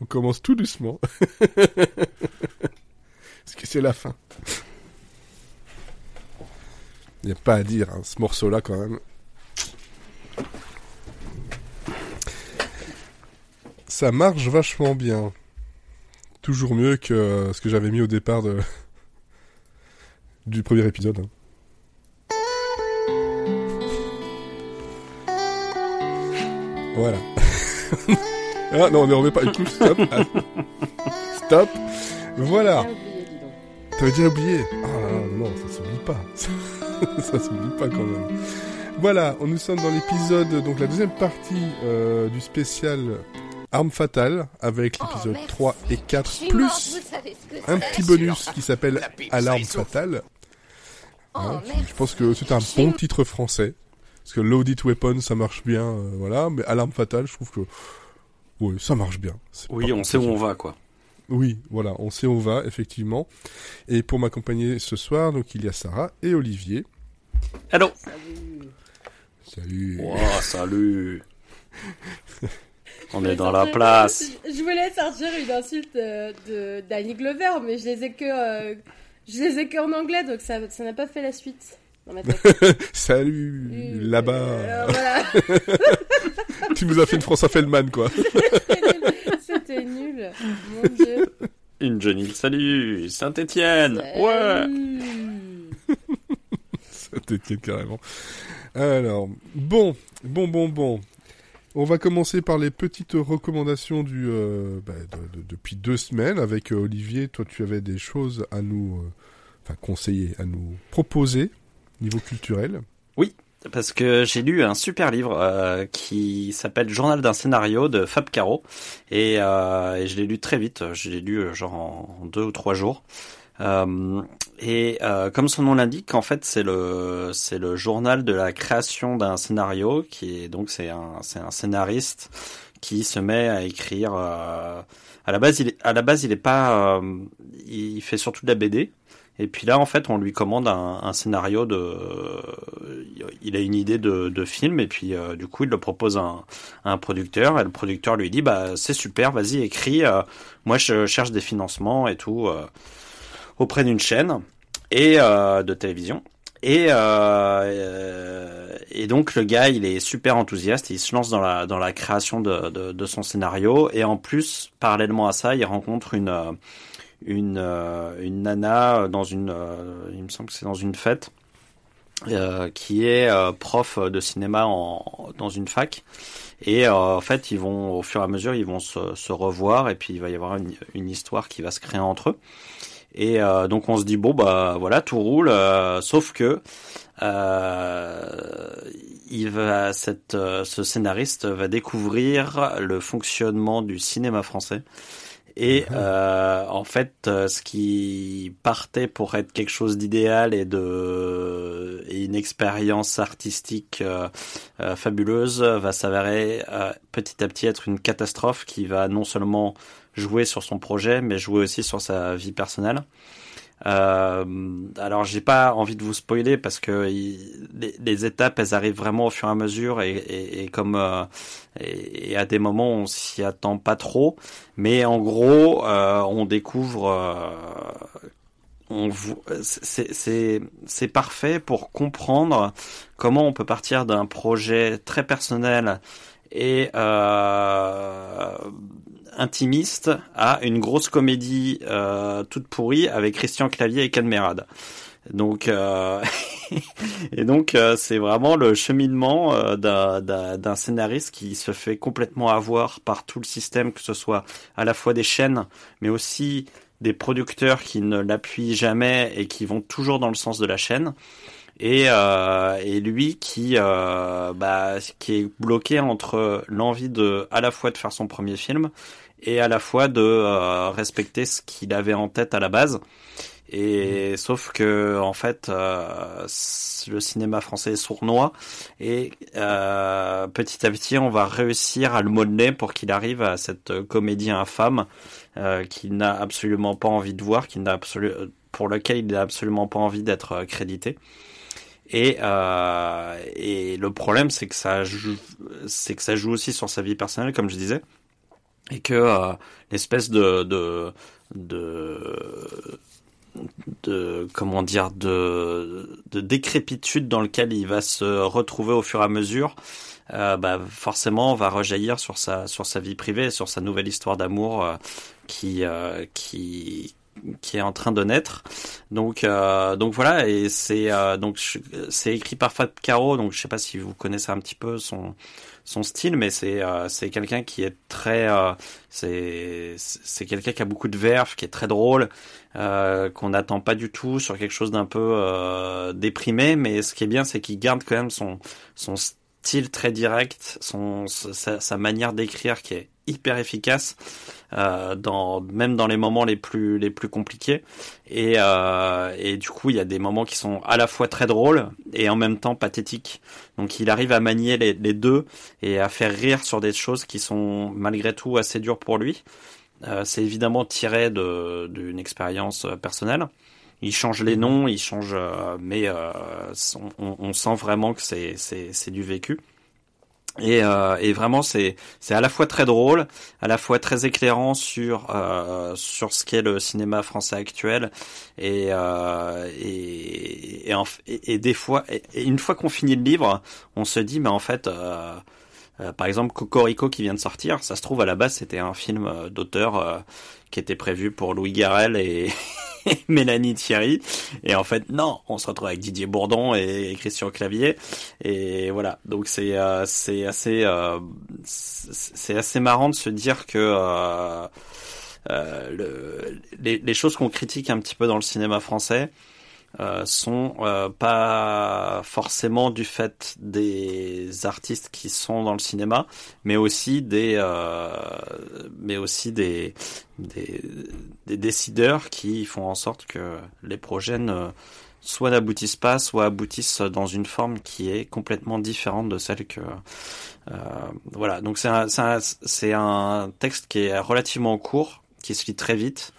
On commence tout doucement. Parce que c'est la fin. Il n'y a pas à dire, hein, ce morceau-là quand même. Ça marche vachement bien. Toujours mieux que ce que j'avais mis au départ du premier épisode. hein. Voilà. ah non, ne remet pas. Écoute, stop. Ah. Stop. Voilà. J'ai oublié, dis donc. T'avais déjà oublié Ah non, non, ça s'oublie pas. ça s'oublie pas quand même. Voilà, on nous sommes dans l'épisode, donc la deuxième partie euh, du spécial Arme Fatale, avec l'épisode merci. 3 et 4, Je suis morte, plus un petit bonus qui s'appelle La pizza Alarme et souffle. Fatale. Oh, Hein, je pense que c'est un bon titre français. Parce que Loaded Weapon, ça marche bien, euh, voilà. Mais Alarme Fatale, je trouve que... Oui, ça marche bien. Oui, on sait où on va, quoi. Oui, voilà, on sait où on va, effectivement. Et pour m'accompagner ce soir, donc il y a Sarah et Olivier. Allô? Salut. Salut. Wow, salut On Je est voulais dans la place Je, voulais sortir une insulte euh, de d'Annie Glover, mais je les ai que euh, je les ai que en anglais, donc ça ça n'a pas fait la suite dans ma tête. Salut, Euh, là-bas. voilà. tu nous as fait une François Feldman, quoi. C'était nul. Mon dieu. Une Johnny, salut Saint-Étienne Ouais Salut. Ça t'étienne carrément. Alors, bon, bon, bon, bon. On va commencer par les petites recommandations du, euh, bah, de- de- depuis deux semaines avec euh, Olivier. Toi, tu avais des choses à nous, euh, enfin, conseiller, à nous proposer, niveau culturel. Parce que j'ai lu un super livre euh, qui s'appelle Journal d'un scénario de Fab Caro et, euh, je l'ai lu très vite. Je l'ai lu euh, genre en deux ou trois jours. Et comme son nom l'indique, en fait, c'est le c'est le journal de la création d'un scénario qui est donc c'est un c'est un scénariste qui se met à écrire. à la base, il est, à la base, il est pas, il fait surtout de la BD. Et puis là, en fait, on lui commande un, un scénario de, il a une idée de, de film et puis euh, du coup, il le propose à un, à un producteur et le producteur lui dit, bah c'est super, vas-y écris. euh, moi, je cherche des financements et tout euh, auprès d'une chaîne et euh, de télévision. Et, euh, et donc le gars, il est super enthousiaste, il se lance dans la dans la création de, de, de son scénario et en plus, parallèlement à ça, il rencontre une une euh, une nana dans une, euh, il me semble que c'est dans une fête, euh, qui est prof de cinéma en, dans une fac. Et en fait, ils vont au fur et à mesure, ils vont se, se revoir et puis il va y avoir une, une histoire qui va se créer entre eux. Et euh, donc on se dit bon bah voilà tout roule, euh, sauf que euh, il va cette ce scénariste va découvrir le fonctionnement du cinéma français. Et euh, en fait, euh, ce qui partait pour être quelque chose d'idéal et de et une expérience artistique euh, euh, fabuleuse va s'avérer euh, petit à petit être une catastrophe qui va non seulement jouer sur son projet, mais jouer aussi sur sa vie personnelle. Euh, alors j'ai pas envie de vous spoiler parce que les, étapes elles arrivent vraiment au fur et à mesure et, comme euh, et, à des moments on s'y attend pas trop, mais en gros euh, on découvre euh, c'est parfait pour comprendre comment on peut partir d'un projet très personnel et euh, intimiste à une grosse comédie euh, toute pourrie avec Christian Clavier et Cadmerade. Donc euh, et donc euh, c'est vraiment le cheminement euh, d'un- scénariste qui se fait complètement avoir par tout le système, que ce soit à la fois des chaînes, mais aussi des producteurs qui ne l'appuient jamais et qui vont toujours dans le sens de la chaîne. Et, euh, et lui qui euh, bah, qui est bloqué entre l'envie de à la fois de faire son premier film et à la fois de euh, respecter ce qu'il avait en tête à la base. Et sauf que en fait, euh, le cinéma français est sournois et euh, petit à petit, on va réussir à le modeler pour qu'il arrive à cette comédie infâme euh, qu'il n'a absolument pas envie de voir, qu'il n'a absolu- pour lequel il n'a absolument pas envie d'être crédité. Et, et le problème, c'est que ça joue, c'est que ça joue aussi sur sa vie personnelle, comme je disais. Et que l'espèce de, de de de comment dire de, de décrépitude dans lequel il va se retrouver au fur et à mesure euh, bah, forcément va rejaillir sur sa sur sa vie privée sur sa nouvelle histoire d'amour euh, qui euh, qui qui est en train de naître. Donc donc voilà et c'est donc c'est écrit par Fab Caro donc je sais pas si vous connaissez un petit peu son son style, mais c'est euh, c'est quelqu'un qui est très euh, c'est c'est quelqu'un qui a beaucoup de verve, qui est très drôle, euh, qu'on n'attend pas du tout sur quelque chose d'un peu déprimé, mais ce qui est bien, c'est qu'il garde quand même son son style très direct, sa, manière d'écrire qui est hyper efficace euh, même dans les moments les plus compliqués. Et euh, et du coup il y a des moments qui sont à la fois très drôles et en même temps pathétiques. Donc il arrive à manier les, deux et à faire rire sur des choses qui sont malgré tout assez dures pour lui. Euh, c'est évidemment tiré d'une expérience personnelle il change les noms il change euh, mais euh, on, on, sent vraiment que c'est c'est du vécu et, euh, et, vraiment, c'est c'est à la fois très drôle, à la fois très éclairant sur euh, sur ce qu'est le cinéma français actuel, et euh, et, et, des fois, et, une fois qu'on finit le livre, on se dit, mais en fait. Euh, par exemple, Cocorico qui vient de sortir, ça se trouve à la base c'était un film d'auteur qui était prévu pour Louis Garrel et, Mélanie Thierry. Et en fait, non, on se retrouve avec Didier Bourdon et, Christian Clavier. Et voilà, donc c'est euh, c'est assez euh, c'est assez marrant de se dire que euh, le, les, choses qu'on critique un petit peu dans le cinéma français, euh, sont euh, pas forcément du fait des artistes qui sont dans le cinéma, mais aussi des, euh, mais aussi des, des, des, décideurs qui font en sorte que les projets ne, soit n'aboutissent pas, soit aboutissent dans une forme qui est complètement différente de celle que euh, voilà. Donc c'est un, un, un texte qui est relativement court, qui se lit très vite.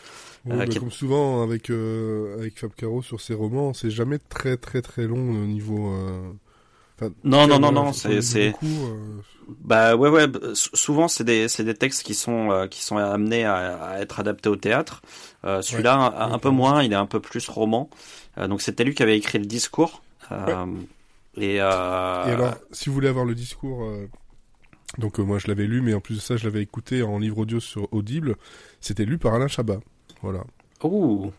Euh, bah, comme souvent avec euh, avec Fab Caro sur ses romans, c'est jamais très très très long au niveau. Euh... non non non non, c'est c'est. Euh, bah ouais ouais, souvent c'est des c'est des textes qui sont euh, qui sont amenés à, à, être adaptés au théâtre. Celui-là un, un, peu moins, il est un peu plus roman. donc c'était lui qui avait écrit le discours. Et, et, alors, si vous voulez avoir le discours, donc moi je l'avais lu, mais en plus de ça, je l'avais écouté en livre audio sur Audible. C'était lu par Alain Chabat. Voilà. Oh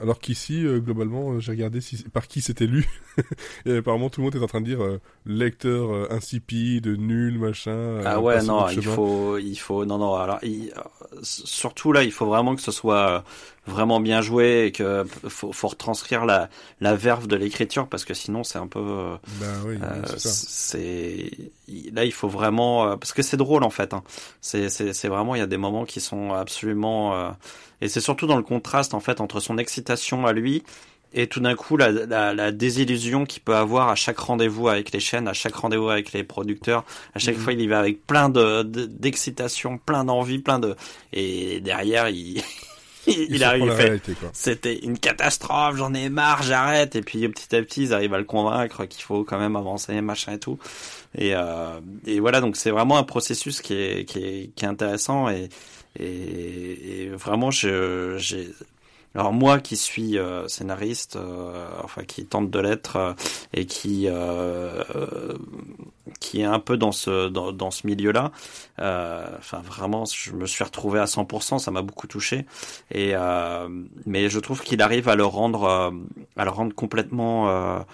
alors qu'ici, euh, globalement, euh, j'ai regardé si, par qui c'était lu. et apparemment, tout le monde est en train de dire euh, lecteur insipide, nul, machin. ah ouais, non, il faut, il faut, non, non. Alors, surtout là, il faut vraiment que ce soit vraiment bien joué et que faut, faut retranscrire la, la verve de l'écriture parce que sinon c'est un peu. Bah oui, c'est là, il faut vraiment parce que c'est drôle en fait. Hein. C'est, c'est, vraiment, il y a des moments qui sont absolument et c'est surtout dans le contraste en fait entre son excitation à lui et tout d'un coup la, la, la désillusion qu'il peut avoir à chaque rendez-vous avec les chaînes, à chaque rendez-vous avec les producteurs, à chaque mhm. fois il y va avec plein de d'excitation, plein d'envie, plein de et derrière il il, arrive, il fait, c'était une catastrophe, j'en ai marre, j'arrête. Et puis petit à petit, ils arrivent à le convaincre qu'il faut quand même avancer, machin et tout. Et, euh, et voilà, donc c'est vraiment un processus qui est, qui est, qui est intéressant et, et, et vraiment, j'ai alors moi qui suis euh, scénariste, euh, enfin qui tente de l'être euh, et qui qui est un peu dans ce dans, dans ce milieu-là, enfin vraiment je me suis retrouvé à 100%, ça m'a beaucoup touché. Et mais je trouve qu'il arrive à le rendre à le rendre complètement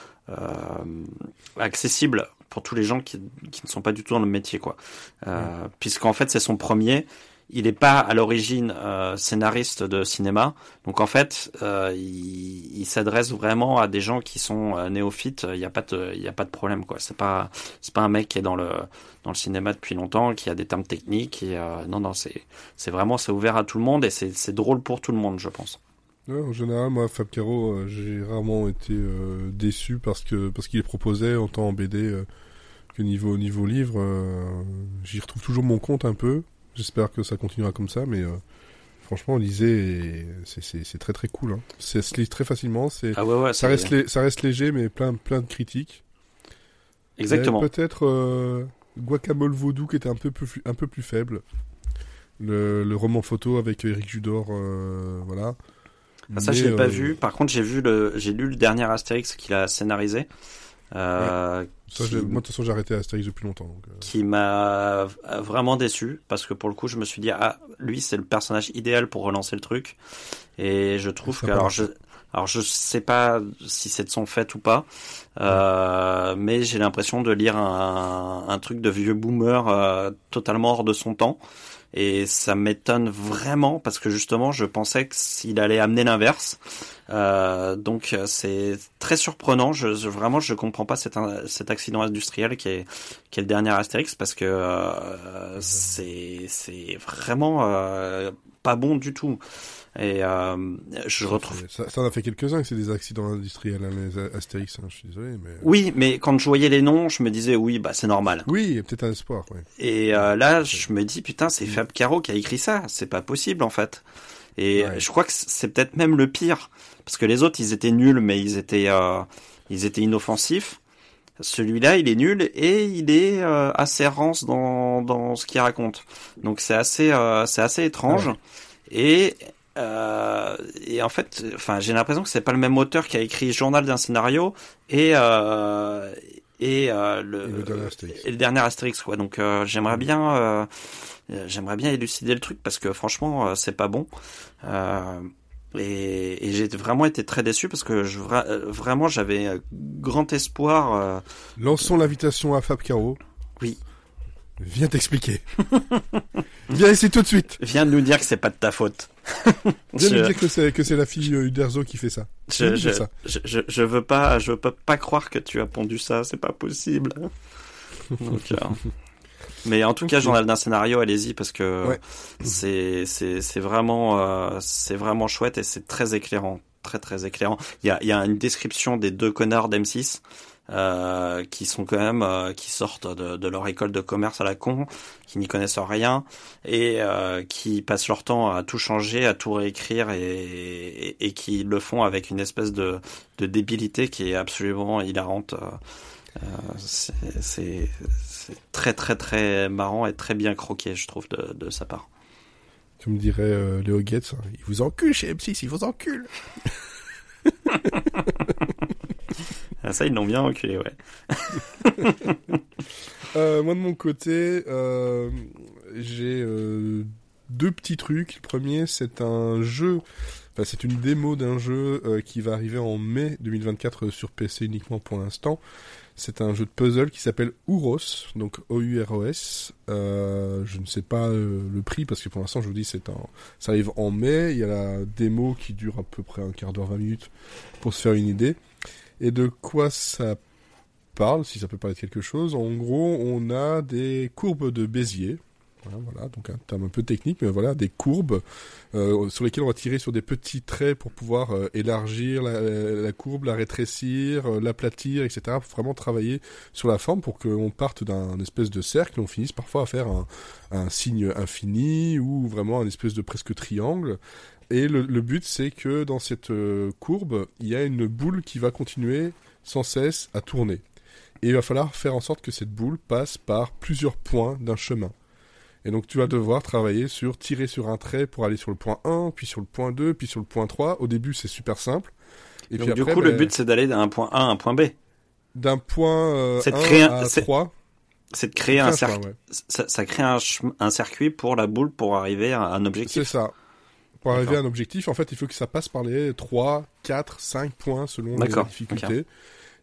accessible pour tous les gens qui, qui ne sont pas du tout dans le métier quoi, puisqu'en fait c'est son premier il n'est pas à l'origine euh, scénariste de cinéma, donc en fait, euh, il, s'adresse vraiment à des gens qui sont euh, néophytes. Il n'y a pas de, problème quoi. C'est pas, un mec qui est dans le cinéma depuis longtemps, qui a des termes techniques. Non, non, c'est vraiment ouvert à tout le monde et c'est drôle pour tout le monde, je pense. En général, moi, Fab Caro, j'ai rarement été déçu parce que parce qu'il proposait en tant en BD que niveau livre, j'y retrouve toujours mon compte un peu. J'espère que ça continuera comme ça, mais euh, franchement, lisez, c'est très très cool. Hein. Ça se lit très facilement. C'est ah ouais, ouais, ça reste ça reste léger, mais plein plein de critiques. Exactement. Peut-être euh, Guacamole Vaudou qui était un peu plus un peu plus faible. le, le roman photo avec Eric Judor, voilà. Ah, ça, je l'ai pas vu. Par contre, j'ai vu le, j'ai lu le dernier Astérix qu'il a scénarisé. Euh, moi, de toute façon, j'ai arrêté Astérix depuis longtemps. Qui m'a vraiment déçu parce que pour le coup, je me suis dit ah, lui, c'est le personnage idéal pour relancer le truc. Et je trouve que alors je alors je sais pas si c'est de son fait ou pas, euh, mais j'ai l'impression de lire un, un, truc de vieux boomer euh, totalement hors de son temps. Et ça m'étonne vraiment parce que justement, je pensais qu'il allait amener l'inverse. Euh, donc c'est très surprenant. Je, vraiment, je comprends pas cet, cet accident industriel qui est, qui est le dernier Astérix parce que euh, c'est c'est vraiment euh, pas bon du tout. Et euh, je retrouve. Ça, ça, en a fait quelques-uns que c'est des accidents industriels, hein, les Astérix. Hein, je suis désolé, mais. Oui, mais quand je voyais les noms, je me disais oui, bah c'est normal. Oui, peut-être un espoir. Ouais. Et euh, là, je me dis putain, c'est mm. Fab Caro qui a écrit ça. C'est pas possible en fait. Et je crois que c'est peut-être même le pire, parce que les autres ils étaient nuls, mais ils étaient euh, ils étaient inoffensifs. Celui-là, il est nul et il est euh, assez rance dans, dans ce qu'il raconte. Donc c'est assez euh, c'est assez étrange. Ah et euh, et en fait, enfin, j'ai l'impression que c'est pas le même auteur qui a écrit Journal d'un scénario et euh, et, euh, le, et, le dernier Astérix, quoi. Donc euh, j'aimerais bien euh, j'aimerais bien élucider le truc parce que franchement c'est pas bon. Et, et j'ai vraiment été très déçu parce que je, vraiment j'avais grand espoir. Lançons l'invitation à Fab Caro. Oui. Viens t'expliquer. Viens ici tout de suite. Viens nous dire que c'est pas de ta faute. Viens nous dire que c'est que c'est la fille euh, Uderzo qui fait ça. Je, je, ça. Je, je, veux pas je veux pas, croire que tu as pondu ça, c'est pas possible. Donc, euh, Mais en tout cas, journal d'un scénario, allez-y parce que c'est c'est c'est vraiment euh, c'est vraiment chouette et c'est très éclairant, très très éclairant. Il y a il y a une description des deux connards d'M6 euh, qui sont quand même euh, qui sortent de, de, leur école de commerce à la con, qui n'y connaissent rien et euh, qui passent leur temps à tout changer, à tout réécrire et, et, et, qui le font avec une espèce de, de débilité qui est absolument hilarante. Euh, c'est très très très marrant et très bien croqué, je trouve, de, de sa part. Tu me dirais Léo Gates, hein, il vous encule chez M6, il vous encule. Ah, ça, ils l'ont bien reculé, ouais. euh, moi, de mon côté, euh, j'ai euh, deux petits trucs. Le premier, c'est un jeu, enfin, c'est une démo d'un jeu euh, qui va arriver en mai 2024 sur PC uniquement pour l'instant. C'est un jeu de puzzle qui s'appelle Uros, donc O-U-R-O-S. Euh, je ne sais pas euh, le prix parce que pour l'instant, je vous dis, c'est ça arrive en mai. Il y a la démo qui dure à peu près un quart d'heure, 20 minutes pour se faire une idée. Et de quoi ça parle, si ça peut parler de quelque chose? En gros, on a des courbes de Bézier. Voilà, donc un terme un peu technique, mais voilà, des courbes euh, sur lesquelles on va tirer sur des petits traits pour pouvoir euh, élargir la, courbe, la rétrécir, euh, l'aplatir, etc. Pour vraiment travailler sur la forme pour qu'on parte d'un espèce de cercle on finisse parfois à faire un, signe infini ou vraiment un espèce de presque triangle et le, but, c'est que dans cette courbe, il y a une boule qui va continuer sans cesse à tourner. Et il va falloir faire en sorte que cette boule passe par plusieurs points d'un chemin. Et donc tu vas devoir travailler sur tirer sur un trait pour aller sur le point 1, puis sur le point 2, puis sur le point 3. Au début, c'est super simple. Et donc, puis du coup, le ben, but, c'est d'aller d'un point A à un point B. D'un point euh, 1 à 3. C'est de créer un, cercle. Ça, ça, crée un, un, circuit pour la boule pour arriver à un objectif. C'est ça. Pour arriver à un objectif, en fait, il faut que ça passe par les 3, 4, 5 points selon les difficultés.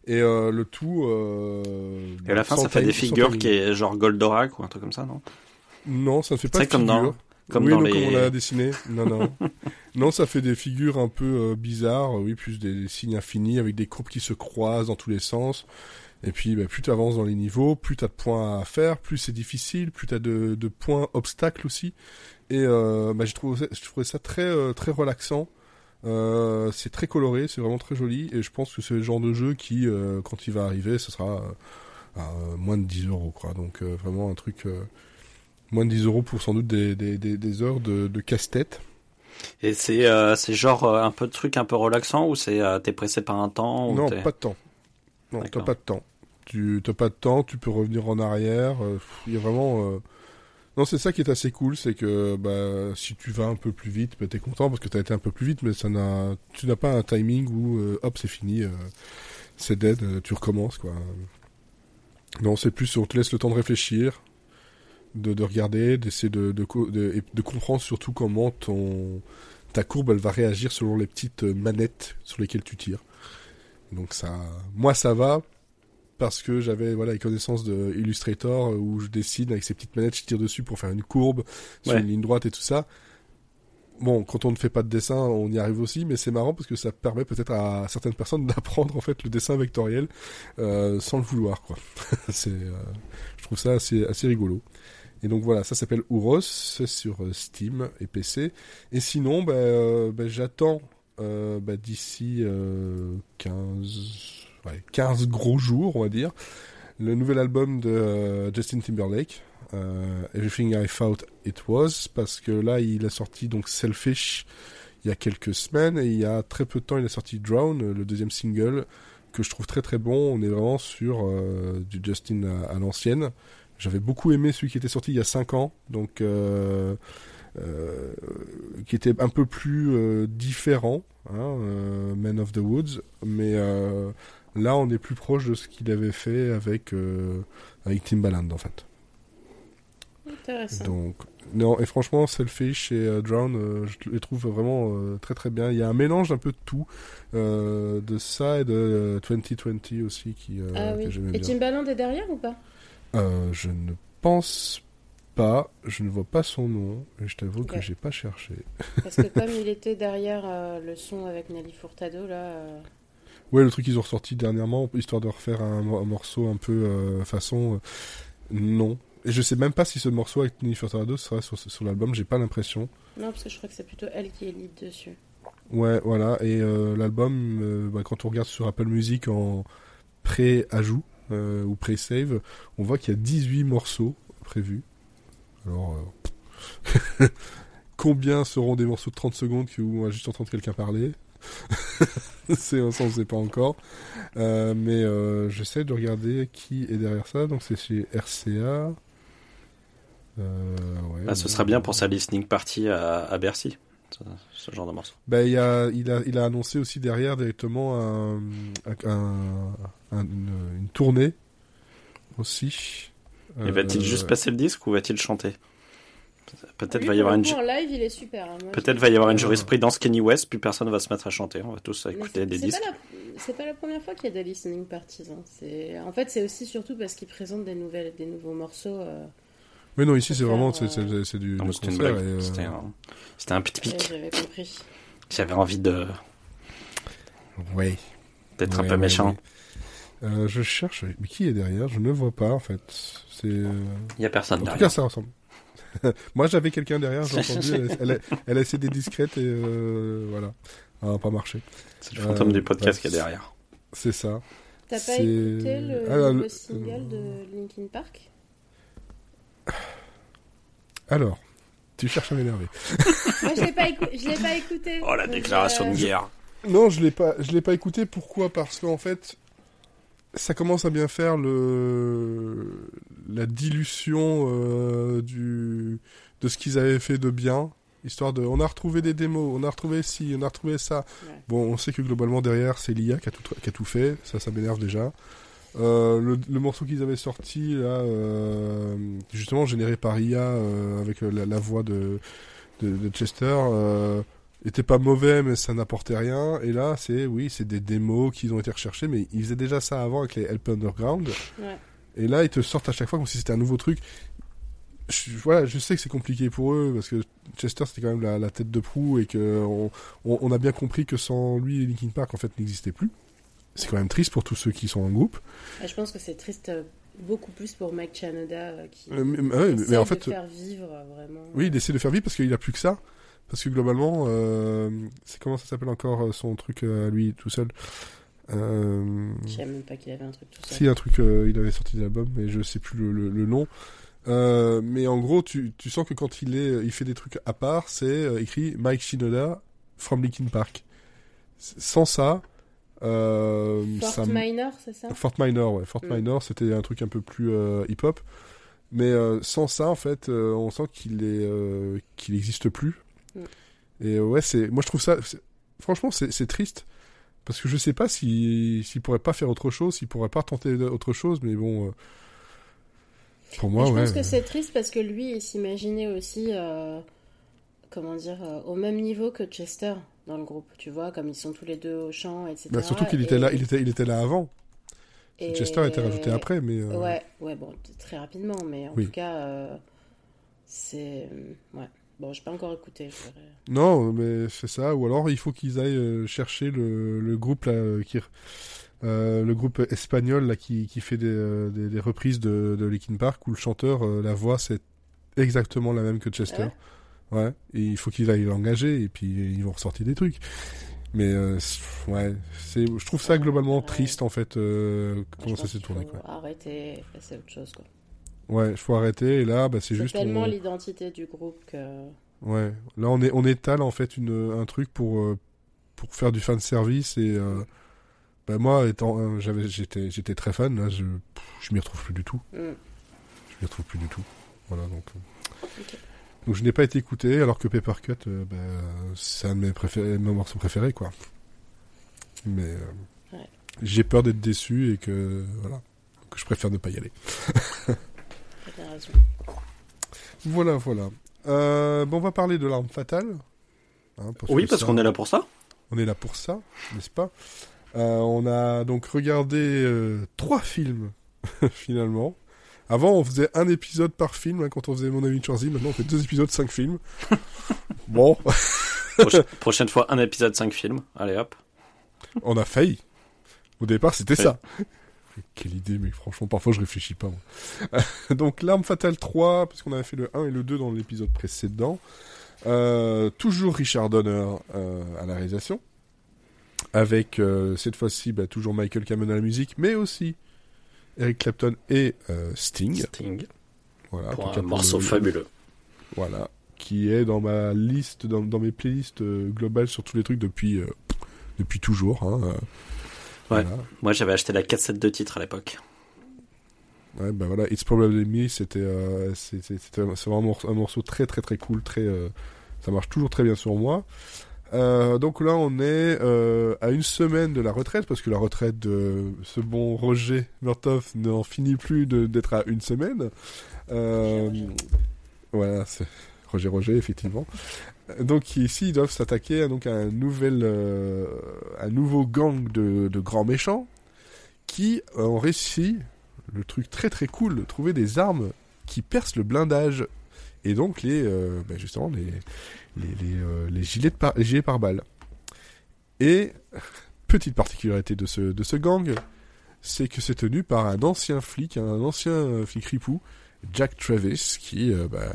Et euh, le tout. Euh, et à la fin, ça fait des figures qui est genre Goldorak ou un truc comme ça, non? Non, ça ne fait pas de comme. Dans, comme oui, dans non, les... comme on l'a dessiné. Non, non. non, ça fait des figures un peu euh, bizarres, oui, plus des, signes infinis avec des courbes qui se croisent dans tous les sens. Et puis, bah, plus tu avances dans les niveaux, plus tu as de points à faire, plus c'est difficile, plus tu as de, de points obstacles aussi. Et euh, bah, je trouvais ça très euh, très relaxant. Euh, c'est très coloré, c'est vraiment très joli et je pense que c'est le genre de jeu qui, euh, quand il va arriver, ce sera à moins de 10 euros quoi. Donc vraiment un truc moins de 10 euros pour sans doute des, des, des, des heures de, de casse-tête. Et c'est c'est genre un peu de truc un peu relaxant ou c'est t'es pressé par un temps Non, pas de temps. Non, t'as pas de temps. Tu t'as pas de temps, tu peux revenir en arrière. Il y a vraiment Non, c'est ça qui est assez cool, c'est que bah, si tu vas un peu plus vite, bah, t'es content parce que t'as été un peu plus vite, mais ça n'a, tu n'as pas un timing où euh, hop c'est fini, euh, c'est dead, euh, tu recommences quoi. Non, c'est plus on te laisse le temps de réfléchir, de, de regarder, d'essayer de, de, de, de comprendre surtout comment ton ta courbe elle va réagir selon les petites euh, manettes sur lesquelles tu tires. Donc ça, moi ça va parce que j'avais voilà les connaissances de Illustrator euh, où je dessine avec ces petites manettes, je tire dessus pour faire une courbe sur Ouais. une ligne droite et tout ça. Bon, quand on ne fait pas de dessin, on y arrive aussi, mais c'est marrant parce que ça permet peut-être à certaines personnes d'apprendre en fait le dessin vectoriel euh, sans le vouloir, quoi. c'est, euh, je trouve ça assez, assez rigolo. Et donc voilà, ça s'appelle Ouros, c'est sur euh, Steam et PC. Et sinon, bah, euh, bah, j'attends euh, bah, d'ici euh, 15, ouais, 15 gros jours, on va dire, le nouvel album de Justin Timberlake, Everything I Thought It Was, parce que là, il a sorti donc Selfish il y a quelques semaines, et il y a très peu de temps, il a sorti Drown, le deuxième single, que je trouve très très bon. On est vraiment sur du Justin à l'ancienne. J'avais beaucoup aimé celui qui était sorti il y a 5 ans, donc euh, euh, qui était un peu plus euh, différent, hein, Man of the Woods, mais là on est plus proche de ce qu'il avait fait avec avec Timbaland en fait. Intéressant. Donc non et franchement Selfish et Drown, je les trouve vraiment très très bien. Il y a un mélange un peu de tout, de ça et de euh, 2020 aussi qui ah oui. Et. Timbaland est derrière ou pas? Euh, je ne pense pas, je ne vois pas son nom, et je t'avoue que j'ai pas cherché. Parce que comme il était derrière euh, le son avec Nelly Furtado, là. euh, Ouais, le truc qu'ils ont ressorti dernièrement, histoire de refaire un, mo- un morceau un peu euh, façon. non. Et je sais même pas si ce morceau avec Nelly Furtado sera sur, sur l'album, j'ai pas l'impression. Non, parce que je crois que c'est plutôt elle qui est lead dessus. Ouais, voilà. Et l'album, bah, quand on regarde sur Apple Music en pré-ajout euh, ou pré-save, on voit qu'il y a 18 morceaux prévus. Alors, euh, combien seront des morceaux de 30 secondes que- où on va juste entendre quelqu'un parler? C'est on sait pas encore. Euh, mais euh, j'essaie de regarder qui est derrière ça. Donc c'est chez RCA. Ouais, Bah, ce serait bien pour sa listening party à, à Bercy, ce, genre de morceau. Ben, il, a, il, a, il a annoncé aussi derrière directement un, un- un- une, une tournée aussi. Et va-t-il Euh, juste passer le disque ou va-il chanter? Peut-être Lui, va y avoir une en live, il est super. hein. Peut-être va y avoir une jurisprudence Kenny West, puis personne va se mettre à chanter. On va tous écouter des disques. C'est pas la première fois qu'il y a des listening parties. hein. C'est en fait c'est aussi surtout parce qu'ils présentent des nouvelles, des nouveaux morceaux. euh, Mais non, ici c'est vraiment c'est, du du c'était euh, C'était un, un petit pic. J'avais compris. J'avais envie de ouais. d'être Ouais, un peu ouais, méchant. ouais. Euh, je cherche, mais qui est derrière? Je ne vois pas en fait. C'est. euh, Il y a personne En tout derrière. cas, ça ressemble. Moi, j'avais quelqu'un derrière, j'ai entendu. Elle, elle, a- elle a essayé d'être discrète et euh, voilà, ça n'a pas marché. C'est le fantôme Euh, du podcast bah, qui est derrière. C'est ça. T'as pas écouté le Ah, là, nouveau le- single de Linkin Park? Alors, tu cherches à m'énerver. Moi je l'ai pas, écou- je l'ai pas écouté. Oh la déclaration euh, de guerre. Non, je l'ai pas, je l'ai pas écouté. Pourquoi? Parce qu'en fait, ça commence à bien faire le la dilution euh, du de ce qu'ils avaient fait de bien. Histoire de, on a retrouvé des démos, on a retrouvé ci, on a retrouvé ça. Ouais. Bon, on sait que globalement derrière c'est l'IA qui a tout, qui a tout fait. Ça, ça m'énerve déjà. Euh, le, le morceau qu'ils avaient sorti là, euh, justement généré par IA euh, avec la, la voix de, de, de Chester, euh, était pas mauvais mais ça n'apportait rien. Et là, c'est oui, c'est des démos qui ont été recherchées, mais ils faisaient déjà ça avant avec les Help Underground. Ouais. Et là, ils te sortent à chaque fois comme si c'était un nouveau truc. Je, voilà, je sais que c'est compliqué pour eux parce que Chester c'était quand même la, la tête de proue et que on, on, on a bien compris que sans lui, Linkin Park en fait n'existait plus. C'est quand même triste pour tous ceux qui sont en groupe. Et je pense que c'est triste euh, beaucoup plus pour Mike Chanoda euh, qui Euh, mais- ouais, mais essaie en de fait, faire vivre euh, vraiment. Oui, il essaie de faire vivre parce qu'il a plus que ça. Parce que globalement, euh, c'est comment ça s'appelle encore euh, son truc euh, à lui tout seul? Euh, Je savais même pas qu'il avait un truc tout ça. Si un truc, euh, il avait sorti des albums, mais je sais plus le, le- le nom. Euh, mais en gros, tu, tu sens que quand il est, il fait des trucs à part, c'est écrit Mike Shinoda from Linkin Park. Sans ça, Fort ça, Minor, c'est ça? Fort Minor, ouais. Fort Mm. Minor, c'était un truc un peu plus hip-hop. Mais sans ça, en fait, on sent qu'il est qu'il n'existe plus. Mm. Et ouais, c'est moi je trouve ça franchement c'est triste parce que je sais pas si s'il pourrait pas faire autre chose, s'il pourrait pas tenter autre chose, mais bon. euh, pour moi, Mais je ouais. pense que c'est triste parce que lui, il s'imaginait aussi, euh, comment dire, euh, au même niveau que Chester dans le groupe, tu vois, comme ils sont tous les deux au chant, etc. Bah, surtout qu'il était là, il était il était là avant. et- Chester a été rajouté après, mais. Ouais, ouais, bon, très rapidement, mais en Oui. tout cas, c'est. Ouais. Bon, j'ai pas encore écouté, je. Non, mais c'est ça. Ou alors il faut qu'ils aillent euh, chercher le, le groupe là, euh, qui, euh, le groupe espagnol là qui, qui fait des, des, des reprises de, de Linkin Park où le chanteur, euh, la voix c'est exactement la même que Chester. ouais. Et il faut qu'ils aillent l'engager et puis ils vont ressortir des trucs. Mais euh, ouais, c'est, je trouve ça globalement Ouais. triste en fait. Je comment ça s'est tourné quoi. Arrêter, passer autre chose, quoi. Ouais, il faut arrêter. Et là, bah, c'est juste. tellement on- l'identité du groupe que. Ouais, là on est on étale en fait une un truc pour euh, pour faire du fan service et euh, bah moi étant j'avais j'étais j'étais très fan là je je m'y retrouve plus du tout Mm. je m'y retrouve plus du tout voilà donc euh. Donc je n'ai pas été écouté alors que Paper Cut euh, bah, c'est un de mes préférés mes morceaux préférés quoi mais euh, Ouais. j'ai peur d'être déçu et que voilà que je préfère ne pas y aller raison. voilà voilà euh, bon on va parler de l'arme fatale hein, Oui, que parce ça- qu'on est là pour ça. On est là pour ça, n'est-ce pas? Euh, On a donc regardé euh, trois films, finalement. Avant, on faisait un épisode par film hein, quand on faisait Mon ami Chorzy. Maintenant, on fait deux épisodes, cinq films. bon, Proche- prochaine fois, un épisode 5 films. Allez hop. on a failli. Au départ, c'était ça. Quelle idée, mais franchement, parfois, je réfléchis pas. moi. donc, L'Arme Fatale 3, puisqu'on avait fait le 1 et le 2 dans l'épisode précédent. Euh, toujours Richard Donner euh, à la réalisation. Avec, euh, cette fois-ci, bah, toujours Michael Cameron à la musique, mais aussi Eric Clapton et Sting. Sting. Voilà, Pour un morceau le- fabuleux. Voilà. Qui est dans ma liste, dans, dans mes playlists globales sur tous les trucs depuis, depuis toujours. Hein, Ouais. voilà. Moi, j'avais acheté la cassette de titre à l'époque. Ouais, bah voilà, It's Probably Me, c'était euh, c'est- vraiment un morceau, un morceau très très très cool, très euh, ça marche toujours très bien sur moi. Euh, donc là, on est euh, à une semaine de la retraite parce que la retraite de ce bon Roger Murtoff n'en finit plus de- d'être à une semaine. Euh, voilà, c'est Roger Roger effectivement. Donc ici, ils doivent s'attaquer à, donc un nouvel, euh, un nouveau gang de, de grands méchants qui ont réussi le truc très très cool de trouver des armes qui percent le blindage. Et donc les euh, bah, justement les les, euh, les gilets de par, les gilets par balles et petite particularité de ce de ce gang c'est que c'est tenu par un ancien flic un ancien flic ripou Jack Travis qui bah,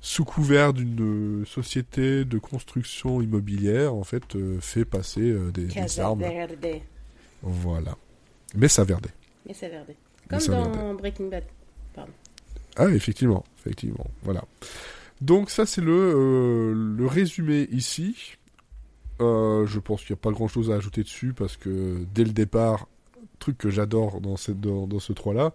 sous couvert d'une euh, société de construction immobilière en fait euh, fait passer euh, des, des armes Verde. voilà mais ça verdait Mais c'est Verde. Comme dans Verde. Breaking Bad. Ah, effectivement, effectivement, voilà. Donc ça, c'est le, euh, le résumé ici. Euh, je pense qu'il n'y a pas grand-chose à ajouter dessus parce que dès le départ, truc que j'adore dans, cette, dans, dans ce 3-là,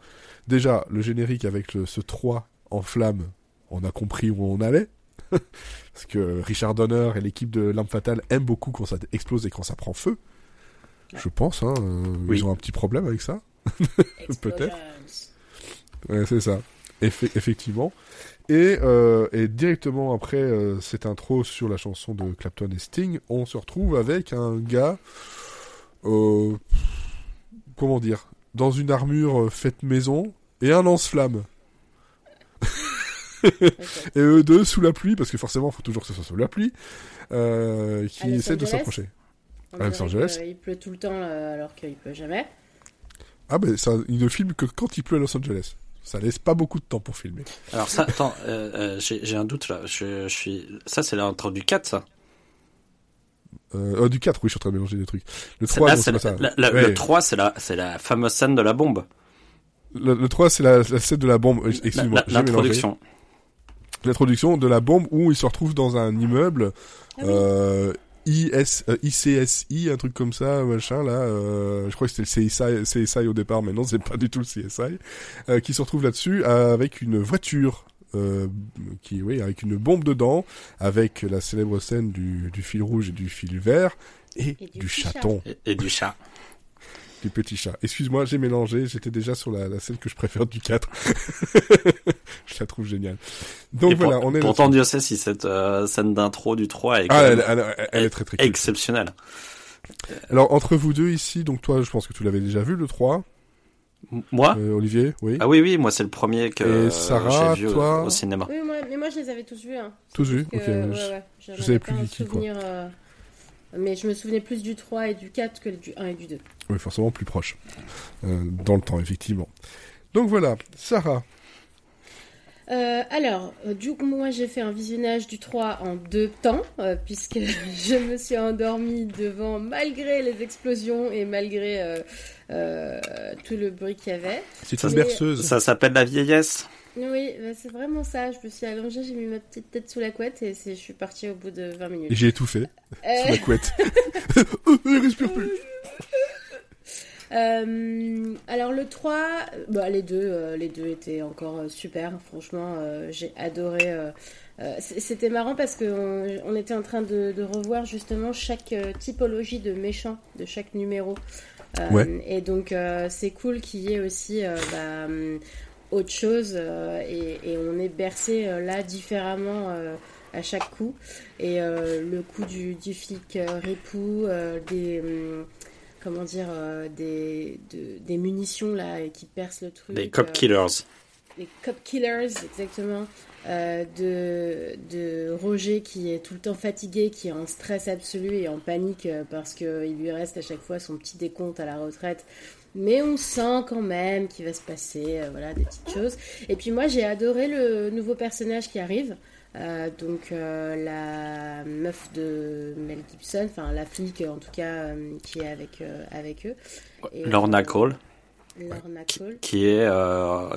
déjà, le générique avec le, ce 3 en flamme, on a compris où on allait. parce que Richard Donner et l'équipe de L'Arme Fatale aiment beaucoup quand ça explose et quand ça prend feu. Je pense, hein, euh, Oui. ils ont un petit problème avec ça. Peut-être. Ouais, c'est ça. Effe- effectivement. Et, euh, et directement après euh, cette intro sur la chanson de Clapton et Sting, on se retrouve avec un gars, euh, comment dire, dans une armure faite maison et un lance-flamme. Et eux deux sous la pluie, parce que forcément, il faut toujours que ce soit sous la pluie, euh, qui essaient de s'approcher. À Los Angeles. Il pleut tout le temps là, alors qu'il pleut jamais. Ah ben, ça, il ne filme que quand il pleut à Los Angeles. Ça laisse pas beaucoup de temps pour filmer. Alors ça, attends, euh, euh, j'ai un doute là. Je, je suis, ça c'est l'intro du 4, ça. Euh, euh, du 4, oui, je suis en train de mélanger des trucs. Le C'est- 3, là, non, c'est la- ça. la- la- Ouais. Le 3, c'est la, c'est la fameuse scène de la bombe. Le, le 3, c'est la, la scène de la bombe. Excuse-moi. L'introduction. L'introduction de la bombe où il se retrouve dans un immeuble. Ah oui. euh, IS, euh, ICSI, un truc comme ça, machin là. Euh, je crois que c'était le CSI, CSI au départ, mais non, c'est pas du tout le CSI, euh, qui se retrouve là-dessus avec une voiture. Euh, qui oui avec une bombe dedans avec la célèbre scène du, du fil rouge et du fil vert et, Et du chaton Et, et du chat. Du petit chat. Excuse-moi, j'ai mélangé, j'étais déjà sur la, la scène que je préfère du 4. je la trouve géniale. Donc Et voilà, pour- on est pourtant. Dieu sait si cette euh, scène d'intro du 3 est, Ah, elle, elle- elle- elle est très très cool. exceptionnelle. Alors entre vous deux ici, donc toi, je pense que tu l'avais déjà vu le 3, M- Moi? Euh, Olivier, oui. Ah oui, oui, moi c'est le premier que Et Sarah, j'ai vu au- toi? au, cinéma. Oui, moi, mais moi je les avais tous vus. Hein. Tous vus, Que, ok. ouais, je- ouais, j'en je savais avais plus qui, quoi. euh, Mais je me souvenais plus du 3 et du 4 que du 1 et du 2. Oui, forcément plus proche. Euh, dans le temps, effectivement. Donc voilà, Sarah. Euh, alors, euh, du coup, moi j'ai fait un visionnage du 3 en deux temps, euh, puisque je me suis endormie devant, malgré les explosions et malgré euh, euh, tout le bruit qu'il y avait. C'est Ça, une berceuse. Ça s'appelle la vieillesse. Oui, bah, c'est vraiment ça. Je me suis allongée, j'ai mis ma petite tête sous la couette et je suis partie au bout de 20 Et minutes. j'ai étouffé sous Euh, la couette. Je respire plus. Euh, alors le 3, bah, les deux, euh, les deux étaient encore euh, super. Franchement, j'ai adoré. C'était marrant parce qu'on on était en train de, de revoir justement chaque typologie de méchant de chaque numéro. Ouais. Et donc c'est cool qu'il y ait aussi bah, hum, autre chose euh, et, et on est bercé euh, là différemment euh, à chaque coup. Et euh, le coup du, du flic euh, ripou, euh, des hum, comment dire euh, des, de- des munitions là qui percent le truc. Les cop euh, killers. les cop killers, exactement. euh, de, de Roger qui est tout le temps fatigué, qui est en stress absolu et en panique euh, parce qu'il lui reste à chaque fois son petit décompte à la retraite. Mais on sent quand même qu'il va se passer euh, voilà, des petites choses. Et puis moi j'ai adoré le nouveau personnage qui arrive. Euh, donc euh, la meuf de Mel Gibson, enfin la flic en tout cas qui est avec, avec eux. Et, Lorna Cole, Lorna Cole qui est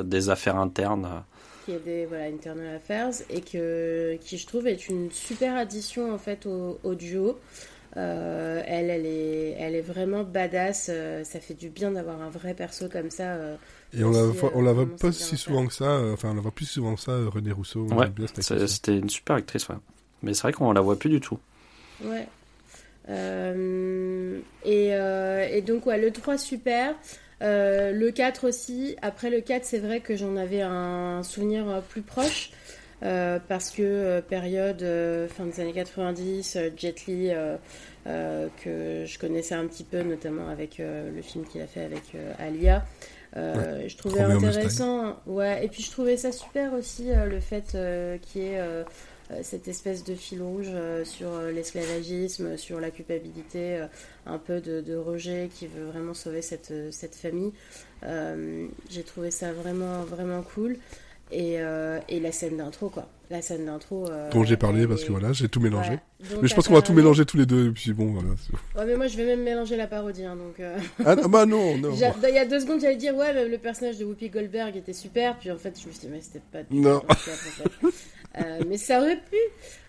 des affaires internes. qui est des voilà, Internal Affairs et que, qui je trouve est une super addition en fait au, au duo. Euh, elle, elle est, elle est vraiment badass. euh, ça fait du bien d'avoir un vrai perso comme ça. euh. Et on la Aussi, voit, euh, on la voit comment pas si souvent que ça. Enfin, on la voit plus souvent que ça, René Rousseau. Ouais. C'était une super actrice, ouais. Mais c'est vrai qu'on la voit plus du tout. Ouais. Euh, et, euh, et donc, ouais, le 3, super. Euh, le 4 aussi. Après le 4, c'est vrai que j'en avais un souvenir plus proche. Euh, parce que euh, période euh, fin des années 90, euh, Jet Li, que je connaissais un petit peu, notamment avec le film qu'il a fait avec Alia. Je trouvais intéressant, ouais, et puis je trouvais ça super aussi le fait qu'il y ait cette espèce de fil rouge sur l'esclavagisme, sur la culpabilité, un peu de, de Roger qui veut vraiment sauver cette, cette famille. Euh, J'ai trouvé ça vraiment, vraiment cool. Et, euh, et la scène d'intro, quoi. La scène d'intro. euh, Dont j'ai parlé parce que voilà, j'ai tout mélangé. Mais je pense qu'on va tout mélanger tous les deux. Et puis bon, voilà. Ouais, mais moi je vais même mélanger la parodie, hein, donc. euh, Ah ah, bah non, non. J'a- Il y a deux secondes, j'allais dire, ouais, mais le personnage de Whoopi Goldberg était super, puis en fait, je me suis dit, mais c'était pas du tout Non. Euh, mais ça aurait pu.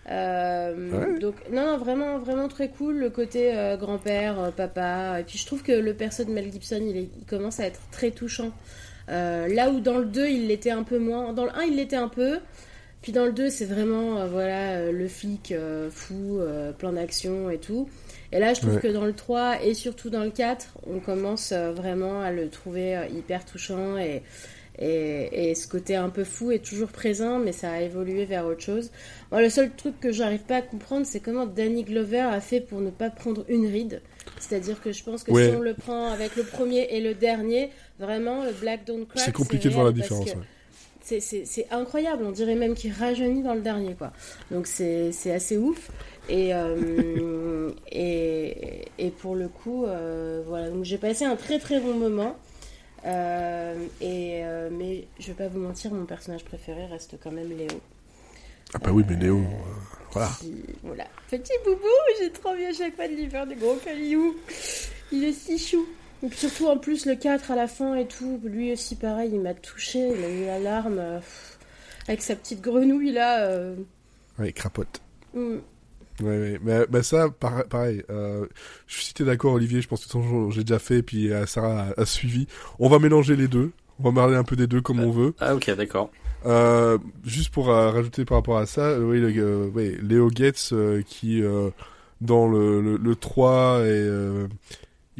Ouais. Donc, non, non, vraiment, vraiment très cool, le côté grand-père, euh, papa. Et puis, je trouve que le perso de Mel Gibson, il, est- il commence à être très touchant. Euh, là où dans le 2, il l'était un peu moins. Dans le 1, il l'était un peu. Puis dans le 2, c'est vraiment euh, voilà, euh, le flic euh, fou, euh, plein d'action et tout. Et là, je trouve Ouais. que dans le 3 et surtout dans le 4, on commence vraiment à le trouver hyper touchant et, et, et ce côté un peu fou est toujours présent, mais ça a évolué vers autre chose. Moi, le seul truc que j'arrive pas à comprendre, c'est comment Danny Glover a fait pour ne pas prendre une ride. C'est-à-dire que je pense que Ouais. si on le prend avec le premier et le dernier, vraiment, le Black Don't Crack, C'est compliqué de voir la différence. ouais. c'est- incroyable, on dirait même qu'il rajeunit dans le dernier, quoi. Donc c'est assez ouf. Et, euh, et, et pour le coup, euh, voilà, donc j'ai passé un très très bon moment. Euh, et, mais je vais pas vous mentir, mon personnage préféré reste quand même Léo. Ah bah oui, mais Léo, voilà. Qui- voilà. Petit boubou, j'ai trop envie à chaque fois de lui faire des gros cailloux. Il est si chou. Et puis surtout en plus le 4 à la fin et tout, lui aussi pareil, il m'a touché, il m'a mis la larme euh, avec sa petite grenouille là. euh, Ouais, crapote. hmm. Ouais, ouais. Mais bah, ça, pareil. Euh, je suis cité d'accord, Olivier. Je pense que j'ai déjà fait, puis euh, Sarah a, suivi. On va mélanger les deux. On va parler un peu des deux comme on veut. Ah ok, d'accord. Euh, juste pour euh, rajouter par rapport à ça, oui, le, oui Léo Gates qui dans le, le, le 3 et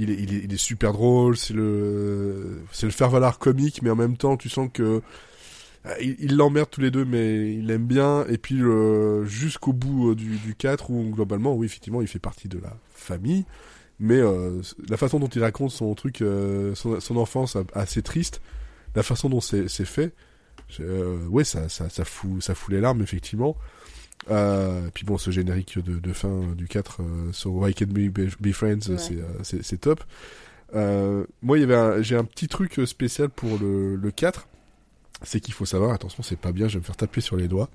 il est, super drôle. C'est le c'est le faire valoir comique, mais en même temps, tu sens que euh, il l'emmerde tous les deux, mais il aime bien. Et puis jusqu'au bout euh, du, du 4, où globalement, oui, effectivement, il fait partie de la famille. Mais euh, la façon dont il raconte son truc, son, enfance assez triste, la façon dont c'est fait, ouais, ça, ça, fout, ça fout les larmes, effectivement. Euh, puis bon, ce générique de, de fin du 4 sur Why Can't Be, Be Friends, c'est top. moi, il y avait j'ai un petit truc spécial pour le, le 4 c'est qu'il faut savoir, attention, c'est pas bien, je vais me faire taper sur les doigts.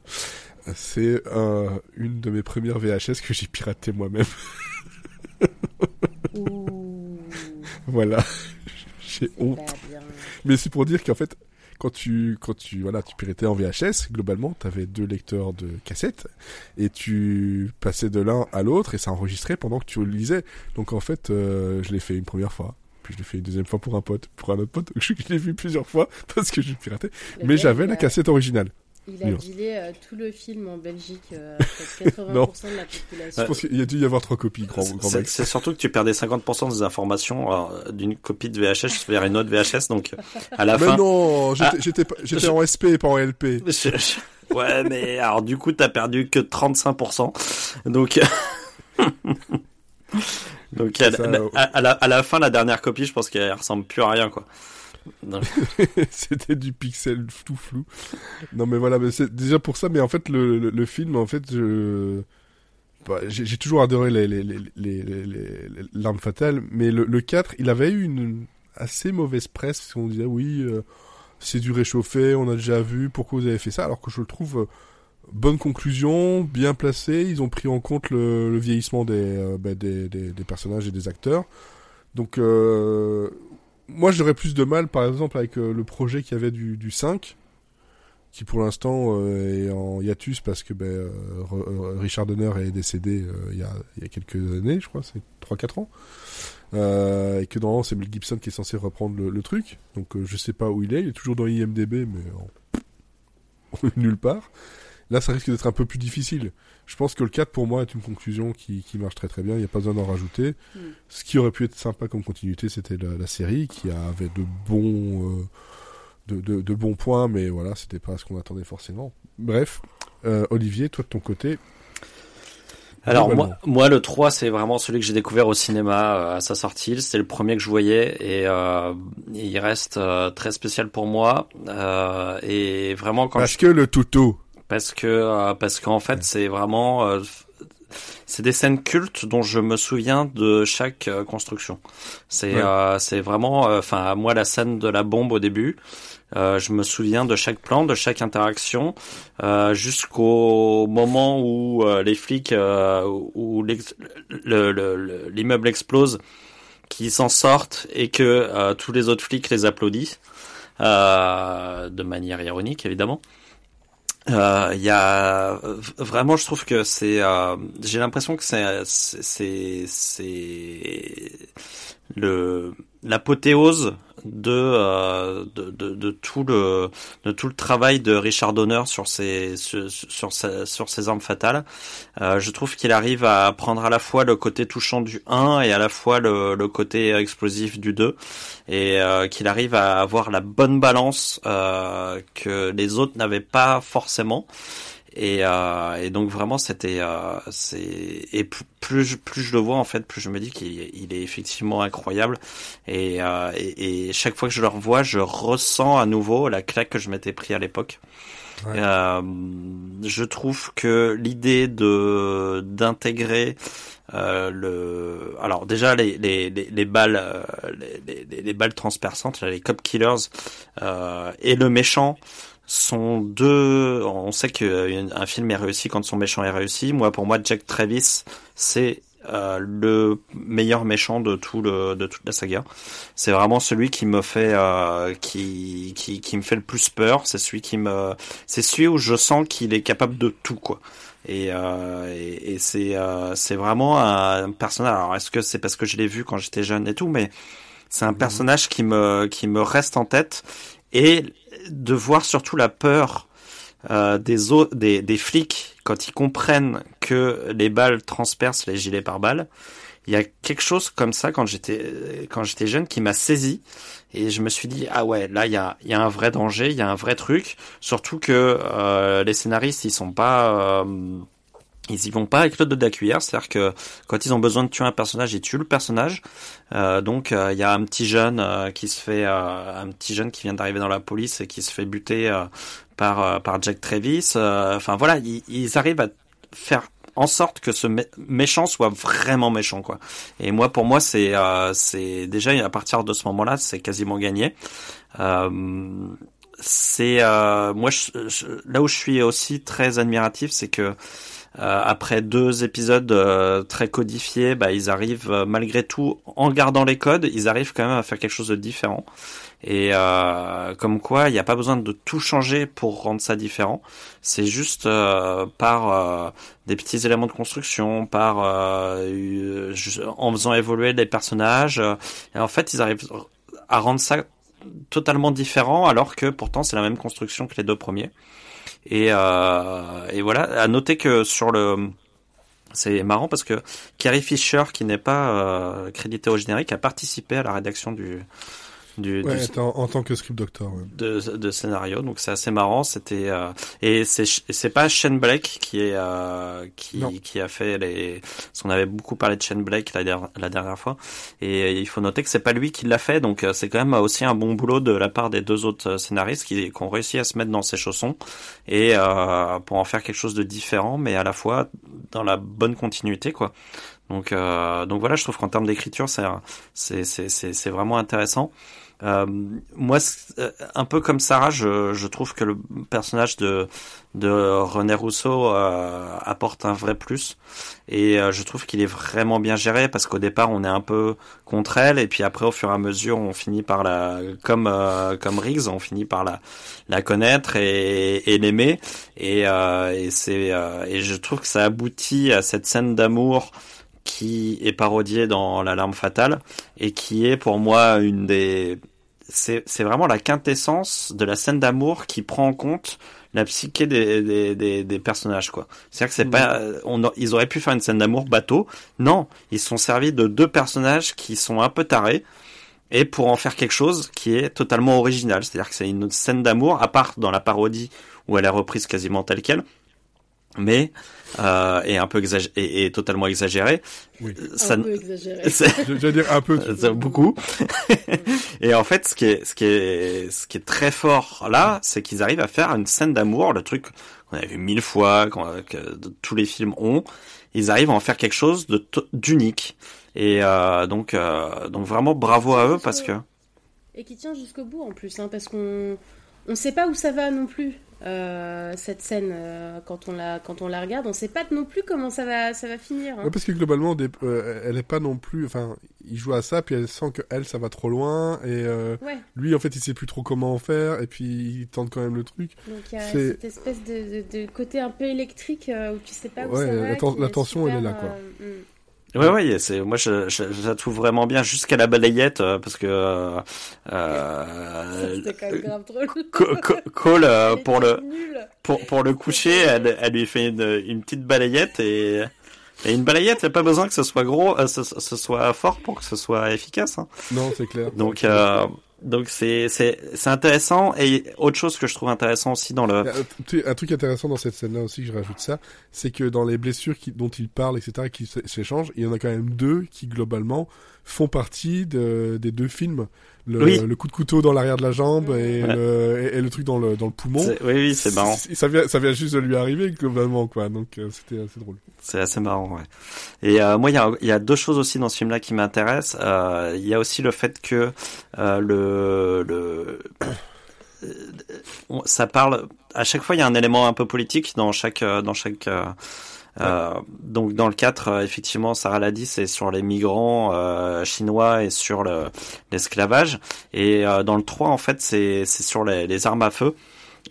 C'est euh, une de mes premières VHS que j'ai piraté moi-même. voilà, j'ai honte. Mais c'est pour dire qu'en fait, quand tu quand tu voilà, tu piratais en VHS, globalement, tu avais deux lecteurs de cassettes et tu passais de l'un à l'autre et ça enregistrait pendant que tu le lisais. Donc en fait, euh, je l'ai fait une première fois puis je l'ai fait une deuxième fois pour un pote, pour un autre pote. Je, l'ai vu plusieurs fois parce que j'ai piraté. mais j'avais la cassette originale. Il a dealé euh, tout le film en Belgique, euh, 80% de la population. Je pense qu'il y a dû y avoir trois copies, grand, C'est surtout que tu perdais 50% des informations d'une copie de VHS vers une autre VHS, donc à la mais fin. non, j'étais ah, en SP, pas en LP. ouais, mais alors du coup, t'as perdu que 35%. Donc. Donc à, la, à, la, fin, la dernière copie, je pense qu'elle ressemble plus à rien, quoi. C'était du pixel tout flou. Non mais voilà, c'est déjà pour ça. Mais en fait, le, film, en fait. Bah, j'ai toujours adoré l'arme fatale, mais le, le 4, il avait eu une assez mauvaise presse. On disait oui, euh, c'est du réchauffé, on a déjà vu, pourquoi vous avez fait ça Alors que je le trouve euh, bonne conclusion, bien placé. Ils ont pris en compte le, vieillissement euh, bah, des, des, des, personnages et des acteurs. Donc, euh, moi, j'aurais plus de mal, par exemple, avec euh, le projet qu'il y avait du, du 5, qui pour l'instant est en hiatus parce que ben, Richard Donner est décédé il, y a, y a quelques années, je crois, c'est 3-4 ans. et que normalement, c'est Mel Gibson qui est censé reprendre le, truc. Donc, je sais pas où il est. Il est toujours dans IMDB, mais nulle part. Là, ça risque d'être un peu plus difficile. Je pense que le 4, pour moi, est une conclusion qui, qui marche très très bien. Il n'y a pas besoin d'en rajouter. Hmm. Ce qui aurait pu être sympa comme continuité, c'était la, série, qui avait de bons, euh, de, de, de, bons points, mais voilà, c'était pas ce qu'on attendait forcément. Bref, euh, Olivier, toi de ton côté. Alors moi, moi, le 3, c'est vraiment celui que j'ai découvert au cinéma euh, à sa sortie. C'était le premier que je voyais et euh, il reste euh, très spécial pour moi. et vraiment quand parce que le toutou parce que euh, parce qu'en fait c'est vraiment euh, c'est des scènes cultes dont je me souviens de chaque euh, construction. C'est c'est vraiment enfin moi la scène de la bombe au début. je me souviens de chaque plan, de chaque interaction, jusqu'au moment où les flics, où l'immeuble explose, qu'ils s'en sortent et que tous les autres flics les applaudissent, de manière ironique évidemment. Euh, y a vraiment, je trouve que c'est, euh, j'ai l'impression que c'est, c'est, c'est le l'apothéose de, euh, de, de, de, tout le de tout le travail de Richard Donner sur ses sur sur, sur ses armes fatales. Euh, je trouve qu'il arrive à prendre à la fois le côté touchant du 1 et à la fois le, le côté explosif du 2 et euh, qu'il arrive à avoir la bonne balance euh, que les autres n'avaient pas forcément. Et, euh, et donc vraiment c'était euh, c'est et plus plus je le vois en fait plus je me dis qu'il il est effectivement incroyable et, euh, et, et chaque fois que je le revois je ressens à nouveau la claque que je m'étais pris à l'époque. Euh, je trouve que l'idée de d'intégrer euh, le alors déjà les les, les, les balles les, les, les, balles transperçantes les cop killers euh, et le méchant sont deux. On sait qu'un film est réussi quand son méchant est réussi. Moi, pour moi, Jack Travis, c'est euh, le meilleur méchant de tout le de toute la saga. C'est vraiment celui qui me fait euh, qui, qui qui me fait le plus peur. C'est celui qui me c'est celui où je sens qu'il est capable de tout quoi. Et, euh, et, et c'est euh, c'est vraiment un personnage. Alors est-ce que c'est parce que je l'ai vu quand j'étais jeune et tout, mais c'est un Mhm. personnage qui me qui me reste en tête et de voir surtout la peur euh, des, des des flics quand ils comprennent que les balles transpercent les gilets pare-balles. Il y a quelque chose comme ça quand j'étais quand j'étais jeune qui m'a saisi et je me suis dit ah ouais là il y a il y a un vrai danger, il y a un vrai truc. Surtout que euh, les scénaristes ils sont pas euh, ils y vont pas avec l'autre de la cuillère, c'est-à-dire que quand ils ont besoin de tuer un personnage, ils tuent le personnage. Euh, donc euh, il y a un petit jeune euh, qui se fait euh, un petit jeune qui vient d'arriver dans la police et qui se fait buter euh, par euh, par Jack Travis. Euh, Enfin voilà, ils, ils arrivent à faire en sorte que ce mé- méchant soit vraiment méchant quoi. Et moi pour moi c'est euh, c'est déjà à partir de ce moment-là c'est quasiment gagné. Euh, c'est euh, moi je- je- là où je suis aussi très admiratif c'est que euh, après deux épisodes euh, très codifiés, bah, ils arrivent euh, malgré tout, en gardant les codes, ils arrivent quand même à faire quelque chose de différent. Et euh, comme quoi, il n'y a pas besoin de tout changer pour rendre ça différent. C'est juste euh, par euh, des petits éléments de construction, par euh, euh, en faisant évoluer les personnages. euh, et en fait, ils arrivent à rendre ça totalement différent, alors que pourtant c'est la même construction que les deux premiers. Et, euh, et voilà, à noter que sur le, c'est marrant parce que Carrie Fisher, qui n'est pas euh, crédité au générique, a participé à la rédaction du, du, du- Ouais, t'es en, en tant que script doctor. Ouais. de, de scénario, donc c'est assez marrant. C'était euh, et c'est c'est pas Shane Blake qui est euh, qui Non. qui a fait les. Parce qu'on avait beaucoup parlé de Shane Blake la, der- la dernière fois, et il faut noter que c'est pas lui qui l'a fait, donc euh, c'est quand même aussi un bon boulot de la part des deux autres euh, scénaristes qui, qui ont réussi à se mettre dans ses chaussons et euh, pour en faire quelque chose de différent, mais à la fois dans la bonne continuité, quoi. Donc euh, donc voilà, je trouve qu'en termes d'écriture, c'est c'est c'est c'est c'est vraiment intéressant. Euh, moi, euh, un peu comme Sarah, je, je trouve que le personnage de, de René Rousseau euh, apporte un vrai plus. Et euh, je trouve qu'il est vraiment bien géré parce qu'au départ, on est un peu contre elle. Et puis après, au fur et à mesure, on finit par la... Comme, euh, comme Riggs, on finit par la, la connaître et, et l'aimer. Et, euh, et, c'est, et je trouve que ça aboutit à cette scène d'amour qui est parodiée dans L'alarme fatale et qui est pour moi une des c'est c'est vraiment la quintessence de la scène d'amour qui prend en compte la psyché des, des, des, des personnages quoi. C'est-à-dire que c'est pas on ils auraient pu faire une scène d'amour bateau. Non, ils sont servis de deux personnages qui sont un peu tarés et pour en faire quelque chose qui est totalement original. C'est-à-dire que c'est une scène d'amour à part dans la parodie où elle est reprise quasiment telle quelle mais euh, et un peu exagéré et, et totalement exagéré. Oui. Ça, un peu exagéré. c'est- J'allais dire un peu. beaucoup. et en fait, ce qui est, ce qui est, ce qui est très fort là, c'est qu'ils arrivent à faire une scène d'amour, le truc qu'on a vu mille fois, qu'on- que tous les films ont. Ils arrivent à en faire quelque chose de to- d'unique. Et euh, donc, euh, donc vraiment bravo à eux parce que. Et qui tient jusqu'au bout en plus, hein, parce qu'on on sait pas où ça va non plus. Euh, cette scène euh, quand on la quand on la regarde, on sait pas non plus comment ça va ça va finir. hein. Ouais, parce que globalement, des- euh, elle est pas non plus. Enfin, il joue à ça, puis elle sent que elle, ça va trop loin, et Ouais. lui, en fait, il sait plus trop comment en faire, et puis il tente quand même le truc. Donc il y a cette espèce de, de- de côté un peu électrique où tu sais pas où Ouais, ça va. la ten- la tension, elle est là, quoi. euh, mm. Ouais, ouais, c'est moi je, je, je la trouve vraiment bien jusqu'à la balayette euh, parce que euh, euh, C'était quand même grave drôle. Co- Co- Cole euh, pour le pour pour le coucher, elle, elle lui fait une, une petite balayette et et une balayette, il n'y a pas besoin que ce soit gros, euh, ce, ce soit fort pour que ce soit efficace. Hein. Non, c'est clair. Donc euh, donc c'est c'est c'est intéressant et autre chose que je trouve intéressant aussi dans le a Un, truc intéressant dans cette scène-là aussi, que je rajoute ça, c'est que dans les blessures dont il parle, etc., qui s'échangent, il y en a quand même deux qui, globalement, font partie de, des deux films. Le, Oui. le coup de couteau dans l'arrière de la jambe et, Ouais. le, et, et le truc dans le, dans le poumon. oui oui c'est marrant. Ça vient, ça vient juste de lui arriver, globalement, quoi. Donc, euh, c'était assez drôle. C'est assez marrant, ouais. Et euh, moi, il y a, il y a deux choses aussi dans ce film-là qui m'intéressent. Euh, Il y a aussi le fait que le, le ça parle à chaque fois. Il y a un élément un peu politique dans chaque dans chaque euh, Euh, donc dans le 4, effectivement, Sarah l'a dit, c'est sur les migrants chinois et sur l'esclavage. Et dans le 3, en fait, c'est sur les, les, armes à feu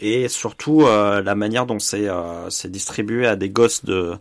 et surtout la manière dont c'est distribué à des gosses de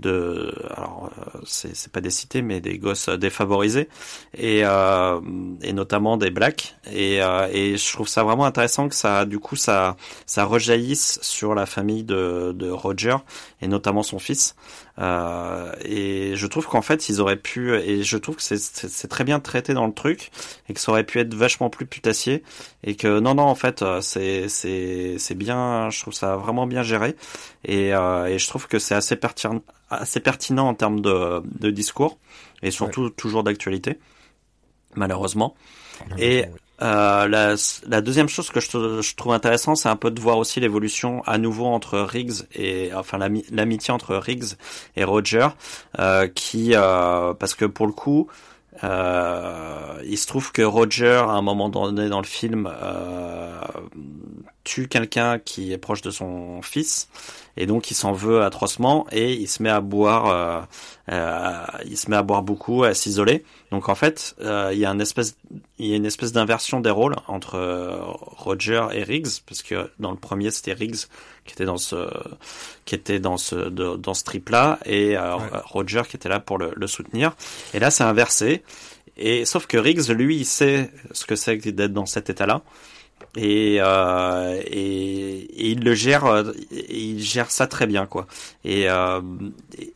de alors euh, c'est pas des cités mais des gosses défavorisés. Et euh, et notamment des blacks. Et euh, et je trouve ça vraiment intéressant que ça du coup ça ça rejaillisse sur la famille de de Roger et notamment son fils euh, et je trouve qu'en fait ils auraient pu et je trouve que c'est très bien traité dans le truc et que ça aurait pu être vachement plus putassier et que non non en fait c'est c'est c'est bien je trouve ça vraiment bien géré et euh, et je trouve que c'est assez pertinent assez pertinent en termes de, de discours et surtout toujours d'actualité, malheureusement. Et euh, la, la, deuxième chose que je, trouve intéressant, c'est un peu de voir aussi l'évolution à nouveau entre Riggs et enfin l'amitié entre Riggs et Roger, euh, qui euh, parce que pour le coup, euh, il se trouve que Roger, à un moment donné dans le film, euh, tue quelqu'un qui est proche de son fils et donc il s'en veut atrocement et il se met à boire euh, euh, il se met à boire beaucoup à s'isoler. Donc en fait euh, il y a une espèce il y a une espèce d'inversion des rôles entre Roger et Riggs parce que dans le premier c'était Riggs qui était dans ce qui était dans ce dans ce trip là et Roger qui était là pour le, le soutenir. Et là c'est inversé. Et sauf que Riggs lui il sait ce que c'est d'être dans cet état là et, euh, et, et, il le gère euh, il gère ça très bien quoi. Et euh,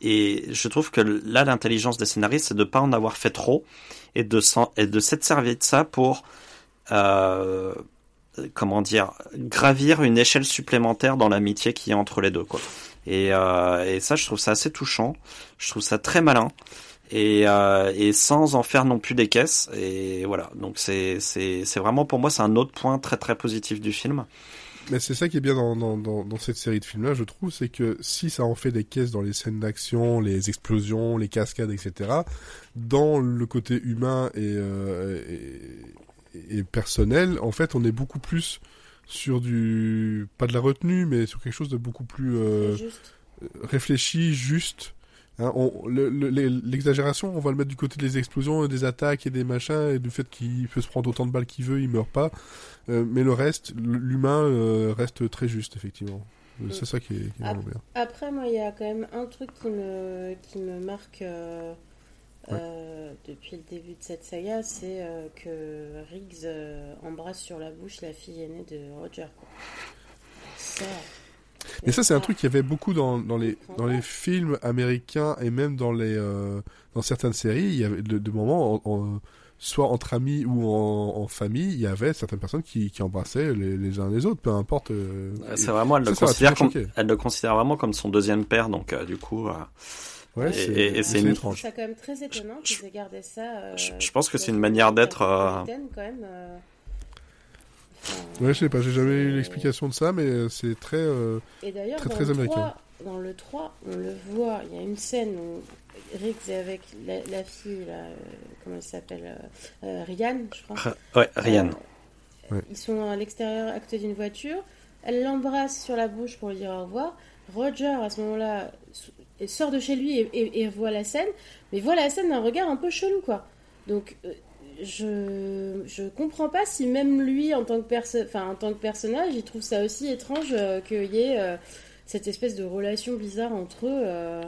et je trouve que là l'intelligence des scénaristes c'est de pas en avoir fait trop et de de s'être servi de ça pour comment dire gravir une échelle supplémentaire dans l'amitié qui est entre les deux quoi. Et, et ça je trouve ça assez touchant. Je trouve ça très malin et, euh, et sans en faire non plus des caisses. Et voilà, donc c'est vraiment pour moi c'est un autre point très très positif du film. Mais c'est ça qui est bien dans, dans, dans, cette série de films-là, je trouve, c'est que si ça en fait des caisses dans les scènes d'action, les explosions, les cascades, etc., dans le côté humain et, euh, et, et, personnel, en fait, on est beaucoup plus sur du... pas de la retenue, mais sur quelque chose de beaucoup plus euh, réfléchi, juste, Hein, L'exagération, on va le mettre du côté des explosions, des attaques et des machins, et du fait qu'il peut se prendre autant de balles qu'il veut, il meurt pas. Euh, mais le reste, l'humain euh, reste très juste, effectivement. Euh, c'est ça qui est, qui est bien. Après, moi, il y a quand même un truc qui me, qui me marque depuis le début de cette saga, c'est que Riggs embrasse sur la bouche la fille aînée de Roger. Ça. Mais ça, c'est un truc qu'il y avait beaucoup dans, dans, les, dans les films américains et même dans, les, euh, dans certaines séries. Il y avait de, moments, soit entre amis ou en, famille, il y avait certaines personnes qui, qui embrassaient les, les uns les autres, peu importe. Euh, c'est vraiment, elle, le considère comme, elle le considère vraiment comme son deuxième père, donc euh, du coup. Ouais, et, c'est étrange. C'est quand même très étonnant qu'ils aient gardé ça. je, pense que c'est une manière d'être. Ouais, je sais pas, j'ai jamais eu l'explication de ça, mais euh, c'est très, euh, Et d'ailleurs, très, dans très le américain. 3, dans le 3, on le voit, il y a une scène où Rick est avec la, fille, là, euh, comment elle s'appelle euh, Ryan, je crois. Ouais, Ryan. Ils sont à l'extérieur à côté d'une voiture. Elle l'embrasse sur la bouche pour lui dire au revoir. Roger, à ce moment-là, sort de chez lui et, et, voit la scène, mais voit la scène d'un regard un peu chelou, quoi. Donc, je je comprends pas si même lui en tant que enfin en tant que personnage il trouve ça aussi étrange euh, qu'il y ait euh, cette espèce de relation bizarre entre eux euh.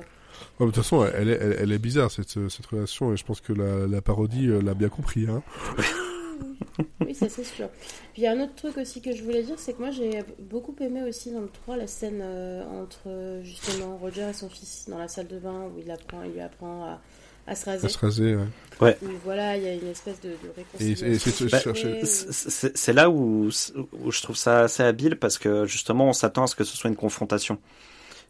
de toute façon elle est, elle, est bizarre cette, cette relation et je pense que la, la parodie l'a bien compris hein. oui ça c'est sûr puis il y a un autre truc aussi que je voulais dire c'est que moi j'ai beaucoup aimé aussi dans le 3 la scène entre justement Roger et son fils dans la salle de bain où il apprend il lui apprend à à se raser. À se raser, ouais. ouais. voilà, il y a une espèce de, de réconciliation. Bah, c'est là où, où je trouve ça assez habile parce que justement on s'attend à ce que ce soit une confrontation.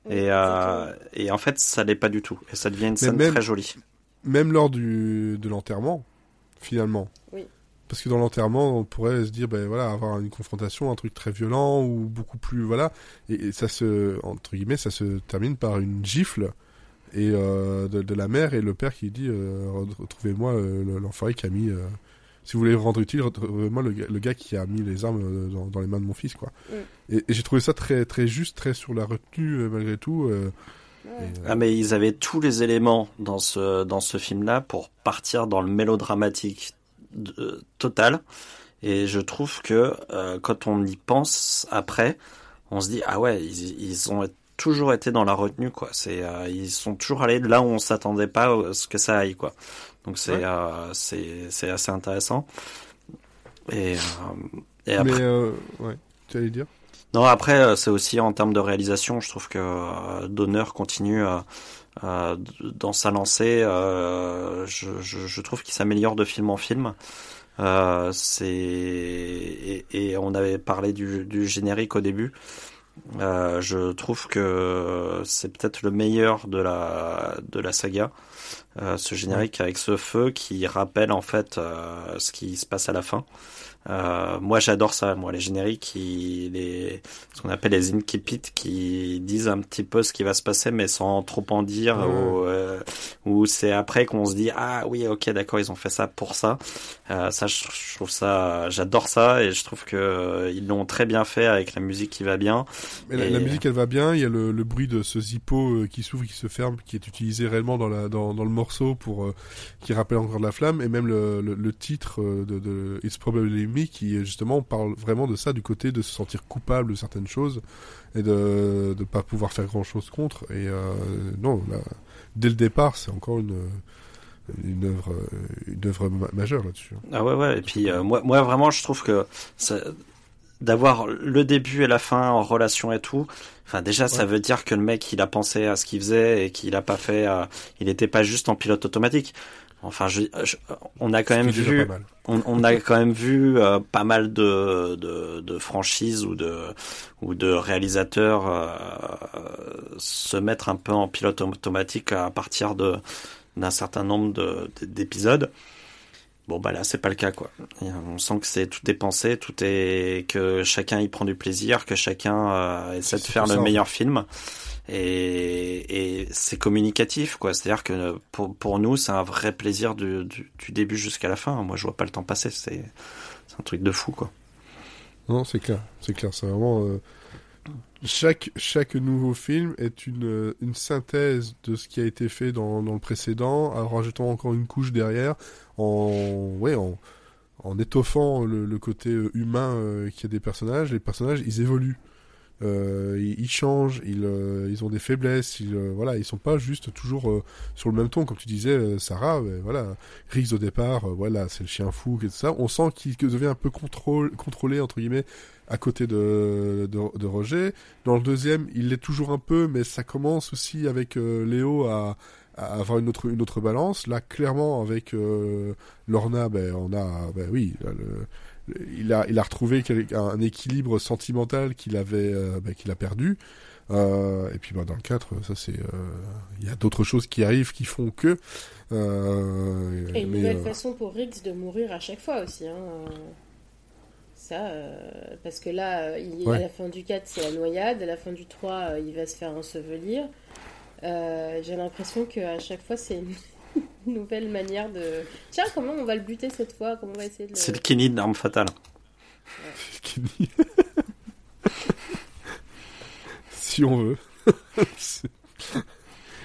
et, euh, et en fait, ça l'est pas du tout. Et ça devient une scène très jolie. Même lors du, de l'enterrement, finalement. Oui. Parce que dans l'enterrement, on pourrait se dire, ben voilà, avoir une confrontation, un truc très violent ou beaucoup plus, voilà. Et, et ça se, entre guillemets, ça se termine par une gifle et euh, de, la mère et le père qui dit euh, retrouvez-moi euh, l'enfoiré qui a mis si vous voulez rendre utile retrouvez-moi le, le, gars qui a mis les armes dans, les mains de mon fils quoi mm. et, j'ai trouvé ça très très juste très sur la retenue malgré tout Ah mais ils avaient tous les éléments dans ce dans ce film-là pour partir dans le mélodramatique total. Et je trouve que euh, quand on y pense après, on se dit ah ouais ils, ils ont toujours été dans la retenue quoi. C'est euh, ils sont toujours allés là où on s'attendait pas à ce que ça aille quoi. Donc c'est euh, c'est c'est assez intéressant. Et, et après. Mais ouais, tu allais dire? Non, après, c'est aussi en termes de réalisation, je trouve que Donner continue euh, dans sa lancée. je, je, je, trouve qu'il s'améliore de film en film. Euh, c'est et, et, on avait parlé du, du générique au début. Euh, je trouve que c'est peut-être le meilleur de la de la saga. Euh, ce générique avec ce feu qui rappelle en fait euh, ce qui se passe à la fin. Euh, moi, j'adore ça. Moi, les génériques, qui, les, ce qu'on appelle les incipits, qui disent un petit peu ce qui va se passer, mais sans trop en dire, ou, euh, ou c'est après qu'on se dit ah oui, ok, d'accord, ils ont fait ça pour ça. Euh, ça, je, trouve ça, j'adore ça, et je trouve que euh, ils l'ont très bien fait avec la musique qui va bien. Mais la, musique, elle va bien. Il y a le, le bruit de ce zippo euh, qui s'ouvre, qui se ferme, qui est utilisé réellement dans la dans, dans le morceau pour qui rappelle encore de la flamme, et même le, le, le titre de, de It's Probably qui justement parle vraiment de ça, du côté de se sentir coupable de certaines choses et de ne pas pouvoir faire grand chose contre. Et euh, non, dès le départ, c'est encore une une œuvre une œuvre majeure là-dessus. Ah ouais ouais et puis euh, moi moi vraiment je trouve que d'avoir le début et la fin en relation et tout enfin déjà ça veut dire que le mec il a pensé à ce qu'il faisait et qu'il a pas fait euh, il était pas juste en pilote automatique Enfin, je, on a quand même vu, on, on, a quand même vu euh, pas mal de, de, de, franchises ou de ou de réalisateurs euh, se mettre un peu en pilote automatique à partir de d'un certain nombre d'épisodes. Bon bah là c'est pas le cas quoi. On sent que c'est tout est pensé, tout est que chacun y prend du plaisir, que chacun euh, essaie de faire le meilleur film et, c'est communicatif quoi. C'est à dire que pour, pour nous c'est un vrai plaisir du, du, début jusqu'à la fin. Moi je vois pas le temps passer. C'est un truc de fou quoi. Non c'est clair. C'est clair. C'est vraiment euh, chaque chaque nouveau film est une une synthèse de ce qui a été fait dans, dans le précédent en rajoutant encore une couche derrière en ouais en en étoffant le, le côté humain euh, qu'il y a des personnages. Les personnages ils évoluent euh, ils, changent, ils, euh, ils ont des faiblesses, ils, euh, voilà, ils sont pas juste toujours euh, sur le même ton, comme tu disais, Sarah. voilà, Riggs au départ, voilà, c'est le chien fou, et tout ça. On sent qu'il devient un peu contrôlé entre guillemets à côté de, Roger. Dans le deuxième, il l'est toujours un peu, mais ça commence aussi avec Léo à, avoir une autre balance. Là, clairement, avec Lorna, ben on a, ben oui, il a, il a retrouvé un équilibre sentimental qu'il avait, euh, bah, qu'il a perdu. Euh, et puis bah, dans le 4, ça c'est, euh, il y a d'autres choses qui arrivent qui font que. Et une nouvelle façon pour Riggs de mourir à chaque fois aussi. Hein. Ça, parce que là, il, à la fin du 4, c'est la noyade, à la fin du 3, il va se faire ensevelir. J'ai l'impression qu'à chaque fois, c'est une nouvelle manière de. Tiens, comment on va le buter cette fois? Comment on va essayer de C'est le Kenny d'arme fatale. Ouais. si on veut.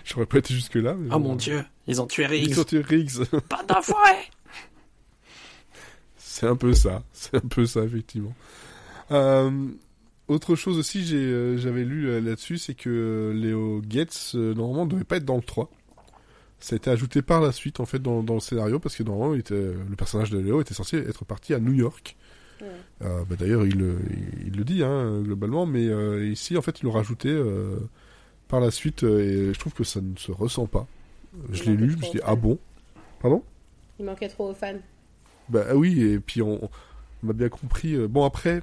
J'aurais pas été jusque là. Mais oh mon dieu, ils ont tué Riggs. Ils ont tué Riggs. Pas d'enfoirés C'est un peu ça. C'est un peu ça, effectivement. Euh, autre chose aussi, euh, j'avais lu euh, là-dessus, c'est que Léo Gates, normalement, ne devait pas être dans le 3 ça a été ajouté par la suite en fait dans, dans le scénario parce que normalement était, le personnage de Léo était censé être parti à New York. Euh, bah, D'ailleurs il, il, il, le dit hein, globalement, mais euh, ici en fait ils l'ont rajouté euh, par la suite et je trouve que ça ne se ressent pas. Je l'ai lu, je me suis dit ah bon, pardon? Il manquait trop aux fans. Bah ah oui et puis on, on a bien compris. bon après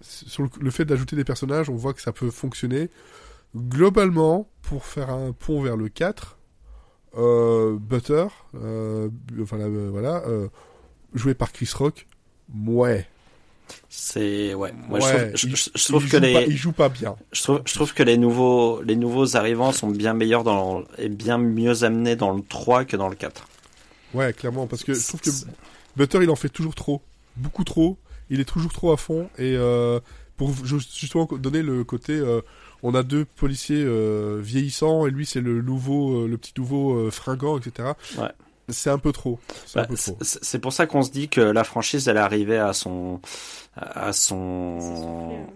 sur le, le fait d'ajouter des personnages, on voit que ça peut fonctionner. Globalement, pour faire un pont vers le 4, euh, Butter, euh, enfin euh, voilà, euh, joué par Chris Rock, ouais. C'est ouais. Moi, je trouve, je, trouve que les pas, il joue pas bien. Je trouve, je trouve que les nouveaux les nouveaux arrivants sont bien meilleurs dans et bien mieux amenés dans le 3 que dans le 4. Ouais, clairement parce que je trouve que Butter il en fait toujours trop, beaucoup trop. Il est toujours trop à fond et euh, pour justement donner le côté. Euh, on a deux policiers euh, vieillissants et lui c'est le nouveau, euh, le petit nouveau fringant, etc. Ouais. C'est un peu trop. Bah, c'est pour ça qu'on se dit que la franchise, elle est arrivée à son, à son,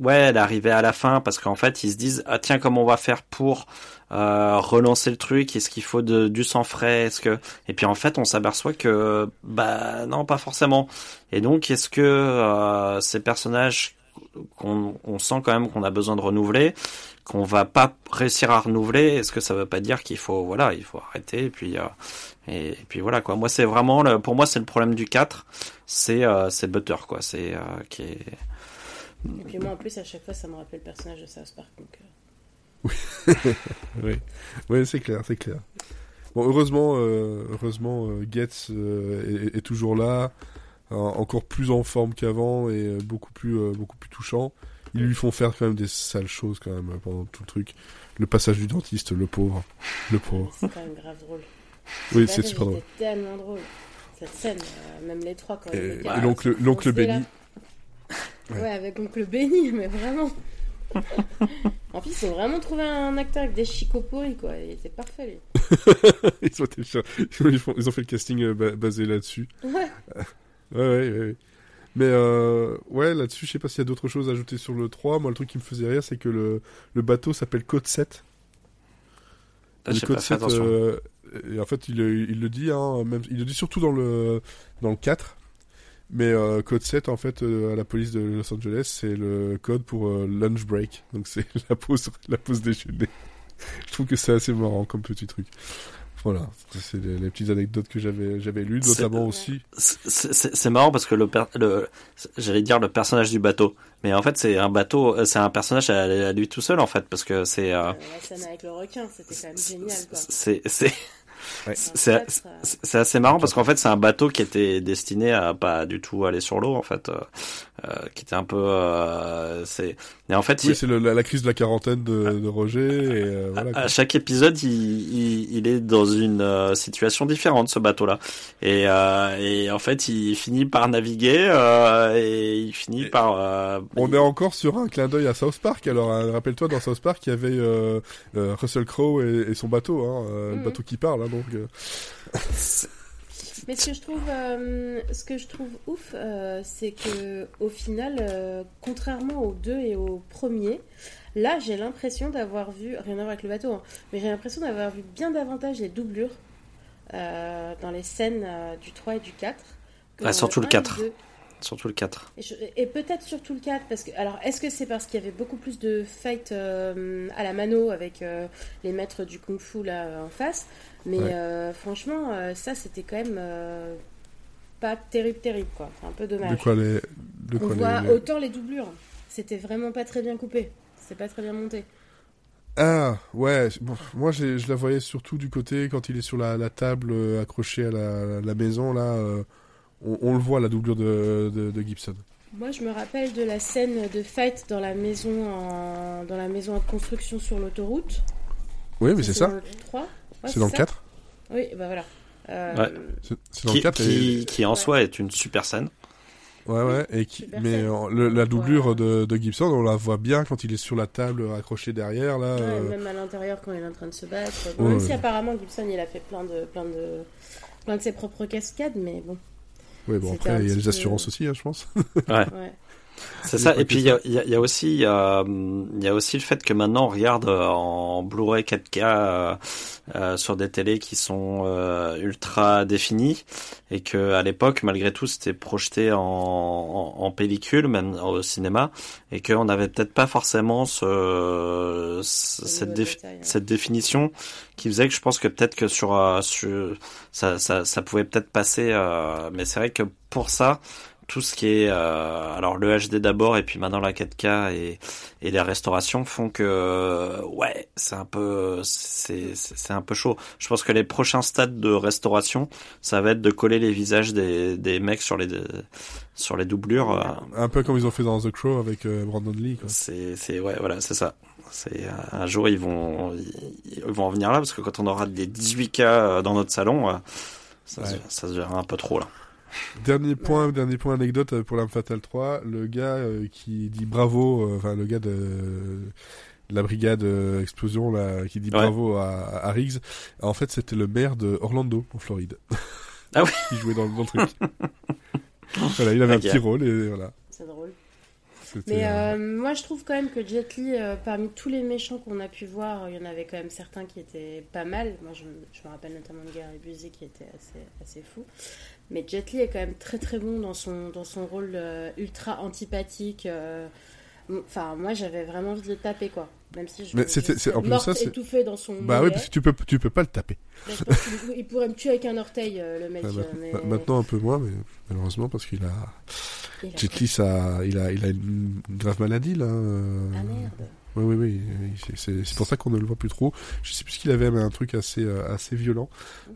ouais, elle est arrivée à la fin parce qu'en fait, ils se disent, ah tiens, comment on va faire pour euh, relancer le truc? Est-ce qu'il faut de, du sang frais? Est-ce que et puis en fait, on s'aperçoit que bah non, pas forcément. Et donc, est-ce que euh, ces personnages qu'on on sent quand même qu'on a besoin de renouveler, qu'on va pas réussir à renouveler, est-ce que ça veut pas dire qu'il faut voilà, il faut arrêter et puis euh, et, puis voilà quoi. Moi c'est vraiment le, pour moi c'est le problème du 4, c'est euh, c'est Butter quoi, c'est euh, qui est Et puis moi en plus à chaque fois ça me rappelle le personnage de South Park donc Oui. oui. Oui, c'est clair, c'est clair. Bon, heureusement heureusement Getz est, est, toujours là, encore plus en forme qu'avant et beaucoup plus beaucoup plus touchant. Ils lui font faire quand même des sales choses quand même pendant tout le truc. Le passage du dentiste, le pauvre. Le pauvre. C'est quand même grave drôle. Oui, c'est super drôle. C'est tellement drôle. Cette scène, euh, même les trois quand Et, et l'oncle, l'oncle Benny. Ouais. avec l'oncle Benny, mais vraiment. en plus, ils ont vraiment trouvé un acteur avec des chicots pourris, quoi. Il était parfait, lui. ils, ont fait le casting euh, basé là-dessus. Ouais. Ouais, ouais, ouais. Mais euh, ouais, là-dessus, je sais pas s'il y a d'autres choses à ajouter sur le 3. Moi, le truc qui me faisait rire, c'est que le, le bateau s'appelle Code 7. Ah, le Code 7, euh, et en fait, il, il le dit, hein, même, il le dit surtout dans le, dans le 4. Mais euh, code 7, en fait, euh, à la police de Los Angeles, c'est le code pour euh, lunch break. Donc c'est la pause, la pause déjeuner. je trouve que c'est assez marrant comme petit truc. Voilà, c'est les, petites anecdotes que j'avais j'avais lues, notamment aussi. C'est marrant parce que le, le j'allais dire le personnage du bateau, mais en fait c'est un bateau, euh, c'est un personnage à, lui tout seul en fait parce que c'est. Euh... La scène avec le requin, c'était quand même génial quoi. C'est c'est c'est assez marrant parce qu'en fait c'est un bateau qui était destiné à pas du tout aller sur l'eau en fait, euh qui était un peu euh, c'est et en fait oui c'est la, crise de la quarantaine de, de Roger et euh, voilà, à, chaque épisode il, il, il est dans une euh, situation différente ce bateau là et, et en fait il finit par naviguer et il finit par on est encore sur un clin d'œil à South Park alors hein, rappelle-toi dans South Park il y avait Russell Crowe et, et, son bateau hein, le mhm. bateau qui parle hein, donc euh. Mais ce que je trouve, euh, ce que je trouve ouf, euh, c'est que au final, contrairement aux deux et au premier, là j'ai l'impression d'avoir vu, rien à voir avec le bateau, hein, mais j'ai l'impression d'avoir vu bien davantage les doublures dans les scènes du 3 et du 4. Ah, surtout le 4. Surtout le 4. Et, peut-être surtout le 4, parce que. Alors, est-ce que c'est parce qu'il y avait beaucoup plus de fight à la mano avec les maîtres du kung fu là en face? Mais euh, franchement, euh, ça, c'était quand même euh, pas terrible, terrible, quoi. C'est un peu dommage. De quoi les. On voit autant les doublures. C'était vraiment pas très bien coupé. C'est pas très bien monté. Ah, ouais. moi, je la voyais surtout du côté quand il est sur la, table accrochée à la, maison, là. On, le voit, la doublure de, de, Gibson. Moi, je me rappelle de la scène de fight dans la maison en, dans la maison en construction sur l'autoroute. Oui, mais c'est ça. c'est dans le 4 Oui, bah voilà. Euh... C'est dans qui, le 4 qui, qui en soi est une super scène. Ouais, ouais, et qui, mais euh, la doublure de, de, Gibson, on la voit bien quand il est sur la table accroché derrière, là. Ouais, euh. Même à l'intérieur quand il est en train de se battre. même si apparemment Gibson, il a fait plein de, plein de, plein de ses propres cascades, mais bon. Oui, bon, après, il y a les assurances aussi, hein, je pense. ouais. ouais. C'est ça. Et puis il y a, y a, aussi il y a, y a, aussi le fait que maintenant on regarde euh, en Blu-ray 4K euh, euh, sur des télés qui sont euh, ultra définies et que à l'époque malgré tout c'était projeté en, en, pellicule même au cinéma et qu'on n'avait peut-être pas forcément ce, cette, cette définition qui faisait que je pense que peut-être que sur, sur ça, ça, ça pouvait peut-être passer mais c'est vrai que pour ça tout ce qui est euh, alors le HD d'abord et puis maintenant la 4K et, et les restaurations font que euh, ouais c'est un peu c'est c'est un peu chaud. Je pense que les prochains stades de restauration ça va être de coller les visages des, des mecs sur les sur les doublures. Euh. Un peu comme ils ont fait dans The Crow avec Brandon Lee. C'est c'est ouais voilà c'est ça. C'est un jour ils vont ils vont en venir là parce que quand on aura des 18K dans notre salon ça, ça se verra un peu trop là. Dernier point, dernier point anecdote euh, pour l'Arme Fatale 3, le gars euh, qui dit bravo, euh, enfin le gars de, de la brigade euh, explosion là, qui dit Ouais. bravo à, à Riggs, en fait c'était le maire de Orlando en Floride. Ah oui. qui jouait dans, dans le truc. voilà, il avait un petit rôle et voilà. C'est drôle. Mais euh, euh, moi, je trouve quand même que Jet Li, euh, parmi tous les méchants qu'on a pu voir, il y en avait quand même certains qui étaient pas mal. Moi, je, je me rappelle notamment de Gary Busey qui était assez, assez fou. Mais Jet Li est quand même très très bon dans son, dans son rôle euh, ultra antipathique. euh, Enfin, moi, j'avais vraiment envie de le taper, quoi. Même si je, Mais je c'est- en plus, morte ça, c'est- étouffée dans son Bah oui, parce que tu peux, tu peux pas le taper. Mais je pense qu'il- il pourrait me tuer avec un orteil, euh, le mec. Ah, euh, mais... ma- Maintenant un peu moins, mais malheureusement parce qu'il a, Il a- Jet Li, ça, il a, il a une grave maladie là. euh, Ah merde. Oui, oui, oui. c'est- pour ça qu'on ne le voit plus trop. Je sais plus ce qu'il avait, mais un truc assez, euh, assez violent.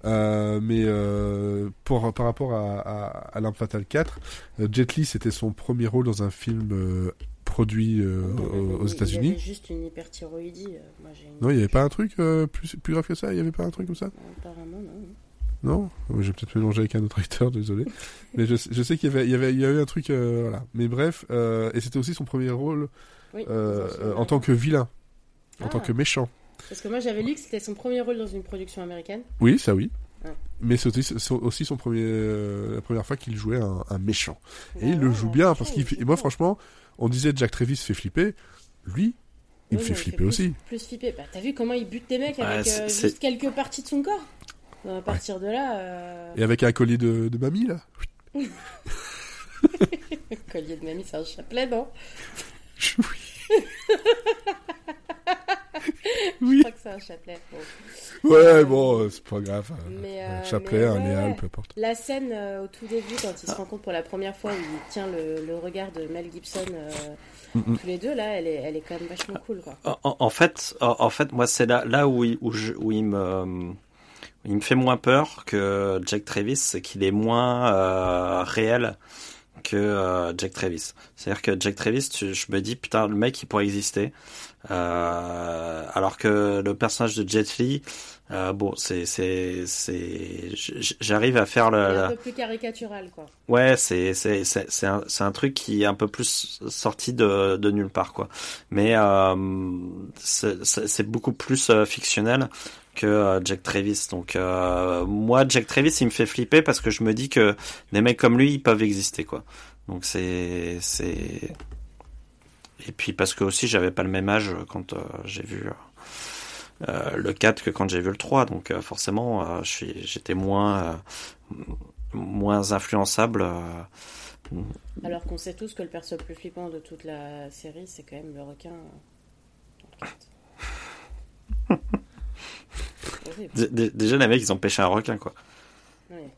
Euh, mais euh, pour, par rapport à, à, à L'Arme Fatale 4, euh, Jet Li, c'était son premier rôle dans un film euh, produit aux, aux Il États-Unis. avait juste une hyperthyroïdie. Moi, une... Non, il n'y avait pas un truc plus, plus grave que ça? Il n'y avait pas un truc comme ça? Apparemment, non. Non J'ai peut-être mélangé avec un autre acteur, désolé. mais je, je sais qu'il y avait, il y avait, il y a eu un truc, euh, voilà. Mais bref, euh, et c'était aussi son premier rôle Oui, euh, en tant que vilain, en Ah. tant que méchant. Parce que moi, j'avais lu que c'était son premier rôle dans une production américaine. Oui, ça oui. Ouais. Mais c'est aussi, son premier, euh, la première fois qu'il jouait un, un méchant. Et il Ah le ouais, joue bien parce il qu'il moi franchement, on disait Jack Travis fait flipper. Lui, il me Oui, fait flipper plus- aussi. Plus flipper. Bah, t'as vu comment il bute des mecs Ouais, avec euh, juste quelques parties de son corps Bah, À partir de là, euh... Et avec un collier de, de mamie là. collier de mamie, c'est un chapelet, non? Oui. Je oui. crois que c'est un chapelet. Bon. Ouais, bon, c'est pas grave. euh, Mais, un euh, chapelet, mais un ouais, peu importe. La scène euh, au tout début, quand il se rend compte pour la première fois, où il tient le, le regard de Mel Gibson, euh, Mm, mm. tous les deux, là, elle est, elle est quand même vachement cool, quoi. En, fait, en, en fait, moi, c'est là, là où, il, où, je- où il me, où il me fait moins peur que Jack Travis, c'est qu'il est moins euh, réel que euh, Jack Travis. C'est-à-dire que Jack Travis, tu- je me dis putain, le mec, il pourrait exister. Euh, alors que le personnage de Jet Li, euh, bon, c'est, c'est, c'est, j'arrive à faire le, un peu plus caricatural, quoi. Ouais, c'est c'est c'est c'est un c'est un truc qui est un peu plus sorti de de nulle part quoi. Mais c'est beaucoup plus fictionnel que euh, Jack Travis. Donc euh, moi Jack Travis, il me fait flipper parce que je me dis que des mecs comme lui, ils peuvent exister quoi. Donc c'est c'est et puis parce que aussi j'avais pas le même âge quand euh, j'ai vu le 4 que quand j'ai vu le 3 donc forcément j'étais moins moins influençable. Alors qu'on sait tous que le perso le plus flippant de toute la série, c'est quand même le requin quatre. Horrible. d- d- déjà, les mecs, ils ont pêché un requin, quoi. Ouais.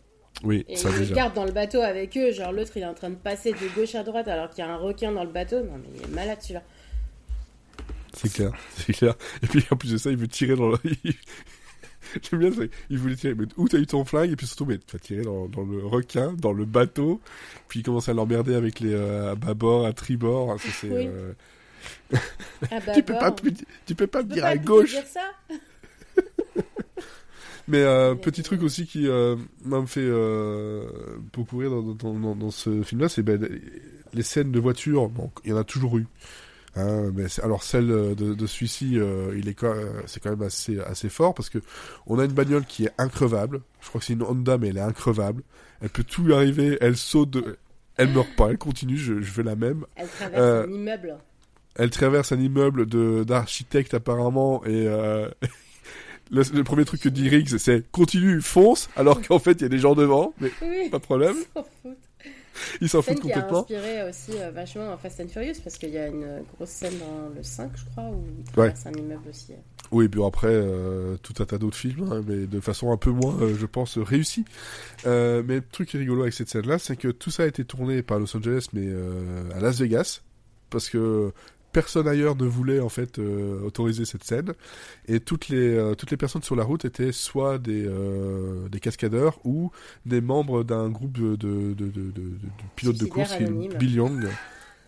Oui, Et ça ils déjà. gardent dans le bateau avec eux, genre l'autre il est en train de passer de gauche à droite alors qu'il y a un requin dans le bateau. Non mais il est malade celui-là. C'est clair, c'est clair. Et puis en plus de ça, il veut tirer dans le. J'aime bien ça. Il voulait tirer. Mais où t'as eu ton flingue? Et puis surtout, mais tu vas tirer dans, dans le requin, dans le bateau. Puis il commence à l'emmerder avec les euh, à bâbord, à tribord. Ça, c'est, Oui. euh, tu peux pas, plus- tu peux pas Tu me peux dire pas à gauche. dire ça Mais euh, petit truc aussi qui euh, m'a fait euh, beaucoup rire dans, dans, dans, dans ce film-là, c'est ben, les scènes de voiture. Bon, il y en a toujours eu. Hein, mais alors celle de, de celui-ci, euh, il est euh, c'est quand même assez assez fort parce que on a une bagnole qui est increvable. Je crois que c'est une Honda, mais elle est increvable. Elle peut tout lui arriver. Elle saute, de... elle meurt pas. Elle continue. Je, je fais la même. Elle traverse Euh, un immeuble. Elle traverse un immeuble de d'architecte apparemment et euh, le, le premier truc que dit Riggs c'est continue fonce alors qu'en fait il y a des gens devant mais Oui. pas de problème. Ils s'en foutent. Qui a complètement. inspiré aussi euh, vachement Fast and Furious parce qu'il y a une grosse scène dans le 5 je crois où il traverse un immeuble aussi. oui puis après euh, tout un tas d'autres films hein, mais de façon un peu moins euh, je pense réussie. Euh, mais le truc qui est rigolo avec cette scène là c'est que tout ça a été tourné pas à Los Angeles mais euh, à Las Vegas parce que personne ailleurs ne voulait en fait euh, autoriser cette scène et toutes les euh, toutes les personnes sur la route étaient soit des euh, des cascadeurs ou des membres d'un groupe de de, de, de, de- pilotes de course. Bill Young.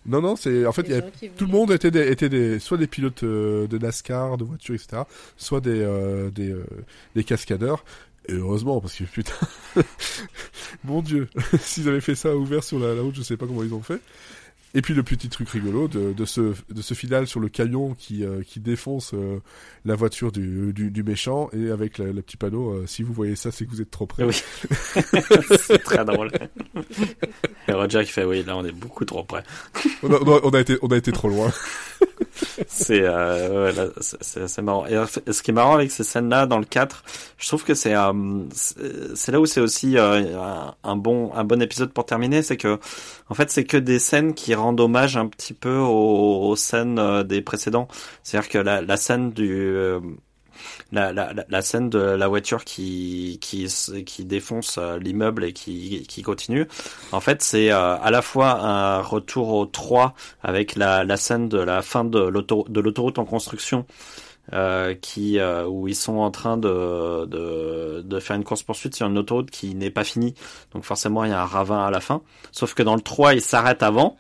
Non non c'est en fait il y Les a gens qui tout le monde était des, était des soit des pilotes euh, de NASCAR de voitures etc soit des euh, des euh, des cascadeurs Et heureusement, parce que putain, mon dieu, s'ils avaient fait ça ouvert sur la, la route, je sais pas comment ils ont fait. Et puis le petit truc rigolo de, de ce de ce final sur le camion qui euh, qui défonce euh, la voiture du, du, du, méchant et avec le, petit panneau euh, si vous voyez ça c'est que vous êtes trop près. Oui. c'est très drôle. Et Roger qui fait oui là on est beaucoup trop près. on, a, on a été on a été trop loin. c'est ouais, c'est marrant. Et ce qui est marrant avec ces scènes-là dans le 4, je trouve que c'est c'est là où c'est aussi un bon un bon épisode pour terminer, c'est que en fait c'est que des scènes qui rendent hommage un petit peu aux, aux scènes euh, des précédents. C'est-à-dire que la, scène du euh, la, scène de la voiture qui qui qui défonce euh, l'immeuble et qui qui continue. En fait, c'est à la fois un retour au 3 avec la scène de la fin de l'autoroute en construction. Qui où ils sont en train de, de, de faire une course poursuite sur une autoroute qui n'est pas finie donc forcément il y a un ravin à la fin sauf que dans le 3 il s'arrête avant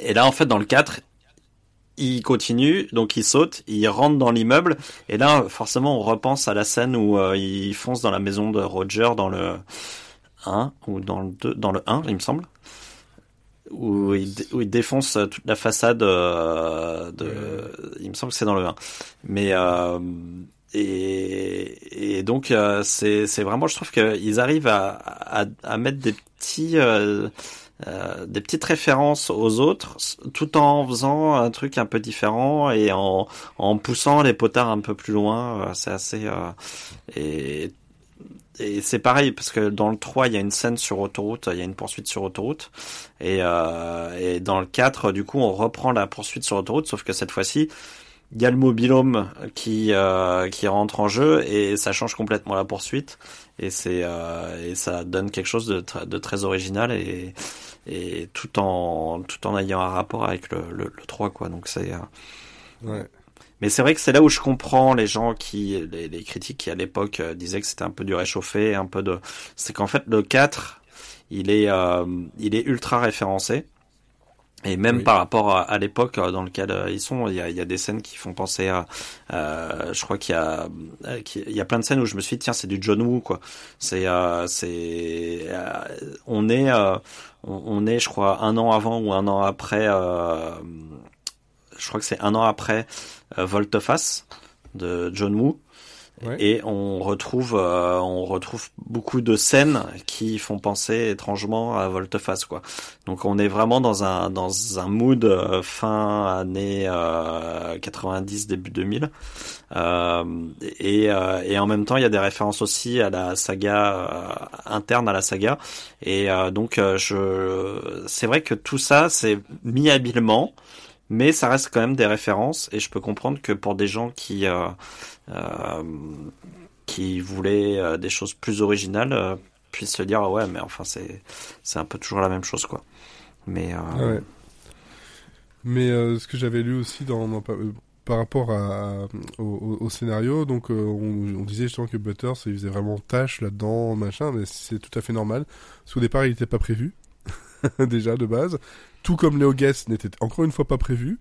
et là en fait dans le 4 il continue, donc il saute, il rentre dans l'immeuble, et là, forcément, on repense à la scène où euh, il fonce dans la maison de Roger dans le 1, ou dans le 2, dans le 1, il me semble, où il, où il défonce toute la façade euh, de... Il me semble que c'est dans le 1. Mais... Euh, et, et donc, euh, c'est vraiment, je trouve qu'ils arrivent à, à, à, mettre des petits... Euh, des petites références aux autres, tout en faisant un truc un peu différent et en, en poussant les potards un peu plus loin. Euh, c'est assez euh, et et c'est pareil parce que dans le 3 il y a une scène sur autoroute, il y a une poursuite sur autoroute et, euh, et dans le 4 du coup on reprend la poursuite sur autoroute sauf que cette fois-ci il y a le mobilhome qui euh, qui rentre en jeu et ça change complètement la poursuite et c'est euh, et ça donne quelque chose de, de très original et et tout en tout en ayant un rapport avec le, le, le 3 quoi donc c'est euh... ouais. mais c'est vrai que c'est là où je comprends les gens qui les, les critiques qui à l'époque euh, disaient que c'était un peu du réchauffé un peu de c'est qu'en fait le 4 il est euh, il est ultra référencé et même oui. par rapport à, à l'époque dans lequel euh, ils sont, il y a, il y a des scènes qui font penser à. Euh, je crois qu'il y a, il y a plein de scènes où je me suis dit tiens c'est du John Woo quoi. C'est, euh, c'est, euh, on est, euh, on, on, est je crois un an avant ou un an après. Euh, je crois que c'est un an après Volteface de John Woo. Et on retrouve, euh, on retrouve beaucoup de scènes qui font penser étrangement à Volteface, quoi. Donc on est vraiment dans un dans un mood euh, fin année euh, 90 début 2000. Euh, et et en même temps il y a des références aussi à la saga interne à la saga. Et donc je, c'est vrai que tout ça c'est mis habilement mais ça reste quand même des références et je peux comprendre que pour des gens qui euh, euh, qui voulaient euh, des choses plus originales euh, puissent se dire ouais mais enfin c'est c'est un peu toujours la même chose quoi. Mais ah mais ce que j'avais lu aussi dans, par rapport au, scénario, donc euh, on, disait justement que Butters il faisait vraiment tâche là-dedans, machin, mais c'est tout à fait normal. Parce qu'au départ il n'était pas prévu, déjà de base. Tout comme Léo Guest n'était encore une fois pas prévu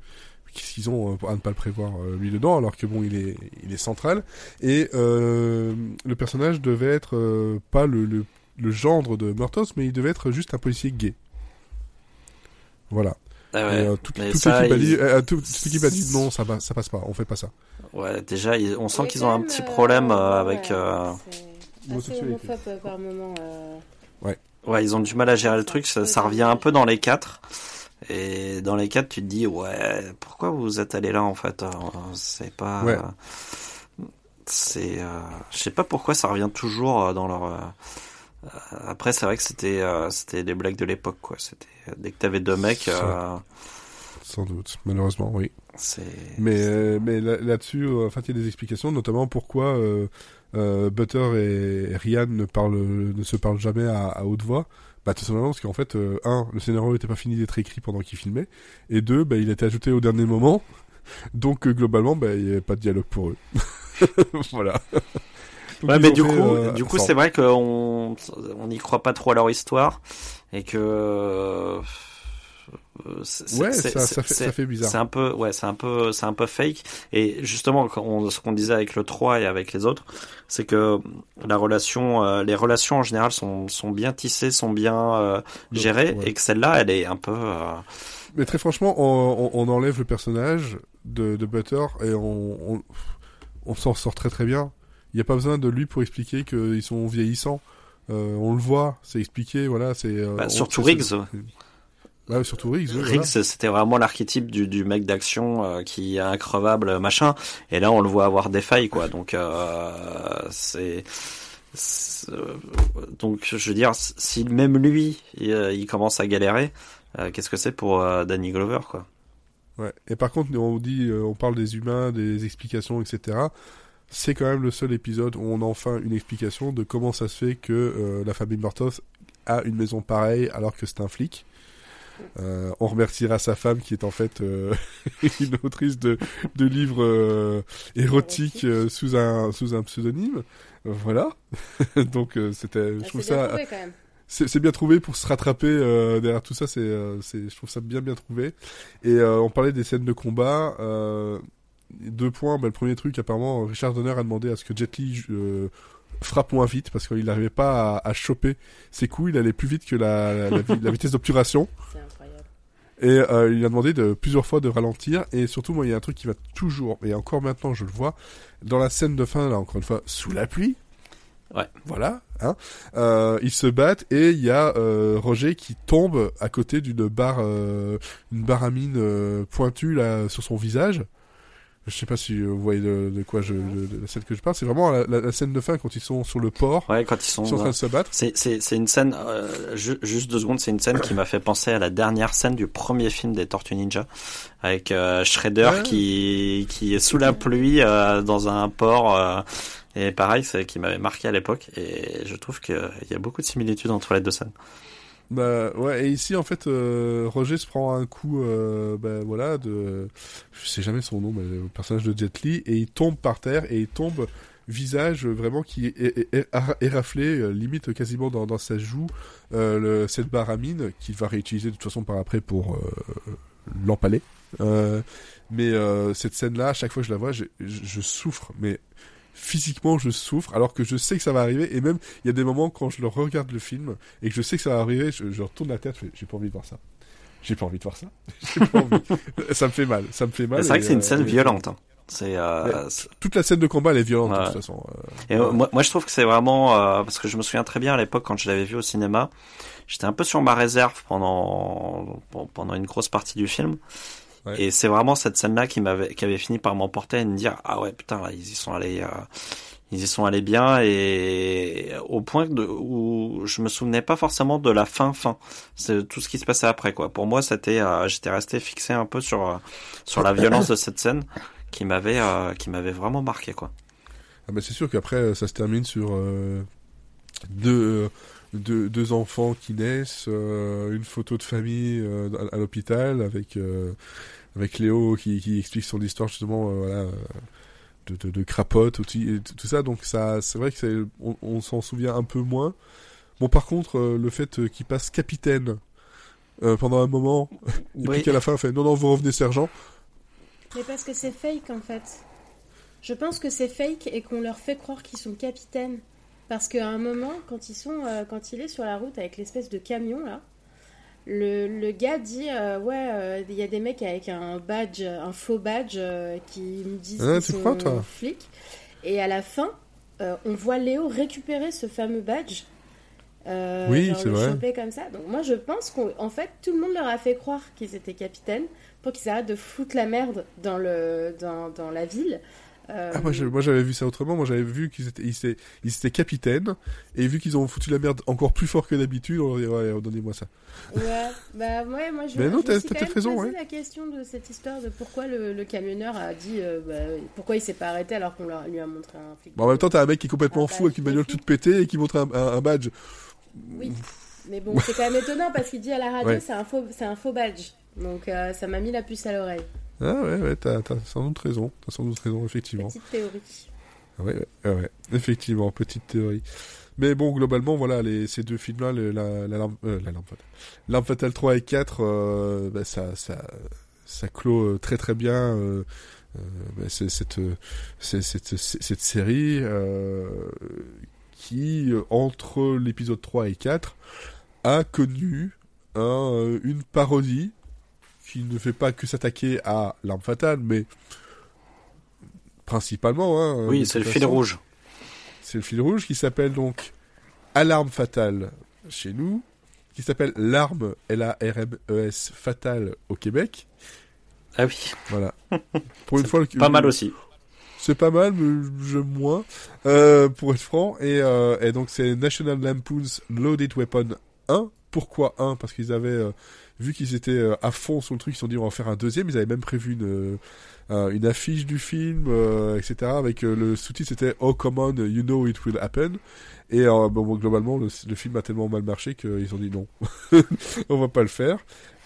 qu'est-ce qu'ils ont euh, à ne pas le prévoir euh, lui dedans alors que bon il est il est central. Et euh, le personnage devait être euh, pas le, le, le, gendre de Murtos mais il devait être juste un policier gay. Voilà. Ah ouais, euh, toute, toute l'équipe a dit euh, toute l'équipe a dit non ça va ça passe pas on fait pas ça. Ouais déjà ils, on sent qu'ils ont un petit problème avec ouais, assez homophobe par moment ouais. Ouais, ils ont du mal à gérer le truc, ça, ça revient un peu dans les quatre. Et dans les quatre, tu te dis, ouais, pourquoi vous êtes allé là en fait C'est pas. Ouais. C'est. Euh, je sais pas pourquoi ça revient toujours dans leur. Euh, après, c'est vrai que c'était euh, c'était les blagues de l'époque, quoi. C'était dès que t'avais deux mecs. Sans... Sans doute, malheureusement, oui. Mais mais là-dessus, en fait, il y a des explications, notamment pourquoi euh, Butter et Ryan ne parlent, ne se parlent jamais à, à haute voix. Bah tout simplement parce qu'en fait, euh, un, le scénario n'était pas fini d'être écrit pendant qu'ils filmaient, et deux, bah, il a été ajouté au dernier moment, donc euh, globalement, bah, il n'y avait pas de dialogue pour eux. voilà. Donc, ouais, mais du, fait, coup, euh, du coup, c'est vrai qu'on on n'y croit pas trop à leur histoire et que ouais, ça, ça, fait, ça, fait, bizarre. C'est un peu, ouais, c'est un peu, c'est un peu fake. Et justement, ce qu'on disait avec le 3 et avec les autres, c'est que la relation, euh, les relations en général sont, sont bien tissées, sont bien euh, gérées, et que celle-là, elle est un peu. Euh, Mais très franchement, on, on, enlève le personnage de, de Butter et on, on, on s'en sort très très bien. Il n'y a pas besoin de lui pour expliquer qu'ils sont vieillissants. on le voit, c'est expliqué, voilà, c'est. Bah, surtout Riggs. Ouais, surtout Riggs. Riggs, c'était vraiment l'archétype du, du mec d'action euh, qui est increvable, machin. Et là, on le voit avoir des failles, quoi. Donc, euh, c'est, donc, je veux dire, si même lui, il, euh, commence à galérer, euh, qu'est-ce que c'est pour Danny Glover, quoi? Ouais. Et par contre, on dit, on parle des humains, des explications, etc. C'est quand même le seul épisode où on a enfin une explication de comment ça se fait que la famille Mortos a une maison pareille alors que c'est un flic. Euh, on remerciera sa femme qui est en fait euh, une autrice de, de livres euh, érotiques sous un sous un pseudonyme. voilà. Donc c'était, je trouve ça. C'est bien trouvé pour se rattraper derrière tout ça. C'est, c'est, je trouve ça bien bien trouvé. Et on parlait des scènes de combat. deux points. Bah, le premier truc, apparemment, Richard Donner a demandé à ce que Jet Li frappe moins vite parce qu'il n'arrivait pas à, choper ses coups, il allait plus vite que la, la, vitesse d'obturation. Et euh, il a demandé de plusieurs fois de ralentir et surtout moi il y a un truc qui va toujours et encore maintenant je le vois dans la scène de fin là encore une fois sous la pluie. Ouais. Voilà. Hein, euh, ils se battent et il y a euh, Roger qui tombe à côté d'une barre, euh, une barre à mine euh, pointue là sur son visage. Je sais pas si vous voyez de, de quoi je, de, la scène que je parle. C'est vraiment la, la, scène de fin quand ils sont sur le port. Ouais, quand ils sont, en train de se battre. C'est, c'est, c'est une scène, euh, juste deux secondes, c'est une scène qui m'a fait penser à la dernière scène du premier film des Tortues Ninja. Avec euh, Shredder qui, qui est sous la pluie euh, dans un port. Euh, et pareil, c'est qui m'avait marqué à l'époque. Et je trouve qu'il y a beaucoup de similitudes entre les deux scènes. Bah ouais, et ici en fait, euh, Roger se prend un coup, euh, bah, voilà, de, je sais jamais son nom, mais le personnage de Jet Li, et il tombe par terre et il tombe visage vraiment qui est, éraflé, euh, limite quasiment dans, sa joue, euh, le, cette barre à mine qu'il va réutiliser de toute façon par après pour l'empaler. mais cette scène-là, à chaque fois que je la vois, je, je souffre, mais physiquement je souffre alors que je sais que ça va arriver et même il y a des moments quand je le regarde le film et que je sais que ça va arriver je, retourne la tête j'ai pas envie de voir ça. J'ai pas envie de voir ça. Ça me fait mal ça me fait mal c'est vrai que c'est une euh, scène violente hein. c'est euh, toute la scène de combat elle est violente de toute façon euh. et moi, moi, je trouve que c'est vraiment parce que je me souviens très bien à l'époque quand je l'avais vu au cinéma j'étais un peu sur ma réserve pendant pendant une grosse partie du film et c'est vraiment cette scène-là qui m'avait, qui avait fini par m'emporter et me dire ah ouais putain là, ils y sont allés, euh, ils y sont allés bien et au point de, où je me souvenais pas forcément de la fin fin. C'est tout ce qui se passait après quoi. Pour moi c'était, euh, j'étais resté fixé un peu sur euh, sur la violence de cette scène qui m'avait qui m'avait vraiment marqué quoi. Ah bah c'est sûr qu'après ça se termine sur deux deux, deux, enfants qui naissent, une photo de famille à, l'hôpital avec avec Léo qui, qui explique son histoire justement euh, voilà de, de, de crapote tout, tout ça. Donc ça c'est vrai que on, on s'en souvient un peu moins. Bon par contre euh, le fait qu'il passe capitaine euh, pendant un moment et puis qu'à la fin il fait non non vous revenez sergent. Mais parce que c'est fake en fait. Je pense que c'est fake et qu'on leur fait croire qu'ils sont capitaines parce qu'à un moment quand ils sont quand il est sur la route avec l'espèce de camion là le, le, gars dit euh, ouais euh, il y a des mecs avec un badge un faux badge euh, qui me disent ah, qu'ils sont flics. Et à la fin on voit Léo récupérer ce fameux badge oui c'est vrai. comme ça. Donc moi je pense qu'en fait tout le monde leur a fait croire qu'ils étaient capitaines pour qu'ils arrêtent de foutre la merde dans le dans, dans la ville euh, ah, moi, j'avais vu ça autrement. Moi, j'avais vu qu'ils étaient, ils étaient, capitaines et vu qu'ils ont foutu la merde encore plus fort que d'habitude, on leur dit ouais, donnez-moi ça. Ouais, bah ouais, moi je. Mais non, t'as peut-être raison. Ouais. la question de cette histoire de pourquoi le, camionneur a dit, euh, bah, pourquoi il s'est pas arrêté alors qu'on lui a montré un flic. Bon, en même temps, t'as un mec qui est complètement fou avec une bagnole toute pétée et qui montre un, badge. Oui, mais bon, c'est quand même étonnant parce qu'il dit à la radio, c'est un faux, c'est un faux badge. Donc euh, ça m'a mis la puce à l'oreille. Ah ouais, ouais, t'as, sans doute raison. T'as sans doute raison, effectivement. Petite théorie. Ouais, ouais, ouais, effectivement, petite théorie. Mais bon, globalement, voilà, les, ces deux films-là, la, la, la, lampe, euh, la lampe fatale. Lampe fatale 3 et 4, euh, bah, ça, ça, ça clôt euh, très très bien euh, bah, cette, cette, cette, série qui, entre l'épisode 3 et 4, a connu un, une parodie qui ne fait pas que s'attaquer à l'arme fatale, mais principalement. Hein, oui, c'est le fil rouge. C'est le fil rouge qui s'appelle donc Alarme fatale chez nous, qui s'appelle L'arme, L-A-R-M-E-S, fatale au Québec. Ah oui. Voilà. Pour une fois, le... pas mal aussi. C'est pas mal, mais j'aime moins, euh, pour être franc. Et, euh, et donc c'est National Lampoon's Loaded Weapon 1. Pourquoi 1 Parce qu'ils avaient euh, vu qu'ils étaient euh, à fond sur le truc, ils se sont dit on va en faire un deuxième. Ils avaient même prévu une euh, une affiche du film, euh, etc. Avec le sous-titre c'était Oh come on, you know it will happen. Et bon, globalement le, film a tellement mal marché qu'ils ont dit non, on va pas le faire.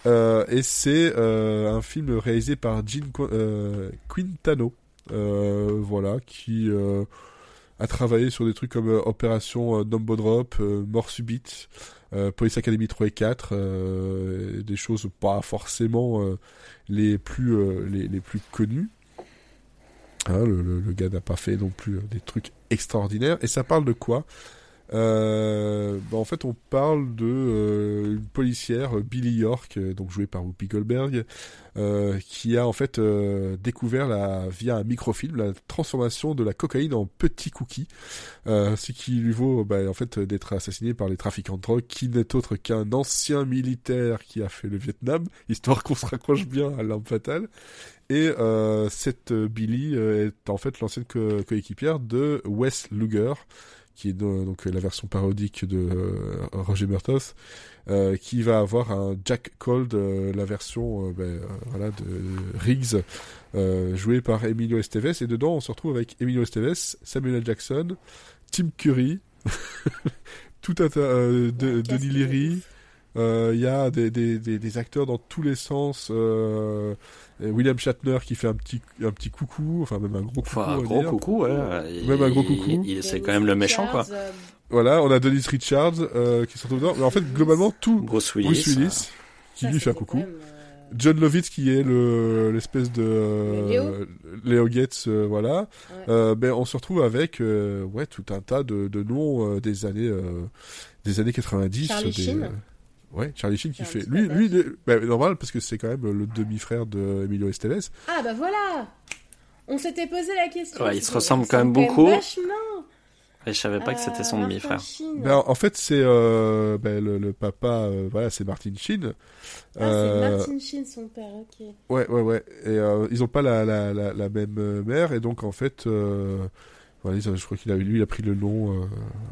Euh, et c'est euh, un film réalisé par Gene euh, Quintano, voilà, qui a travaillé sur des trucs comme Opération Numbo Drop, Mort Subite, Police Academy 3 et 4, des choses pas forcément les plus les, les, plus connues. Hein, le, le, gars n'a pas fait non plus des trucs extraordinaires. Et ça parle de quoi? Euh, bah en fait, on parle de euh, une policière, Billy York, euh, donc jouée par Whoopi Goldberg, euh, qui a en fait euh, découvert la, via un microfilm la transformation de la cocaïne en petit cookie, ce qui lui vaut bah, en fait d'être assassiné par les trafiquants de drogue, qui n'est autre qu'un ancien militaire qui a fait le Vietnam, histoire qu'on se raccroche bien à l'arme fatale. Et cette Billy est en fait l'ancienne co coéquipière de Wes Luger qui est donc la version parodique de euh, Roger Murtaugh, euh, qui va avoir un Jack Cold, euh, la version ben, voilà de Riggs, joué par Emilio Estevez. Et dedans, on se retrouve avec Emilio Estevez, Samuel L. Jackson, Tim Curry, tout un tas de, Denis Leary. Il y a des, des, des, des, acteurs dans tous les sens. Euh, William Shatner qui fait un petit un petit coucou, enfin même un gros coucou. Enfin, un gros dire. coucou, ouais. Même un gros coucou. C'est quand même le méchant, quoi. Euh, Voilà, on a Dennis Richards euh, qui se retrouve dedans. Mais en fait, globalement, tout Bruce Willis, Bruce Willis qui ça, lui fait un coucou. euh, John Lovitz qui est le l'espèce de euh, Léo Gates, euh, voilà. Ouais. Euh, ben on se retrouve avec euh, ouais tout un tas de, de noms euh, des années euh, des années 90. Charlie des, Sheen. Ouais, Charlie Sheen qui fait lui lui il ben, normal parce que c'est quand même le demi-frère de Emilio Estevez. Ah bah voilà On s'était posé la question. Ouais, ils se ils quand même beaucoup. vachement. Et je savais pas que c'était son Euh, demi-frère. Ben, en fait, c'est euh, ben, le, le papa, euh, voilà, c'est Martin Sheen. Ah, Euh, c'est Martin Sheen, son père, ok. Ouais, ouais, ouais. Et euh, ils ont pas la, la, la, la même mère, et donc en fait, euh, voilà, je crois qu'il a lui, il a pris le nom,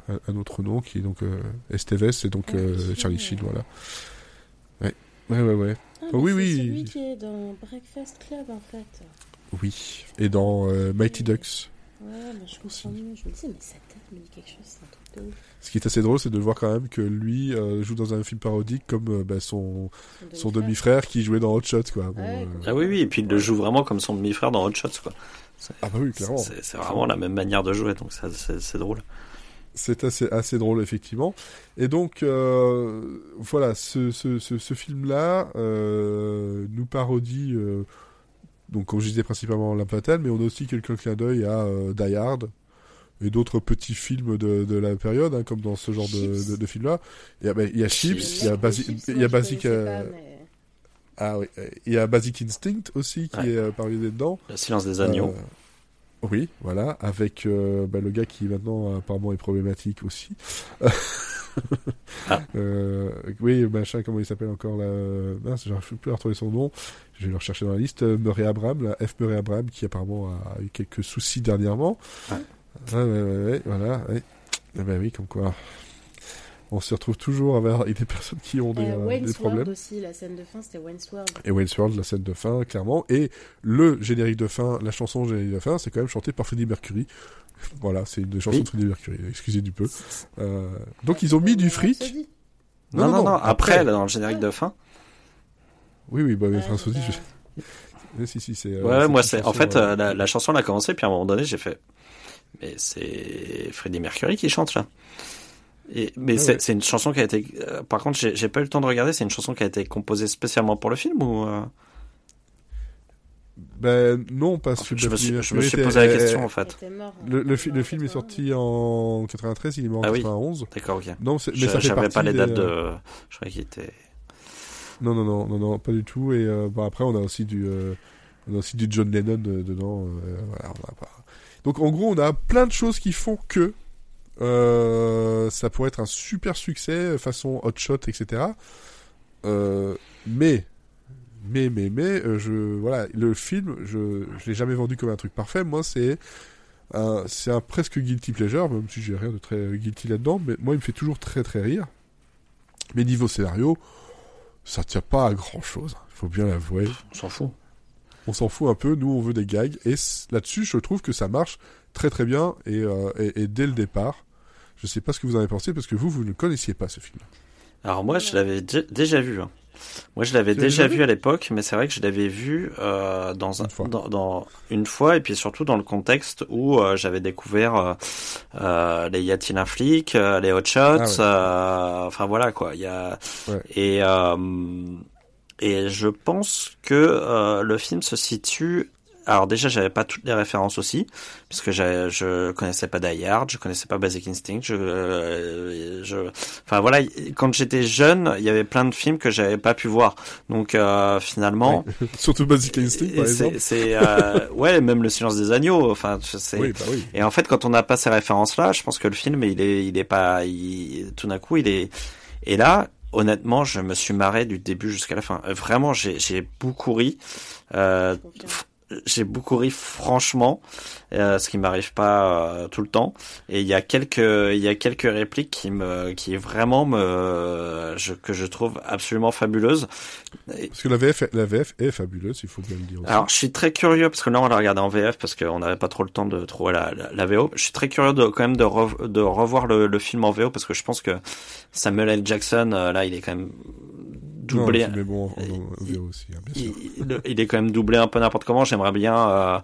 euh, un, autre nom qui est donc euh, Estevez, et donc Ah, euh. Charlie Sheen, voilà. Ouais, ouais, ouais, ouais. Ah, Oh, mais oui, c'est oui. celui qui est dans Breakfast Club, en fait. Oui. Et dans euh, Mighty Ducks. Ouais, mais je comprends mieux. Je me disais, mais sa tête me dit quelque chose, c'est un truc de ouf. Ce qui est assez drôle, c'est de voir quand même que lui euh, joue dans un film parodique comme euh, bah, son, son demi-frère qui jouait dans Hot Shots, quoi. Bon, Ouais, euh, Ah oui, oui, et puis il le joue vraiment comme son demi-frère dans Hot Shots, quoi. Ah bah oui, clairement. C'est vraiment la même manière de jouer, donc ça, c'est drôle. C'est assez, assez drôle, effectivement. Et donc, euh, voilà, ce, ce, ce, ce film-là euh, nous parodie, euh, donc, comme je disais, principalement La Fatale, mais on a aussi quelques clins d'œil à euh, Die Hard et d'autres petits films de, de la période, hein, comme dans ce genre de, Chips. de, de film-là. Il y a, ben, il y a Chips. Chips, il y a Basic, il y a Basic, ah oui, euh, il y a Basic Instinct aussi qui Ouais. est euh, parodié dedans. Le silence des agneaux. Euh, oui, voilà, avec bah, le gars qui maintenant apparemment est problématique aussi. Ah. Euh, oui, machin, comment il s'appelle encore là Mince, j'arrive plus à retrouver son nom. Je vais le rechercher dans la liste. Murray Abraham, la F. Murray Abraham, qui apparemment a eu quelques soucis dernièrement. Ouais. Ouais, ouais, ouais, ouais, voilà. Ouais. Eh ben oui, comme quoi. On se retrouve toujours avec des personnes qui ont des, Euh, des Wayne's problèmes. World aussi, la scène de fin, c'était Wayne's World. Et Wayne's World, la scène de fin, clairement. Et le générique de fin, la chanson générique de fin, c'est quand même chanté par Freddie Mercury. Voilà, c'est une chanson Oui. de Freddie Mercury, excusez du peu. Euh, donc ils ont mis du fric. Rhapsody. Non, non, non, après, après. là, dans le générique de fin. Oui, oui, bah, Ouais, François c'est aussi, pas- je... Si, si, c'est... euh, Ouais, moi, c'est, en fait, euh, euh, la, la chanson, elle a commencé, puis à un moment donné, j'ai fait, mais c'est Freddie Mercury qui chante là. Et, mais Ah c'est ouais. une chanson qui a été. euh, par contre, j'ai pas eu le temps de regarder. C'est une chanson qui a été composée spécialement pour le film ou euh, Ben non, parce que je, me suis, je me suis posé la euh, question en Il fait. mort Le, le, fi- le 91. film est sorti en 93, il est mort en Ah oui. 91. D'accord, ok. Non, mais Je- ça fait pas les dates euh, de. Je croyais qu'il était. Non, non, non, non, non, pas du tout. Et euh, bon, après, on a aussi du, euh, on a aussi du John Lennon euh, dedans. euh, voilà, on a pas. Donc, en gros, on a plein de choses qui font que euh, ça pourrait être un super succès façon Hot Shot, etc. Euh, mais, mais, mais, mais, euh, je, voilà, le film, je, je l'ai jamais vendu comme un truc parfait. Moi, c'est un, c'est un presque guilty pleasure, même si j'ai rien de très guilty là-dedans. Mais moi, il me fait toujours très, très rire. Mais niveau scénario, ça tient pas à grand chose. Il faut bien l'avouer. On s'en fout. On s'en fout un peu. Nous, on veut des gags. Et là-dessus, je trouve que ça marche très très bien et, euh, et, et dès le départ. Je sais pas ce que vous en avez pensé parce que vous, vous ne connaissiez pas ce film. Alors moi, je l'avais dé- déjà vu. hein. Moi, je l'avais déjà vu à l'époque, mais c'est vrai que je l'avais vu euh, dans un Une fois. Dans, dans- une fois, et puis surtout dans le contexte où euh, j'avais découvert euh, les Yatin flic, euh, les Hot Shots, Ah ouais. enfin voilà quoi. Il y a Ouais. et et je pense que le film se situe. Alors déjà, j'avais pas toutes les références aussi, parce que j'avais- je connaissais pas Die Hard, je connaissais pas Basic Instinct, je, euh, je, enfin voilà, quand j'étais jeune, il y avait plein de films que j'avais pas pu voir. Donc euh, finalement, Surtout Basic Instinct, par exemple. c'est, euh, ouais, même le Silence des agneaux. Enfin, c'est. Oui, bah oui. Et en fait, quand on n'a pas ces références-là, je pense que le film, il est, il est pas, il- tout d'un coup, il est. Et là, honnêtement, je me suis marré du début jusqu'à la fin. Euh, Vraiment, j'ai, j'ai beaucoup ri. Euh. J'ai beaucoup ri franchement, euh, ce qui m'arrive pas euh, tout le temps. Et il y a quelques, il y a quelques répliques qui me, qui vraiment me, je, que je trouve absolument fabuleuses. Parce que la VF, la VF est fabuleuse, il faut bien le dire aussi. Alors, je suis très curieux parce que là, on l'a regardé en VF parce qu'on n'avait pas trop le temps de trouver la, la, la VO. Je suis très curieux de quand même de, rev- de revoir le, le film en VO parce que je pense que Samuel L. Jackson, euh, là, il est quand même doublé. bon aussi, hein, bien sûr. il, est quand même doublé un peu n'importe comment. J'aimerais bien, euh,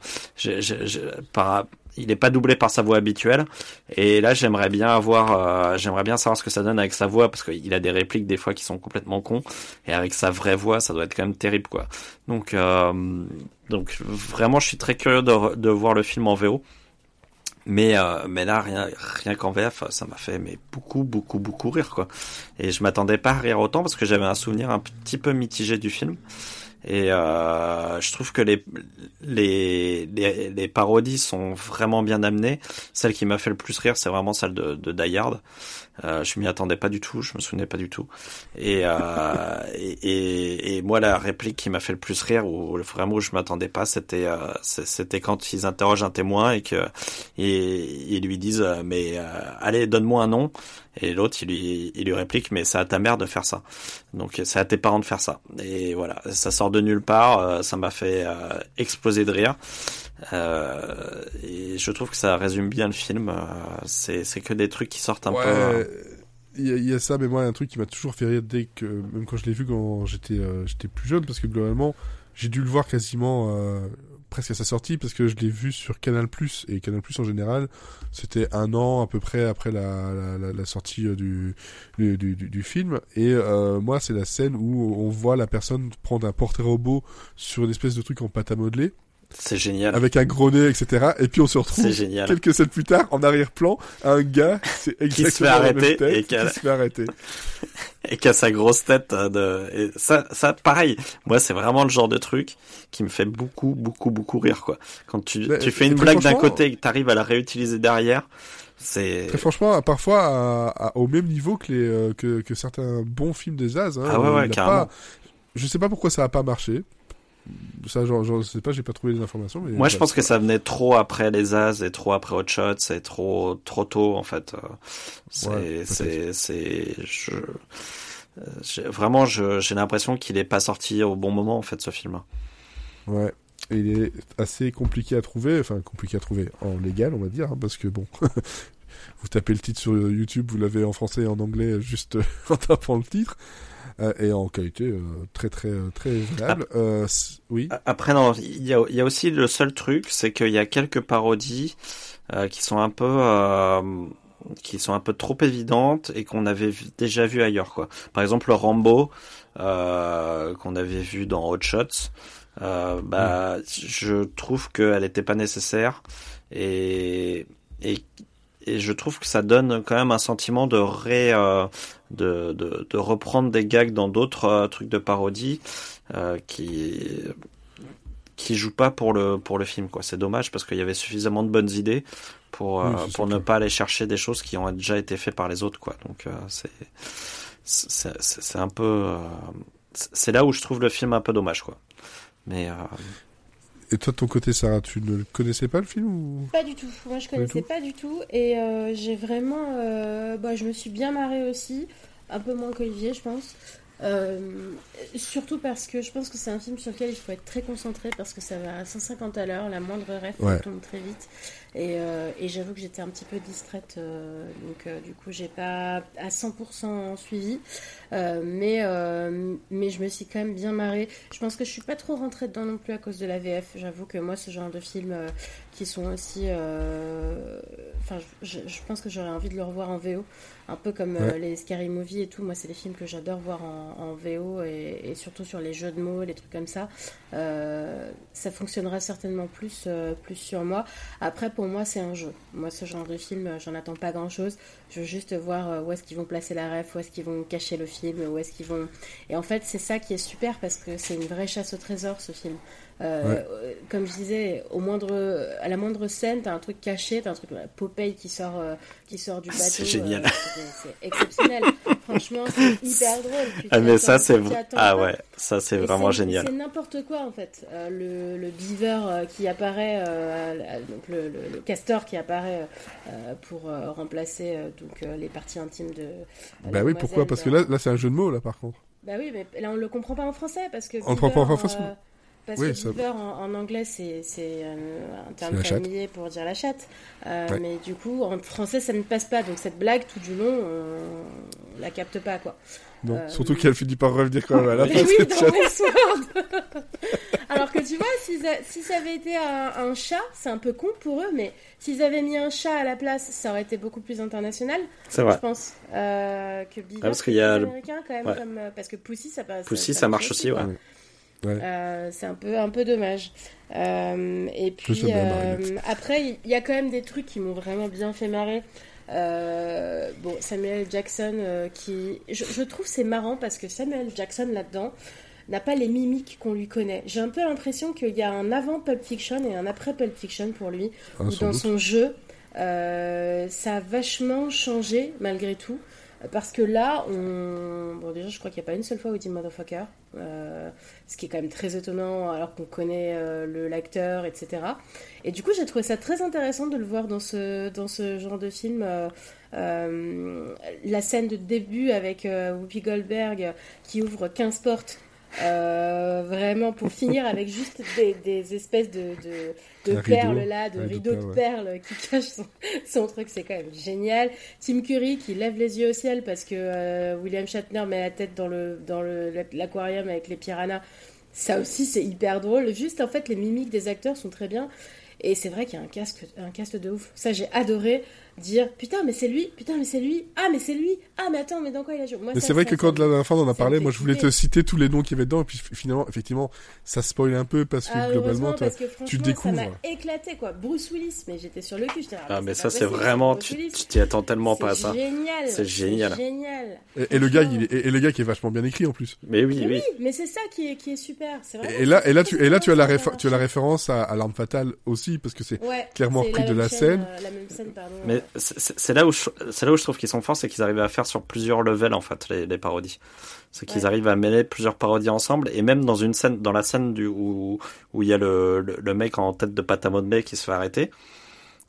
par, il est pas doublé par sa voix habituelle. Et là, j'aimerais bien avoir, euh, j'aimerais bien savoir ce que ça donne avec sa voix parce qu'il a des répliques des fois qui sont complètement cons. Et avec sa vraie voix, ça doit être quand même terrible, quoi. Donc, euh, donc vraiment, je suis très curieux de, de voir le film en VO. Mais euh, mais là rien rien qu'en VF ça m'a fait mais beaucoup beaucoup beaucoup rire quoi. Et je m'attendais pas à rire autant parce que j'avais un souvenir un petit peu mitigé du film et euh, je trouve que les, les les les parodies sont vraiment bien amenées. Celle qui m'a fait le plus rire c'est vraiment celle de, de Die Hard. Euh, je m'y attendais pas du tout je me souvenais pas du tout. Et euh, et, et, moi la réplique qui m'a fait le plus rire ou vraiment où je m'attendais pas c'était euh, c'était quand ils interrogent un témoin et que et ils lui disent euh, mais euh, allez donne-moi un nom et l'autre il lui il lui réplique mais c'est à ta mère de faire ça. Donc c'est à tes parents de faire ça. Et voilà. Ça sort de nulle part. Euh, ça m'a fait euh, exploser de rire. Euh, et je trouve que ça résume bien le film. Euh, c'est c'est que des trucs qui sortent un peu Ouais, il y, a- il y a ça, mais moi, un truc qui m'a toujours fait rire dès que, même quand je l'ai vu quand j'étais euh, j'étais plus jeune, parce que globalement, j'ai dû le voir quasiment euh, presque à sa sortie, parce que je l'ai vu sur Canal+, et Canal+, en général, c'était un an à peu près après la, la, la, sortie euh, du, du, du, du- du film, et euh, moi, c'est la scène où on voit la personne prendre un portrait robot sur une espèce de truc en pâte à modeler, c'est génial avec un gros nez, etc., et puis on se retrouve génial quelques scènes plus tard, en arrière-plan, un gars, c'est exactement se fait la même arrêter tête, et qui a- qui se fait arrêter. et qui a sa grosse tête de et ça ça pareil moi c'est vraiment le genre de truc qui me fait beaucoup beaucoup beaucoup rire quoi quand tu Mais, tu fais une blague d'un côté et que t'arrives à la réutiliser derrière c'est Très franchement, parfois à- à- au même niveau que les euh, que, que certains bons films des As. Hein, Ah ouais, ouais, a carrément. pas- Je sais pas pourquoi ça a pas marché. Ça, genre, je sais pas, j'ai pas trouvé les informations. Mais moi je bref, pense que ça venait trop après les As et trop après Hot Shots c'est trop trop tôt en fait Euh, c'est Ouais, c'est c'est je euh, vraiment j'ai l'impression qu'il est pas sorti au bon moment en fait ce film Ouais. Et il est assez compliqué à trouver, enfin compliqué à trouver en légal, on va dire, hein, parce que bon, vous tapez le titre sur YouTube, vous l'avez en français et en anglais juste en tapant le titre. Et en qualité très très très agréable. oui. Après non, il y a, il y a aussi le seul truc, c'est qu'il y a quelques parodies qui sont un peu qui sont un peu trop évidentes et qu'on avait déjà vu ailleurs quoi. Par exemple le Rambo euh, qu'on avait vu dans Hot Shots, euh, bah mm. je trouve qu'elle n'était pas nécessaire et, et et je trouve que ça donne quand même un sentiment de ré euh, de, de, de reprendre des gags dans d'autres euh, trucs de parodie euh, qui qui jouent pas pour le pour le film quoi c'est dommage parce qu'il y avait suffisamment de bonnes idées pour pour ne pas aller chercher des choses qui ont déjà été faites par les autres quoi. Donc c'est c'est un peu c'est là où je trouve le film un peu dommage quoi. Mais et toi de ton côté Sarah, tu ne le connaissais pas le film ou? Pas du tout. Moi je connaissais pas du tout, et j'ai vraiment bah, je me suis bien marrée aussi, un peu moins qu'Olivier je pense. surtout parce que je pense que c'est un film sur lequel il faut être très concentré parce que ça va à 150 à l'heure, la moindre rêve tombe très vite. Et, euh, et j'avoue que j'étais un petit peu distraite, euh, donc euh, du coup j'ai pas à 100% suivi, mais mais je me suis quand même bien marrée. Je pense que je suis pas trop rentrée dedans non plus à cause de la VF. J'avoue que moi ce genre de films qui sont aussi, enfin je, je, pense que j'aurais envie de le revoir en VO, un peu comme les Scary Movie et tout. Moi c'est des films que j'adore voir en, en VO et, et, surtout sur les jeux de mots, les trucs comme ça. ça fonctionnera certainement plus plus sur moi. Après pour pour moi, c'est un jeu. Moi, ce genre de film, j'en attends pas grand-chose. Je veux juste voir euh, où est-ce qu'ils vont placer la ref, où est-ce qu'ils vont cacher le film, où est-ce qu'ils vont... Et en fait, c'est ça qui est super parce que c'est une vraie chasse au trésor, ce film. Euh, comme je disais, au moindre, à la moindre scène, t'as un truc caché, t'as un truc Popeye qui sort, euh, qui sort du ah, bateau. C'est génial. c'est exceptionnel. Franchement, c'est hyper drôle. ah mais ça c'est ah ouais, ça c'est vraiment génial. C'est n'importe quoi en fait. le, le beaver qui apparaît, donc le, le, castor qui apparaît pour remplacer donc les parties intimes de. bah oui, pourquoi? Parce que là, là c'est un jeu de mots là par contre. Bah oui, mais là on le comprend pas en français parce que. On ne comprend pas en français. Parce que ça... en, anglais, c'est euh, un terme familier pour dire la chatte. Euh, mais du coup, en français, ça ne passe pas. Donc cette blague, tout du long, on, la capte pas, quoi. Non, euh, surtout qu'elle finit par revenir quand même à la fin. oui, dans Alors que tu vois, si, si ça avait été un, chat, c'est un peu con pour eux, mais s'ils avaient mis un chat à la place, ça aurait été beaucoup plus international. C'est vrai. Je pense. que Beaver, ah, parce qu'il y a américain quand même, comme, parce que Pussy, ça passe. Pussy, ça, marche aussi, ouais. Euh, c'est un peu, un peu dommage. Euh, et puis euh, après, il y a quand même des trucs qui m'ont vraiment bien fait marrer. bon, Samuel Jackson, qui. Je, je trouve c'est marrant parce que Samuel Jackson là-dedans n'a pas les mimiques qu'on lui connaît. J'ai un peu l'impression qu'il y a un avant Pulp Fiction et un après Pulp Fiction pour lui, ah, dans son jeu, ça a vachement changé malgré tout. Parce que là, on... bon, déjà, je crois qu'il n'y a pas une seule fois où il dit motherfucker, euh, ce qui est quand même très étonnant alors qu'on connaît euh, l'acteur, etc. Et du coup, j'ai trouvé ça très intéressant de le voir dans ce, dans ce genre de film. Euh, la scène de début avec Whoopi Goldberg qui ouvre 15 portes euh, vraiment pour finir avec juste des, espèces de, de, perles là, de rideaux de perles qui cachent son, truc, c'est quand même génial. Tim Curry qui lève les yeux au ciel parce que euh, William Shatner met la tête dans le dans l'aquarium avec les piranhas. Ça aussi c'est hyper drôle. Juste en fait les mimiques des acteurs sont très bien. Et c'est vrai qu'il y a un casque, un casque de ouf. Ça, j'ai adoré dire putain, mais c'est lui, putain, mais c'est lui, ah, mais c'est lui, ah, mais attends, mais dans quoi il a joué Mais c'est vrai que quand la dernière fois on en a parlé, moi je voulais te citer tous les noms qu'il y avait dedans, et puis finalement, effectivement, ça spoil un peu parce que ah, globalement, toi, tu découvres. Ça m'a éclaté quoi. Bruce Willis, mais j'étais sur le cul, ah, ah, mais ça c'est vraiment, tu t'y attends tellement pas à ça. C'est génial. C'est génial. Et, le gars, il est, et le gars qui est vachement bien écrit en plus. Mais oui, oui. Mais c'est ça qui est, qui est super. Et là, et là, tu, et là, tu as la, tu as la référence à, l'arme fatale aussi, parce que c'est clairement pris de la scène. Euh, mais c'est là c'est là où je trouve qu'ils sont forts, c'est qu'ils arrivent à faire sur plusieurs levels en fait les, parodies. C'est qu'ils arrivent à mêler plusieurs parodies ensemble et même dans une scène, dans la scène du où où il y a le, le, mec en tête de pâte à modeler qui se fait arrêter.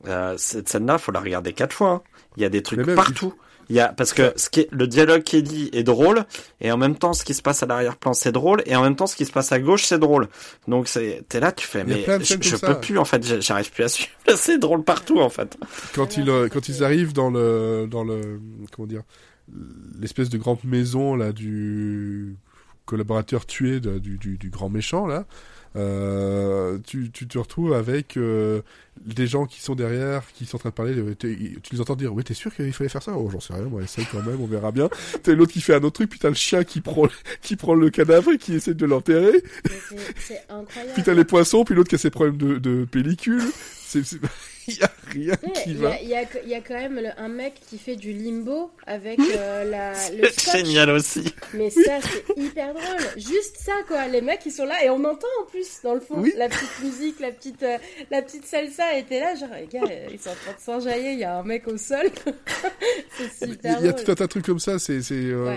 Euh, cette scène-là, faut la regarder quatre fois. Hein. Il y a des trucs partout. Il y a parce que ce qui est, le dialogue qui est dit est drôle et en même temps ce qui se passe à l'arrière-plan c'est drôle et en même temps ce qui se passe à gauche c'est drôle. Donc c'est t'es là tu fais mais je, je peux plus en fait j'arrive plus à suivre c'est drôle partout en fait. Quand ils euh, quand ils arrivent dans le dans le comment dire l'espèce de grande maison là du collaborateur tué du, du, du, grand méchant là. Euh, tu, tu te retrouves avec euh, des gens qui sont derrière, qui sont en train de parler. Tu les entends dire, oui, t'es sûr qu'il fallait faire ça? Oh, j'en sais rien, moi, essaye quand même, on verra bien. T'as l'autre qui fait un autre truc, puis t'as le chien qui prend, qui prend le cadavre et qui essaie de l'enterrer. C'est incroyable. puis t'as les poissons, puis l'autre qui a ses problèmes de, de pellicule. C'est, il y a rien qui va. Il y, y, a quand même un mec qui fait du limbo avec euh, la, le scotch. génial aussi. Mais ça, c'est hyper drôle. Juste ça, quoi. Les mecs, ils sont là et on entend en plus, dans le fond, la petite musique, la petite, euh, la petite salsa était là. Genre, les gars, ils sont en train de s'enjailler. Il y a un mec au sol. c'est super Il y a tout un tas de trucs comme ça. C'est, c'est, euh,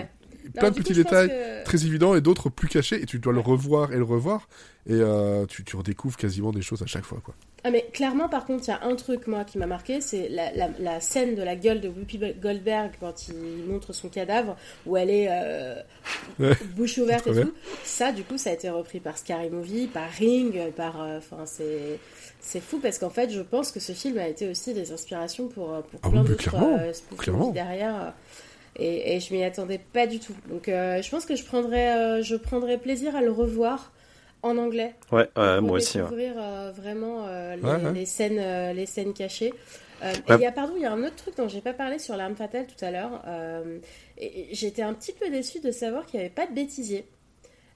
plein de petits détails très évidents et d'autres plus cachés et tu dois le revoir et le revoir et euh, tu, tu, redécouvres quasiment des choses à chaque fois quoi. Ah mais clairement par contre il y a un truc moi qui m'a marqué c'est la, la, la, scène de la gueule de Whoopi Goldberg quand il montre son cadavre où elle est euh, bouche ouverte et tout. Ça du coup ça a été repris par Scary Movie par Ring par euh, enfin c'est c'est fou parce qu'en fait je pense que ce film a été aussi des inspirations pour, pour ah plein d'autres euh, derrière et, et je m'y attendais pas du tout. Donc euh, je pense que je prendrais, euh, je prendrais plaisir à le revoir en anglais. Ouais, moi aussi. Découvrir euh, vraiment les, les, scènes, les scènes cachées. Et il y a, pardon, il y a un autre truc dont j'ai pas parlé sur l'arme fatale tout à l'heure. J'étais un petit peu déçue de savoir qu'il n'y avait pas de bêtisier.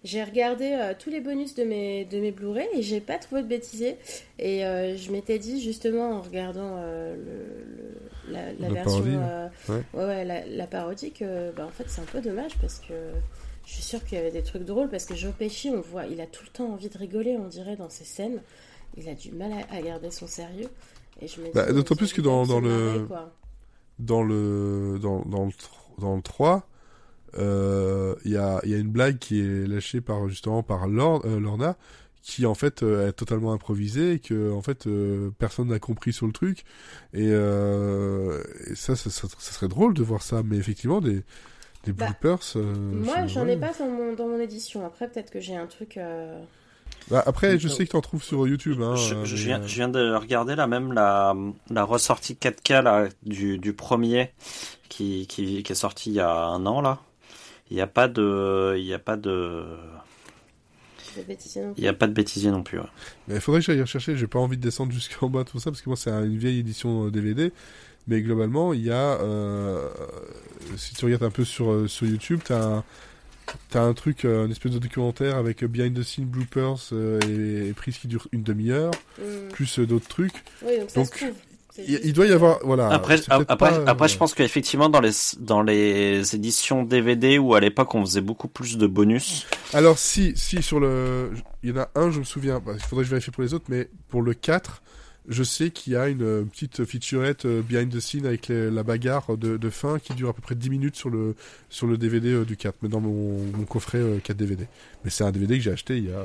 J'ai regardé euh, tous les bonus de mes, de mes Blu-ray et j'ai pas trouvé de bêtisier. Et euh, je m'étais dit, justement, en regardant euh, le, la, la, version. Ouais. Ouais, la, la, parodie, que bah, en fait, c'est un peu dommage parce que je suis sûre qu'il y avait des trucs drôles. Parce que Joe Pesci, on voit, il a tout le temps envie de rigoler, on dirait, dans ses scènes. Il a du mal à, garder son sérieux. Et je me bah, D'autant plus que dans, dans le. dans le. Dans, dans le. Dans le 3 il euh, y, a, y, a, une blague qui est lâchée par justement par euh, Lorna qui en fait euh, est totalement improvisée et que en fait personne n'a compris sur le truc et, et ça, ça, ça, serait drôle de voir ça mais effectivement des des bah, bloopers moi j'en ai pas dans mon, dans mon édition après peut-être que j'ai un truc bah, après, je sais que tu en trouves sur YouTube. Hein, je, je, viens, je, viens, de regarder là même la, la ressortie 4K là, du, du premier qui, qui, qui est sorti il y a un an là. Il n'y a pas de. Il n'y a pas de. Il n'y a pas de bêtisier non plus. Mais il faudrait que j'aille rechercher. J'ai pas envie de descendre jusqu'en bas tout ça parce que moi c'est une vieille édition DVD. Mais globalement, il y a. Euh, si tu regardes un peu sur euh, sur YouTube, t'as un, as un truc, euh, une espèce de documentaire avec behind the scenes bloopers et, et prises qui durent une demi-heure, mm. plus d'autres trucs. Oui, donc, ça se il, doit y avoir voilà. Après, après, après, je pense qu'effectivement dans les dans les éditions DVD où à l'époque on faisait beaucoup plus de bonus. Alors si si sur le il y en a un je me souviens. Bah, il faudrait que je vérifie pour les autres, mais pour le 4 je sais qu'il y a une petite featurette euh, behind the scene avec la bagarre de, de, fin qui dure à peu près 10 minutes sur le, sur le DVD euh, du 4, mais dans mon, mon coffret 4 euh, DVD. Mais c'est un DVD que j'ai acheté il y a.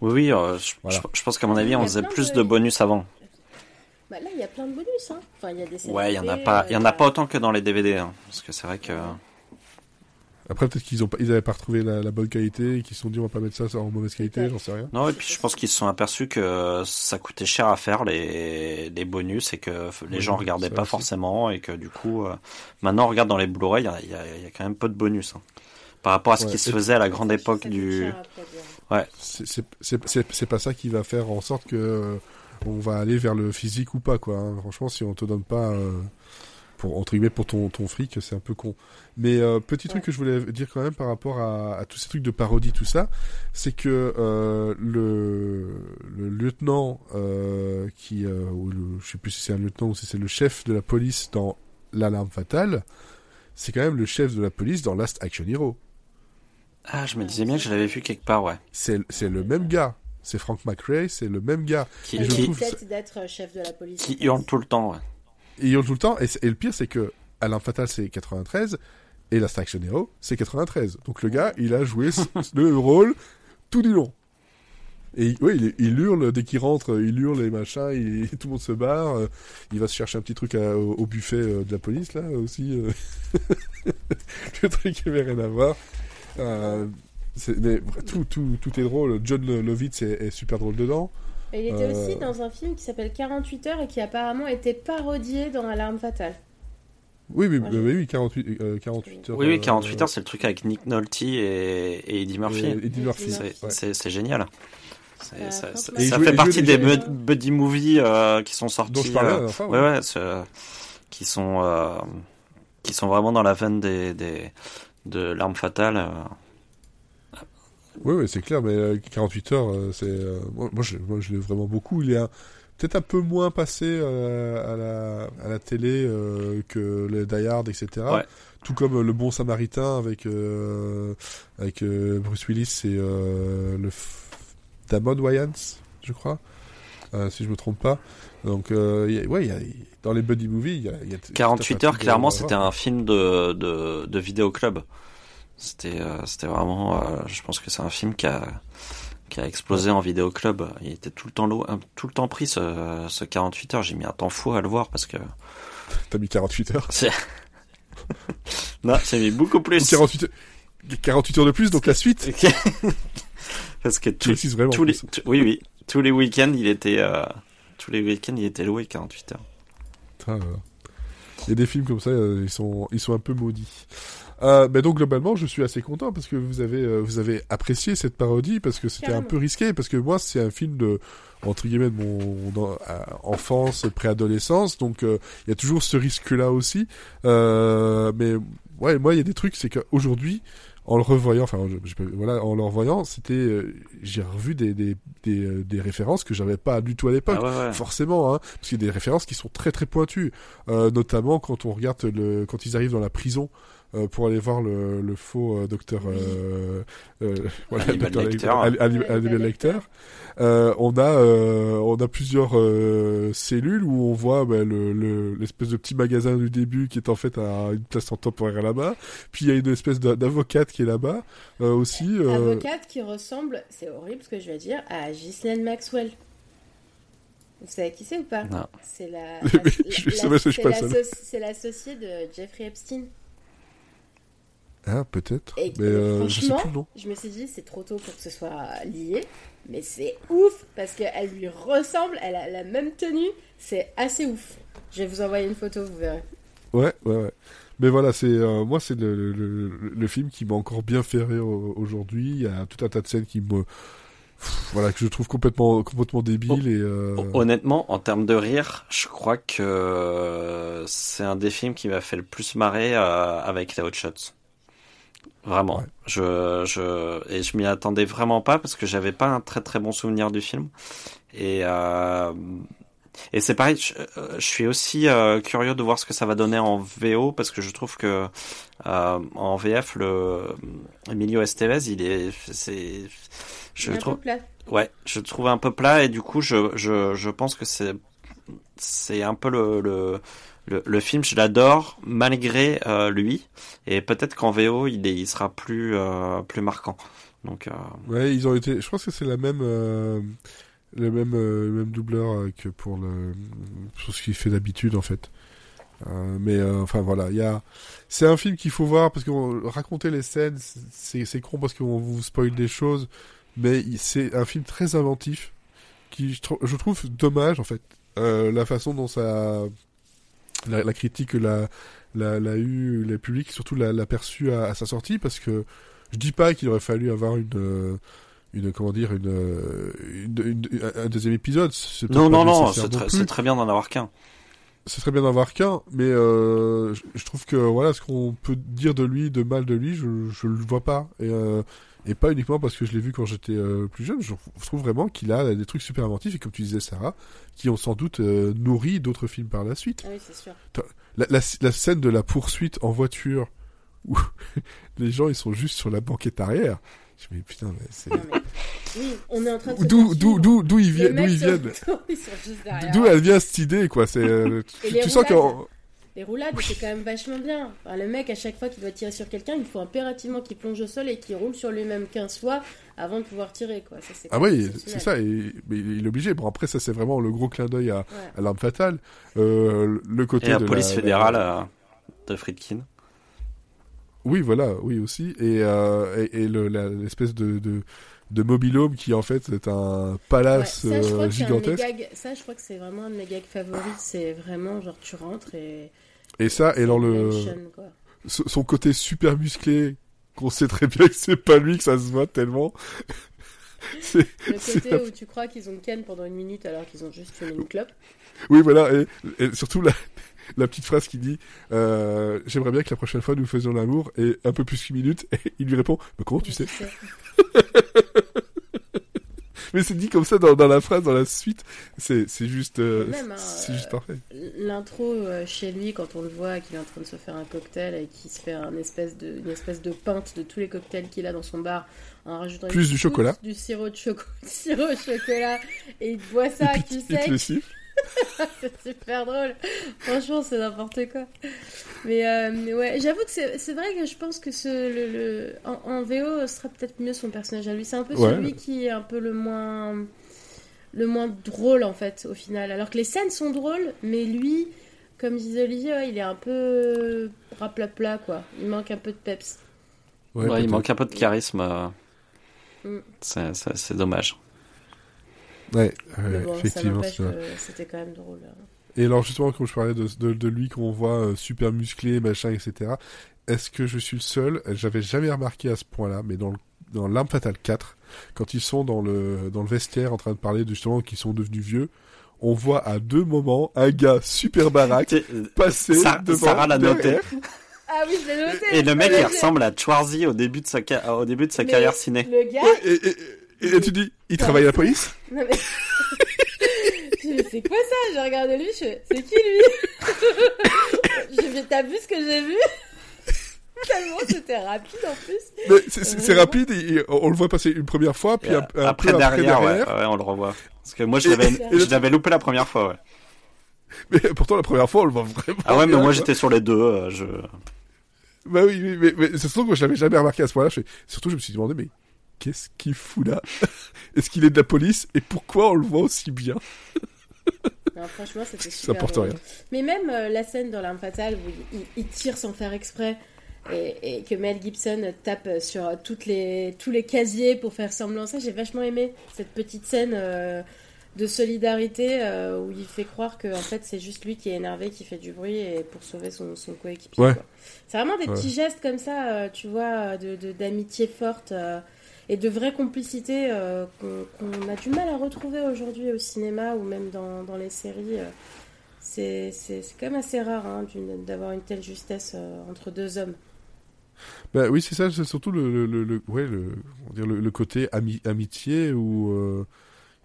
Oui, oui, je, je, pense qu'à mon avis, on faisait plus de bonus avant. Bah là, il y a plein de bonus. Hein. Enfin, il y a des ouais, il y en a pas, il y en a pas autant que dans les DVD, hein, parce que c'est vrai que. Après, peut-être qu'ils ont ils avaient pas retrouvé la, bonne qualité et qu'ils se sont dit on va pas mettre ça en mauvaise qualité, j'en sais rien. Non, et puis je pense qu'ils se sont aperçus que ça coûtait cher à faire les, les bonus et que les gens regardaient pas forcément et que du coup, euh, maintenant on regarde dans les Blu-ray, il y a, y a, quand même peu de bonus. Hein. Par rapport à ce qui se faisait à la grande époque du. Ouais. C'est pas ça qui va faire en sorte que on va aller vers le physique ou pas quoi. Hein. Franchement, si on te donne pas euh, pour entre guillemets pour ton ton fric, c'est un peu con. Mais euh, petit truc que je voulais dire quand même par rapport à, tous ces trucs de parodie tout ça, c'est que euh, le, le lieutenant qui ou je sais plus si c'est un lieutenant ou si c'est le chef de la police dans l'alarme fatale, c'est quand même le chef de la police dans Last Action Hero. Ah, je me disais bien que je l'avais vu quelque part, ouais. C'est c'est le même gars c'est Frank McRae, c'est le même gars. Qui, et qui d'être chef de la police. Qui hurle tout le temps. Ouais. Il hurle tout le temps, et, le pire, c'est que Alain Fatal, c'est 93, et la Action Hero, c'est 93. Donc le gars, il a joué le rôle tout du long. Et oui, il, hurle dès qu'il rentre, il hurle les machins, il, tout le monde se barre. Euh, il va se chercher un petit truc au, buffet euh, de la police là aussi. Euh. le truc qui avait rien à voir. Mais tout, tout, tout est drôle. John Lovitz est, est super drôle dedans. Il était aussi euh, dans un film qui s'appelle 48 heures et qui apparemment était parodié dans Alarme fatale. Oui, oui, oui, 48, 48 heures. Oui, oui, 48 heures, c'est le truc avec Nick Nolte et, et Eddie Murphy. Eddie Murphy. C'est génial. ça, fait partie des buddy movies qui sont sortis. Dont je parlais, enfin, ouais, ouais, qui sont qui sont vraiment dans la veine des, des de l'arme fatale. Oui, oui, c'est clair, mais 48 heures, c'est moi, je, moi je l'ai vraiment beaucoup. Il est peut-être un peu moins passé à, la, à la télé que les Die Hard, etc. Tout comme Le Bon Samaritain avec avec Bruce Willis et le Damon Wayans, je crois, si je me trompe pas. Donc, ouais, y a, dans les buddy movies, il y a, y a 48 heures, clairement, c'était un film de, de, de vidéoclub. C'était, c'était vraiment, je pense que c'est un film qui a, qui a explosé en vidéoclub. Il était tout le temps, tout le temps pris, ce, ce 48 heures. J'ai mis un temps fou à le voir parce que. T'as mis 48 heures? non, j'ai mis beaucoup plus. 48, 48 heures de plus, donc la suite. parce que tous les, oui, oui, tous les week-ends, il était, euh, tous les week-ends, il était loué 48 heures. Ah, il y a des films comme ça, euh, ils sont, ils sont un peu maudits. Euh, mais donc globalement, je suis assez content parce que vous avez, euh, vous avez apprécié cette parodie parce que c'était un peu risqué parce que moi c'est un film de entre guillemets de mon euh, enfance, préadolescence, donc il y a toujours ce risque-là aussi. mais ouais, moi il y a des trucs, c'est qu'aujourd'hui en le revoyant, enfin, voilà, en le revoyant, c'était, j'ai revu des des, des, des références que j'avais pas du tout à l'époque, ah forcément, hein, parce qu'il y a des références qui sont très très pointues, euh, notamment quand on regarde le, quand ils arrivent dans la prison euh, pour aller voir le, le faux euh, docteur, euh, voilà, docteur Lecter. on a on a plusieurs cellules où on voit bah, le l'espèce de petit magasin du début qui est en fait à une place en temporaire là-bas. Puis il y a une espèce d'avocate qui est là-bas aussi. Avocate qui ressemble, c'est horrible ce que je vais dire, à Ghislaine Maxwell. Vous savez qui c'est ou pas? C'est la, c'est l'associé de Jeffrey Epstein. Ah, peut-être. Mais euh, je sais plus Je me suis dit, c'est trop tôt pour que ce soit lié. Mais c'est ouf parce qu'elle lui ressemble, elle a la même tenue. C'est assez ouf. Je vais vous envoyer une photo, vous verrez. Ouais, ouais, ouais. Mais voilà, c'est euh, moi, c'est le, le, film qui m'a encore bien fait rire aujourd'hui. Il y a tout un tas de scènes qui me. Voilà, que je trouve complètement, complètement débile. et, euh, Honnêtement, en termes de rire, je crois que c'est un des films qui m'a fait le plus marrer avec les Hot Shots. Vraiment. Je, je, et je m'y attendais vraiment pas parce que j'avais pas un très très bon souvenir du film. Et, euh, et c'est pareil, je, euh, je, suis aussi euh, curieux de voir ce que ça va donner en VO parce que je trouve que euh, en VF, le Emilio Estevez, il est, c'est, je il trouve, un peu plat. ouais, je trouve un peu plat et du coup, je, je, je pense que c'est, c'est un peu le, le le, le, film, je l'adore malgré euh, lui, et peut-être qu'en VO, il, est, il sera plus euh, plus marquant. Donc, euh... ouais, ils ont été. Je pense que c'est la même euh, le même euh, même doubleur que pour le pour ce qu'il fait d'habitude en fait. mais enfin voilà, il y a c'est un film qu'il faut voir parce que raconter les scènes, c'est c'est con parce qu'on vous spoil des choses, mais c'est un film très inventif qui je trouve dommage en fait. la façon dont ça la, la critique l'a, l'a, l'a eu, le public surtout l'a, l'a perçu à, à, sa sortie parce que je dis pas qu'il aurait fallu avoir une euh, une comment dire une, une, une un deuxième épisode. C'est non non non, c'est très, c'est très bien d'en avoir qu'un. C'est très bien d'en avoir qu'un, mais euh, je, je, trouve que voilà ce qu'on peut dire de lui, de mal de lui, je je le vois pas et euh, et pas uniquement parce que je l'ai vu quand j'étais euh, plus jeune. Je trouve vraiment qu'il a des trucs super inventifs et comme tu disais Sarah, qui ont sans doute euh, nourri d'autres films par la suite. Ah oui, c'est sûr. La, la, la, scène de la poursuite en voiture où les gens ils sont juste sur la banquette arrière. Je me dis putain mais c'est. Oui, on est en train de. D'où d'où d'où d'où ils viennent d'où ils viennent. D'où elle vient cette idée quoi. C'est euh, tu, tu sens qu'en les roulades, c'est quand même vachement bien. Enfin, le mec, à chaque fois qu'il doit tirer sur quelqu'un, il faut impérativement qu'il plonge au sol et qu'il roule sur lui-même 15 fois avant de pouvoir tirer. Quoi. Ça, ah oui, c'est ça. Et, mais il est obligé. Bon, après, ça, c'est vraiment le gros clin d'œil à, ouais. à l'arme fatale. Euh, le côté et la de police la, fédérale la... de Friedkin. Oui, voilà, oui aussi. Et, euh, et, et l'espèce de, de de mobilhome qui en fait est un palace ouais, ça, euh, gigantesque. Ça, je crois que c'est vraiment un de mes gags favoris. C'est vraiment genre tu rentres et Et ça, et dans le son côté super musclé, qu'on sait très bien que c'est pas lui que ça se voit tellement. le côté où tu crois qu'ils ont Ken pendant une minute alors qu'ils ont juste fumé une clope. Oui, voilà, et, surtout la, la, petite phrase qui dit euh, J'aimerais bien que la prochaine fois nous faisions l'amour, et un peu plus qu'une minute, et il lui répond Mais comment tu sais mais c'est dit comme ça dans, dans, la phrase, dans la suite. C'est, c'est juste, euh, hein, c'est juste parfait. L'intro euh, chez lui, quand on le voit, qu'il est en train de se faire un cocktail et qu'il se fait un espèce de, une espèce de pinte de tous les cocktails qu'il a dans son bar, en rajoutant plus du chocolat, du sirop de chocolat, sirop de chocolat, et il boit ça, et puis, tu sais. c'est super drôle. Franchement, c'est n'importe quoi. Mais, euh, ouais, j'avoue que c'est vrai que je pense que ce, le, en, VO, ce sera peut-être mieux son personnage à lui. C'est un peu celui qui est un peu le moins le moins drôle en fait au final. Alors que les scènes sont drôles, mais lui, comme disait Olivier, il est un peu raplapla quoi. Il manque un peu de peps. Ouais, il manque un peu de charisme. Euh. Mm. C'est dommage. Ouais, effectivement. C'était quand même drôle. Hein. Et alors justement, quand je parlais de, de, lui qu'on voit euh, super musclé, machin, etc. Est-ce que je suis le seul? J'avais jamais remarqué à ce point-là, mais dans dans l'arme fatale 4, quand ils sont dans le dans le vestiaire en train de parler de justement qu'ils sont devenus vieux, on voit à deux moments un gars super baraque passer devant Sarah la noté. Ah oui, je l'ai noté. Et le mec, il ressemble à Schwarzy au début de sa, au début de sa carrière ciné. Le gars. Et tu dis, il travaille à la police? Non mais. c'est quoi ça? J'ai regardé lui, je c'est qui lui? T'as vu ce que j'ai vu? Tellement c'était rapide en plus. C'est rapide, on le voit passer une première fois, puis un, après, peu derrière, après derrière. Ouais, on le revoit. Parce que moi je l'avais loupé la première fois, ouais. Mais pourtant la première fois on le voit vraiment. Ah ouais, mais moi j'étais sur les deux. Euh, je... Bah oui, mais, mais, c'est surtout que je l'avais jamais remarqué à ce point-là. Surtout je me suis demandé, mais qu'est-ce qu'il fout là? Est-ce qu'il est de la police? Et pourquoi on le voit aussi bien? Franchement, c'était super. Ça porte rien. Mais même euh, la scène dans L'Arme Fatale où il, tire sans faire exprès et, que Mel Gibson tape sur toutes les, tous les casiers pour faire semblant ça, j'ai vachement aimé cette petite scène euh, de solidarité euh, où il fait croire que en fait c'est juste lui qui est énervé, qui fait du bruit et pour sauver son, son coéquipier. C'est vraiment des petits gestes comme ça, tu vois, de d'amitié forte et de vraie complicité euh, qu'on a du mal à retrouver aujourd'hui au cinéma ou même dans, dans les séries. Euh, c'est quand même assez rare hein, d'avoir une telle justesse euh, entre deux hommes. Bah oui, c'est ça, c'est surtout le, le, le, ouais, le, dire le, côté ami, amitié où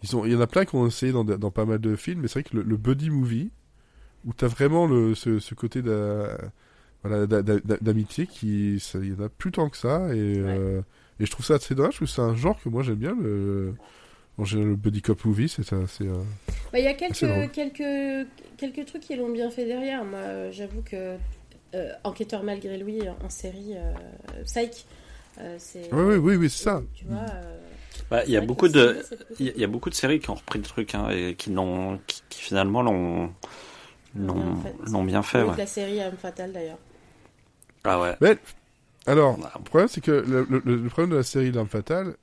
ils ont, il y en a plein qui ont essayé dans, dans pas mal de films, mais c'est vrai que le, buddy movie où tu as vraiment le, ce, ce côté d'amitié qui, il y en a plus tant que ça et et je trouve ça assez dommage parce que c'est un genre que moi j'aime bien. Le, en général, le buddy cop movie, c'est assez. Euh, bah, il y a quelques, quelques, quelques trucs qui l'ont bien fait derrière. Moi, j'avoue que euh, Enquêteur malgré lui en série, euh, Psych, c'est. Oui, oui, oui, oui c'est ça. Tu vois. Bah, il y a beaucoup de, il y a beaucoup de séries qui ont repris le truc hein, et qui l'ont, qui, finalement l'ont, l'ont, bien fait. Ouais. La série Âme fatale d'ailleurs. Ah ouais. Mais alors, le problème, c'est que le, problème de la série L'Arme Fatale,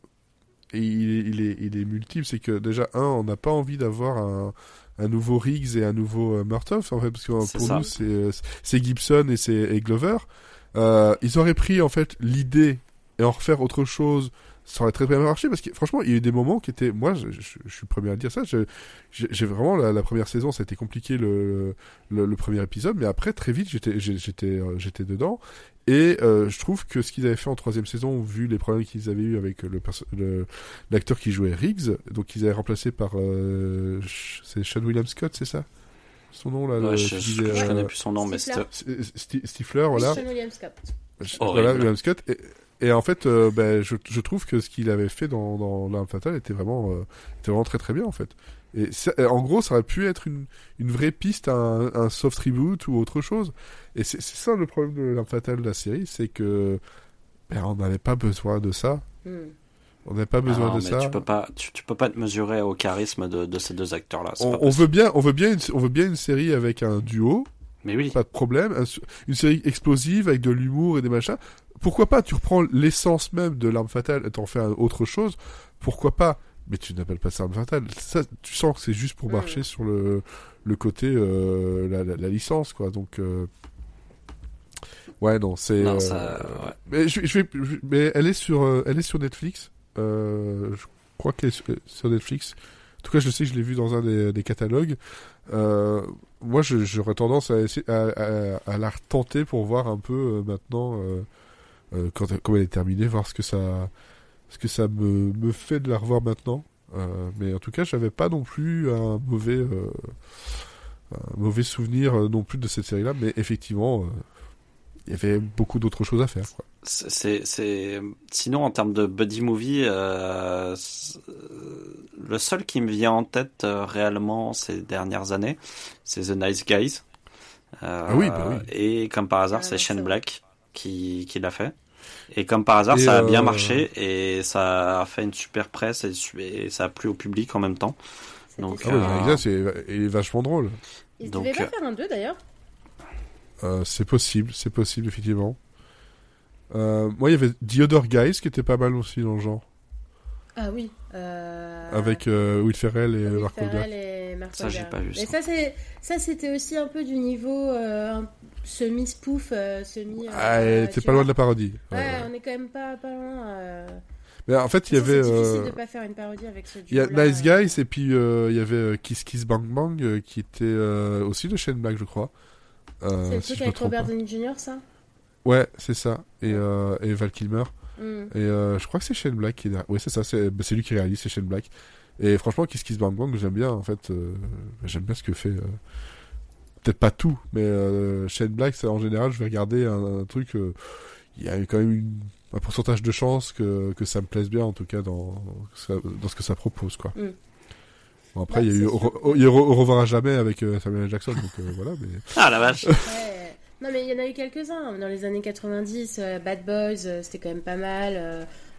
et il, est, il, est, multiple, c'est que déjà, un, on n'a pas envie d'avoir un, un, nouveau Riggs et un nouveau euh, Murtaugh, en fait, parce que pour nous, euh, c'est Gibson et c'est Glover. Euh, ils auraient pris, en fait, l'idée et en refaire autre chose ça aurait très bien marché parce que franchement il y a eu des moments qui étaient moi je, suis le premier à dire ça j'ai vraiment la, première saison ça a été compliqué le, le, premier épisode mais après très vite j'étais j'étais j'étais dedans et euh, je trouve que ce qu'ils avaient fait en troisième saison vu les problèmes qu'ils avaient eu avec le l'acteur qui jouait Riggs donc ils avaient remplacé par euh, c'est Sean William Scott c'est ça? Son nom là je, je, connais plus son nom mais Stifler. voilà. Sean William Scott. Voilà William Scott. Et, et en fait, euh, ben, je, je, trouve que ce qu'il avait fait dans, dans L'Arme Fatale était vraiment, euh, était vraiment très très bien en fait. Et en gros, ça aurait pu être une, une vraie piste, un, un soft reboot ou autre chose. Et c'est ça le problème de L'Arme Fatale de la série, c'est que ben, on n'avait pas besoin de ça. Hmm. On n'avait pas besoin de ça. Tu peux pas, tu, peux pas te mesurer au charisme de, de ces deux acteurs-là. On, on, veut bien, on veut bien, une, on veut bien une série avec un duo. Mais oui. Pas de problème. une série explosive avec de l'humour et des machins pourquoi pas? Tu reprends l'essence même de l'arme fatale et t'en fais autre chose. Pourquoi pas? Mais tu n'appelles pas ça arme fatale. Ça, tu sens que c'est juste pour marcher sur le, le côté euh, la, la, licence, quoi. Donc, euh, Ouais, non, c'est. Non, euh, ça, ouais. mais, je, je vais, je- mais elle est sur, euh, elle est sur Netflix. Euh, je crois qu'elle est sur, sur Netflix. En tout cas, je sais que je l'ai vu dans un des, des catalogues. Euh, moi, j'aurais tendance à, essayer, à, à, à la retenter pour voir un peu euh, maintenant, euh, euh, quand, quand elle est terminée, voir ce que ça, ce que ça me, me fait de la revoir maintenant. Euh, mais en tout cas, j'avais pas non plus un mauvais, euh, un mauvais souvenir euh, non plus de cette série-là. Mais effectivement, euh, il y avait beaucoup d'autres choses à faire. Quoi. C'est, c'est, sinon en termes de buddy movie, le seul qui me vient en tête euh, réellement ces dernières années, c'est The Nice Guys. Euh, Ah oui, bah oui. Et comme par hasard, Ah, c'est Shane Black qui, qui l'a fait. Et comme par hasard, Et, ça a bien euh, marché et ça a fait une super presse et, ça a plu au public en même temps. Donc, Ah ouais, Euh, c'est, il est vachement drôle. Ils donc, devaient pas euh, faire un 2 d'ailleurs. Euh, c'est possible, c'est possible, effectivement. Euh, moi, il y avait The Other Guys qui était pas mal aussi dans le genre. Ah oui. Euh... Avec euh, Will Ferrell et Will Mark Ferrell Ça, j'ai pas vu, Mais ça. ça, c'est ça, c'était aussi un peu du niveau euh, semi-spoof, euh, semi. euh, Ah, elle était tu pas loin de la parodie. Ouais, Ouais, ouais. on est quand même pas, pas loin. euh. Mais en fait, il y avait C'est difficile euh, de pas faire une parodie avec ce il y a Nice euh. Guys et puis euh, il y avait euh, Kiss Kiss Bang Bang euh, qui était euh, aussi de Shane Black, je crois. Euh, C'est le si truc avec Robert. Downey Jr. ça? Ouais, c'est ça. Et, euh, et Val Kilmer. Hmm. Et euh, je crois que c'est Shane Black qui est derrière. Ouais, c'est ça, c'est bah, c'est lui qui réalise, c'est Shane Black. Et franchement, Kiss Kiss Bang Bang, j'aime bien, en fait. euh, j'aime bien ce que fait. euh, Peut-être pas tout, mais euh, Shane Black, c'est en général, je vais regarder un, un truc. euh, Il y a quand même une- un pourcentage de chance que, que ça me plaise bien, en tout cas, dans, ça- dans ce que ça propose, quoi. Mm. Bon, après, Bah, il y a eu Au. Au- il y a eu Au revoir à jamais avec euh, Samuel L. Jackson, donc euh, voilà. Mais... Ah la vache. Ouais. Non, mais il y en a eu quelques-uns. Dans les années 90, euh, Bad Boys, euh, c'était quand même pas mal.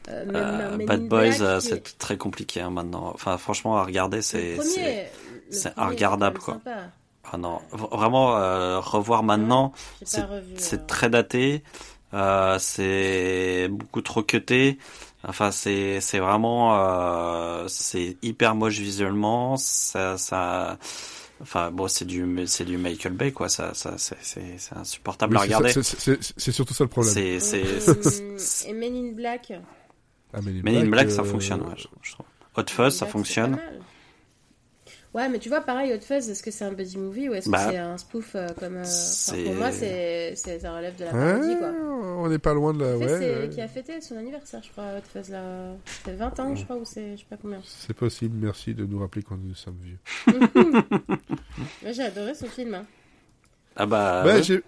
Euh, euh, Bad Boys, Black, euh, c'est très compliqué hein, maintenant. Enfin, franchement, à regarder, c'est. premier, c'est- le c'est premier, regardable, quoi. sympa. Ah non, vraiment, euh, revoir maintenant, C'est- pas revu. c'est très daté. Euh, c'est beaucoup trop cuté. Enfin, c'est c'est vraiment euh, c'est hyper moche visuellement. Ça ça. Enfin bon, c'est du c'est du Michael Bay quoi. Ça ça c'est c'est c'est insupportable Oui, à c'est- regarder. c'est- c'est c'est- c'est surtout ça le problème. C'est c'est Hum, c'est- Et Men in Black. Ah, Men in Men in Black, ça euh, fonctionne. Ouais, je, je trouve. Hot Fuzz, ça Black, fonctionne. Ouais, mais tu vois, pareil, Hot Fuzz, est-ce que c'est un buddy movie ou est-ce Bah, que c'est un spoof euh, comme. euh, enfin, pour moi, c'est c'est- ça relève de la Ouais, parodie, quoi. on n'est pas loin de la. En fait, Ouais, c'est ouais. qui a fêté son anniversaire, je crois, Hot Fuzz, là. C'est 20 ans, je crois, ou c'est je sais pas combien. C'est possible, merci de nous rappeler quand nous sommes vieux. J'ai adoré ce film. hein. Ah bah. Bah, j'ai-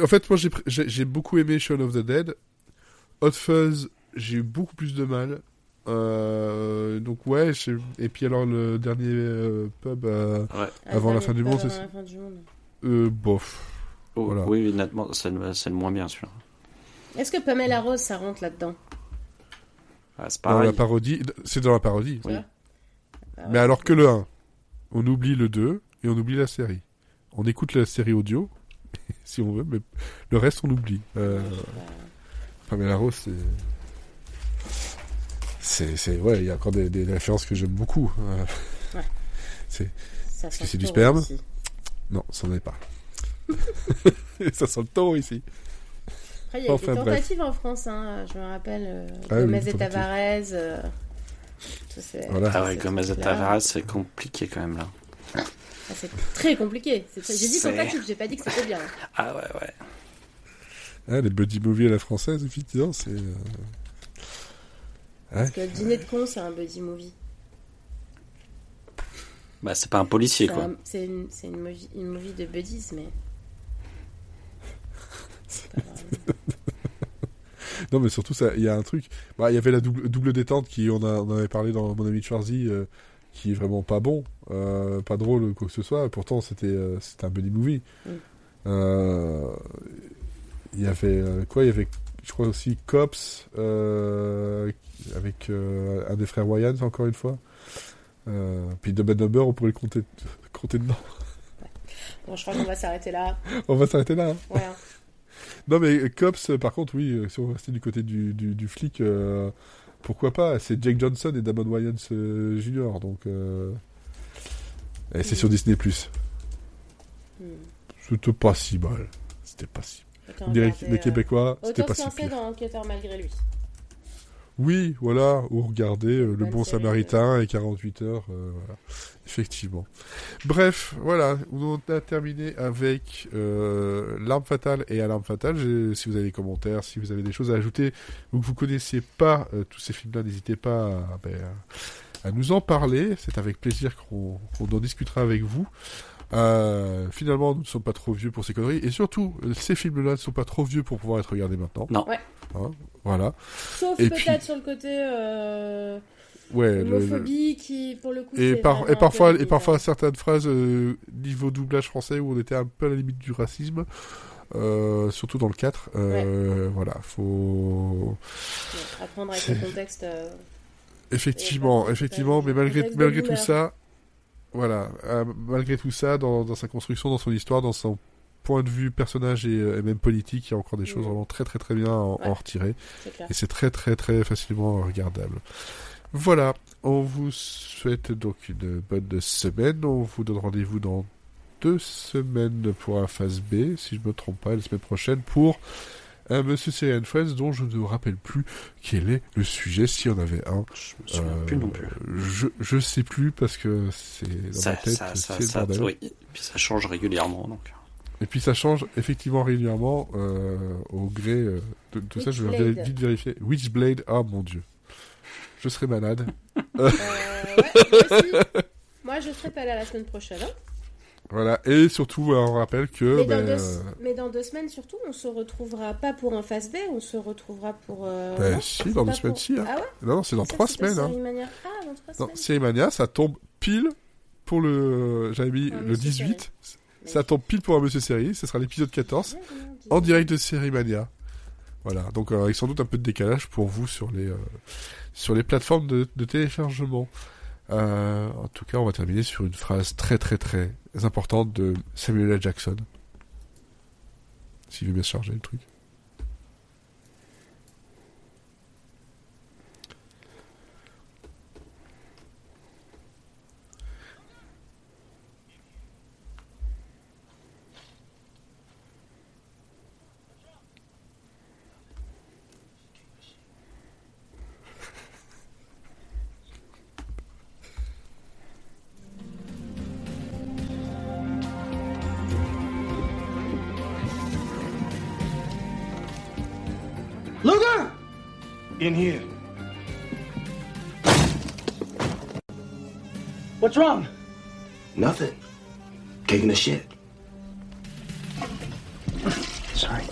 en fait, moi, j'ai j'ai beaucoup aimé Shaun of the Dead. Hot Fuzz, j'ai eu beaucoup plus de mal. Euh, donc, ouais, et puis alors le dernier euh, pub, euh, Ouais. Avant la fin monde, avant c'est la fin du monde. euh, bof. Oh, Voilà. Oui, nettement, c'est le, c'est le moins bien sûr. Est-ce que Pamela Rose, ça rentre là-dedans? Ah, c'est Dans la parodie, c'est dans la parodie. Oui. Ah Mais alors que le 1, on oublie le 2 et on oublie la série. On écoute la série audio, si on veut, mais le reste, on oublie. Euh. Pamela Rose, c'est. C'est, c'est, ouais, il y a encore des, des références que j'aime beaucoup. Euh, Ça que sent c'est du sperme aussi. Non, ça n'en est pas. ça sent le taureau ici. Après, il y a Enfin, des bref. tentatives en France, hein, je me rappelle. euh, Ah oui, Gomez des et. Tavares. euh, c'est- Voilà. Ah ouais, c'est Gomez et. Tavares, c'est compliqué quand même là. Ah, c'est très compliqué. C'est très- J'ai dit C'est- tentative, j'ai pas dit que c'était bien. Ah ouais, ouais. Hein, les buddy movies à la française, effectivement, c'est. Parce que Dîner de con, c'est un buddy movie. Bah, c'est pas un policier C'est quoi. un- C'est une, c'est une, movie, une movie de buddies, mais. C'est pas vraiment- Non, mais surtout, ça, il y a un truc. Bah, il y avait la double, double détente qui, on, a, on avait parlé dans mon ami Schwarzy, euh, qui est vraiment pas bon, euh, pas drôle, quoi que ce soit. Pourtant, c'était, euh, c'était un buddy movie. Mm. Euh, Il y avait quoi Il y avait, je crois aussi, Cops euh, avec euh, un des frères Wayans, encore une fois. Euh, puis Dumb and Dumber, on pourrait le compter, compter dedans. Bon, je crois qu'on va s'arrêter là. On va s'arrêter là. hein. Voilà. Non, mais Cops, par contre, oui, euh, si on restait du côté du, du, du flic, euh, pourquoi pas? C'est Jake Johnson et Damon Wayans euh, Jr. Donc, euh, et c'est sur Disney+. Hmm. C'était pas si mal. C'était pas si Autant dirait regarder, les Québécois, c'était pas si pire. dans Enquêteur malgré lui. Oui, voilà, ou regarder euh, Le Bon Samaritain et 48 heures, euh, voilà. Effectivement. Bref, voilà, on a terminé avec euh, L'arme fatale et Alarme fatale. Si vous avez des commentaires, si vous avez des choses à ajouter, ou que vous connaissiez pas euh, tous ces films-là, n'hésitez pas à, ben, à- à nous en parler. C'est avec plaisir qu'on qu'on en discutera avec vous. Euh, finalement, nous ne sommes pas trop vieux pour ces conneries, et surtout, euh, ces films-là ne sont pas trop vieux pour pouvoir être regardés maintenant. Non. Ouais. Hein, voilà. Sauf Et peut-être puis- sur le côté euh, Ouais. le- le- homophobie qui, pour le coup, Et, par, et parfois, et parfois bizarre. certaines phrases euh, niveau doublage français où on était un peu à la limite du racisme, euh, surtout dans le 4. Euh, Voilà, faut Ouais, apprendre avec le contexte. euh, effectivement, effectivement, mais malgré malgré tout ça, voilà, euh, malgré tout ça, dans, dans sa construction, dans son histoire, dans son point de vue personnage et, euh, et même politique, il y a encore des choses Mhm. vraiment très très très bien à en, Ouais. en retirer. Et c'est très très très facilement regardable. Voilà, on vous souhaite donc une bonne semaine. On vous donne rendez-vous dans deux semaines pour un phase B, si je me trompe pas, la semaine prochaine pour un Monsieur Serial Friends dont je ne me rappelle plus quel est le sujet, s'il y en avait un. Je me souviens Euh, plus non plus. Je, je sais plus parce que c'est dans Ça, ma tête, ça, ça, c'est ça, bordel. oui. Et puis ça change régulièrement, donc. Et puis ça change effectivement régulièrement euh, au gré euh, de tout ça. Je vais vite vérifier. Witchblade, ah mon dieu. Je serai malade. Euh, ouais, moi aussi. Moi, je serai pas là la semaine prochaine. hein. Voilà, et surtout, on rappelle que... mais, dans ben, deux, euh, mais dans deux semaines, surtout, on se retrouvera pas pour un phase B, on se retrouvera pour. euh, ben, non, si, dans deux semaines, pour- si. Hein. Ah ouais? Non, non, c'est dans Ça, trois semaines. Hein. Mania. Ah, dans trois Non, semaines. Série Mania, ça tombe pile pour le... J'avais mis Un le Monsieur 18. Ça tombe pile pour un Monsieur Série, ce sera l'épisode 14, Bien, bien dit. en direct de Série Mania. Voilà, donc euh, avec sans doute un peu de décalage pour vous sur les, euh, sur les plateformes de, de téléchargement. En tout cas, on va terminer sur une phrase très très très importante de Samuel L. Jackson. S'il veut bien se charger le truc. In here. What's wrong? Nothing. Taking a shit. Sorry.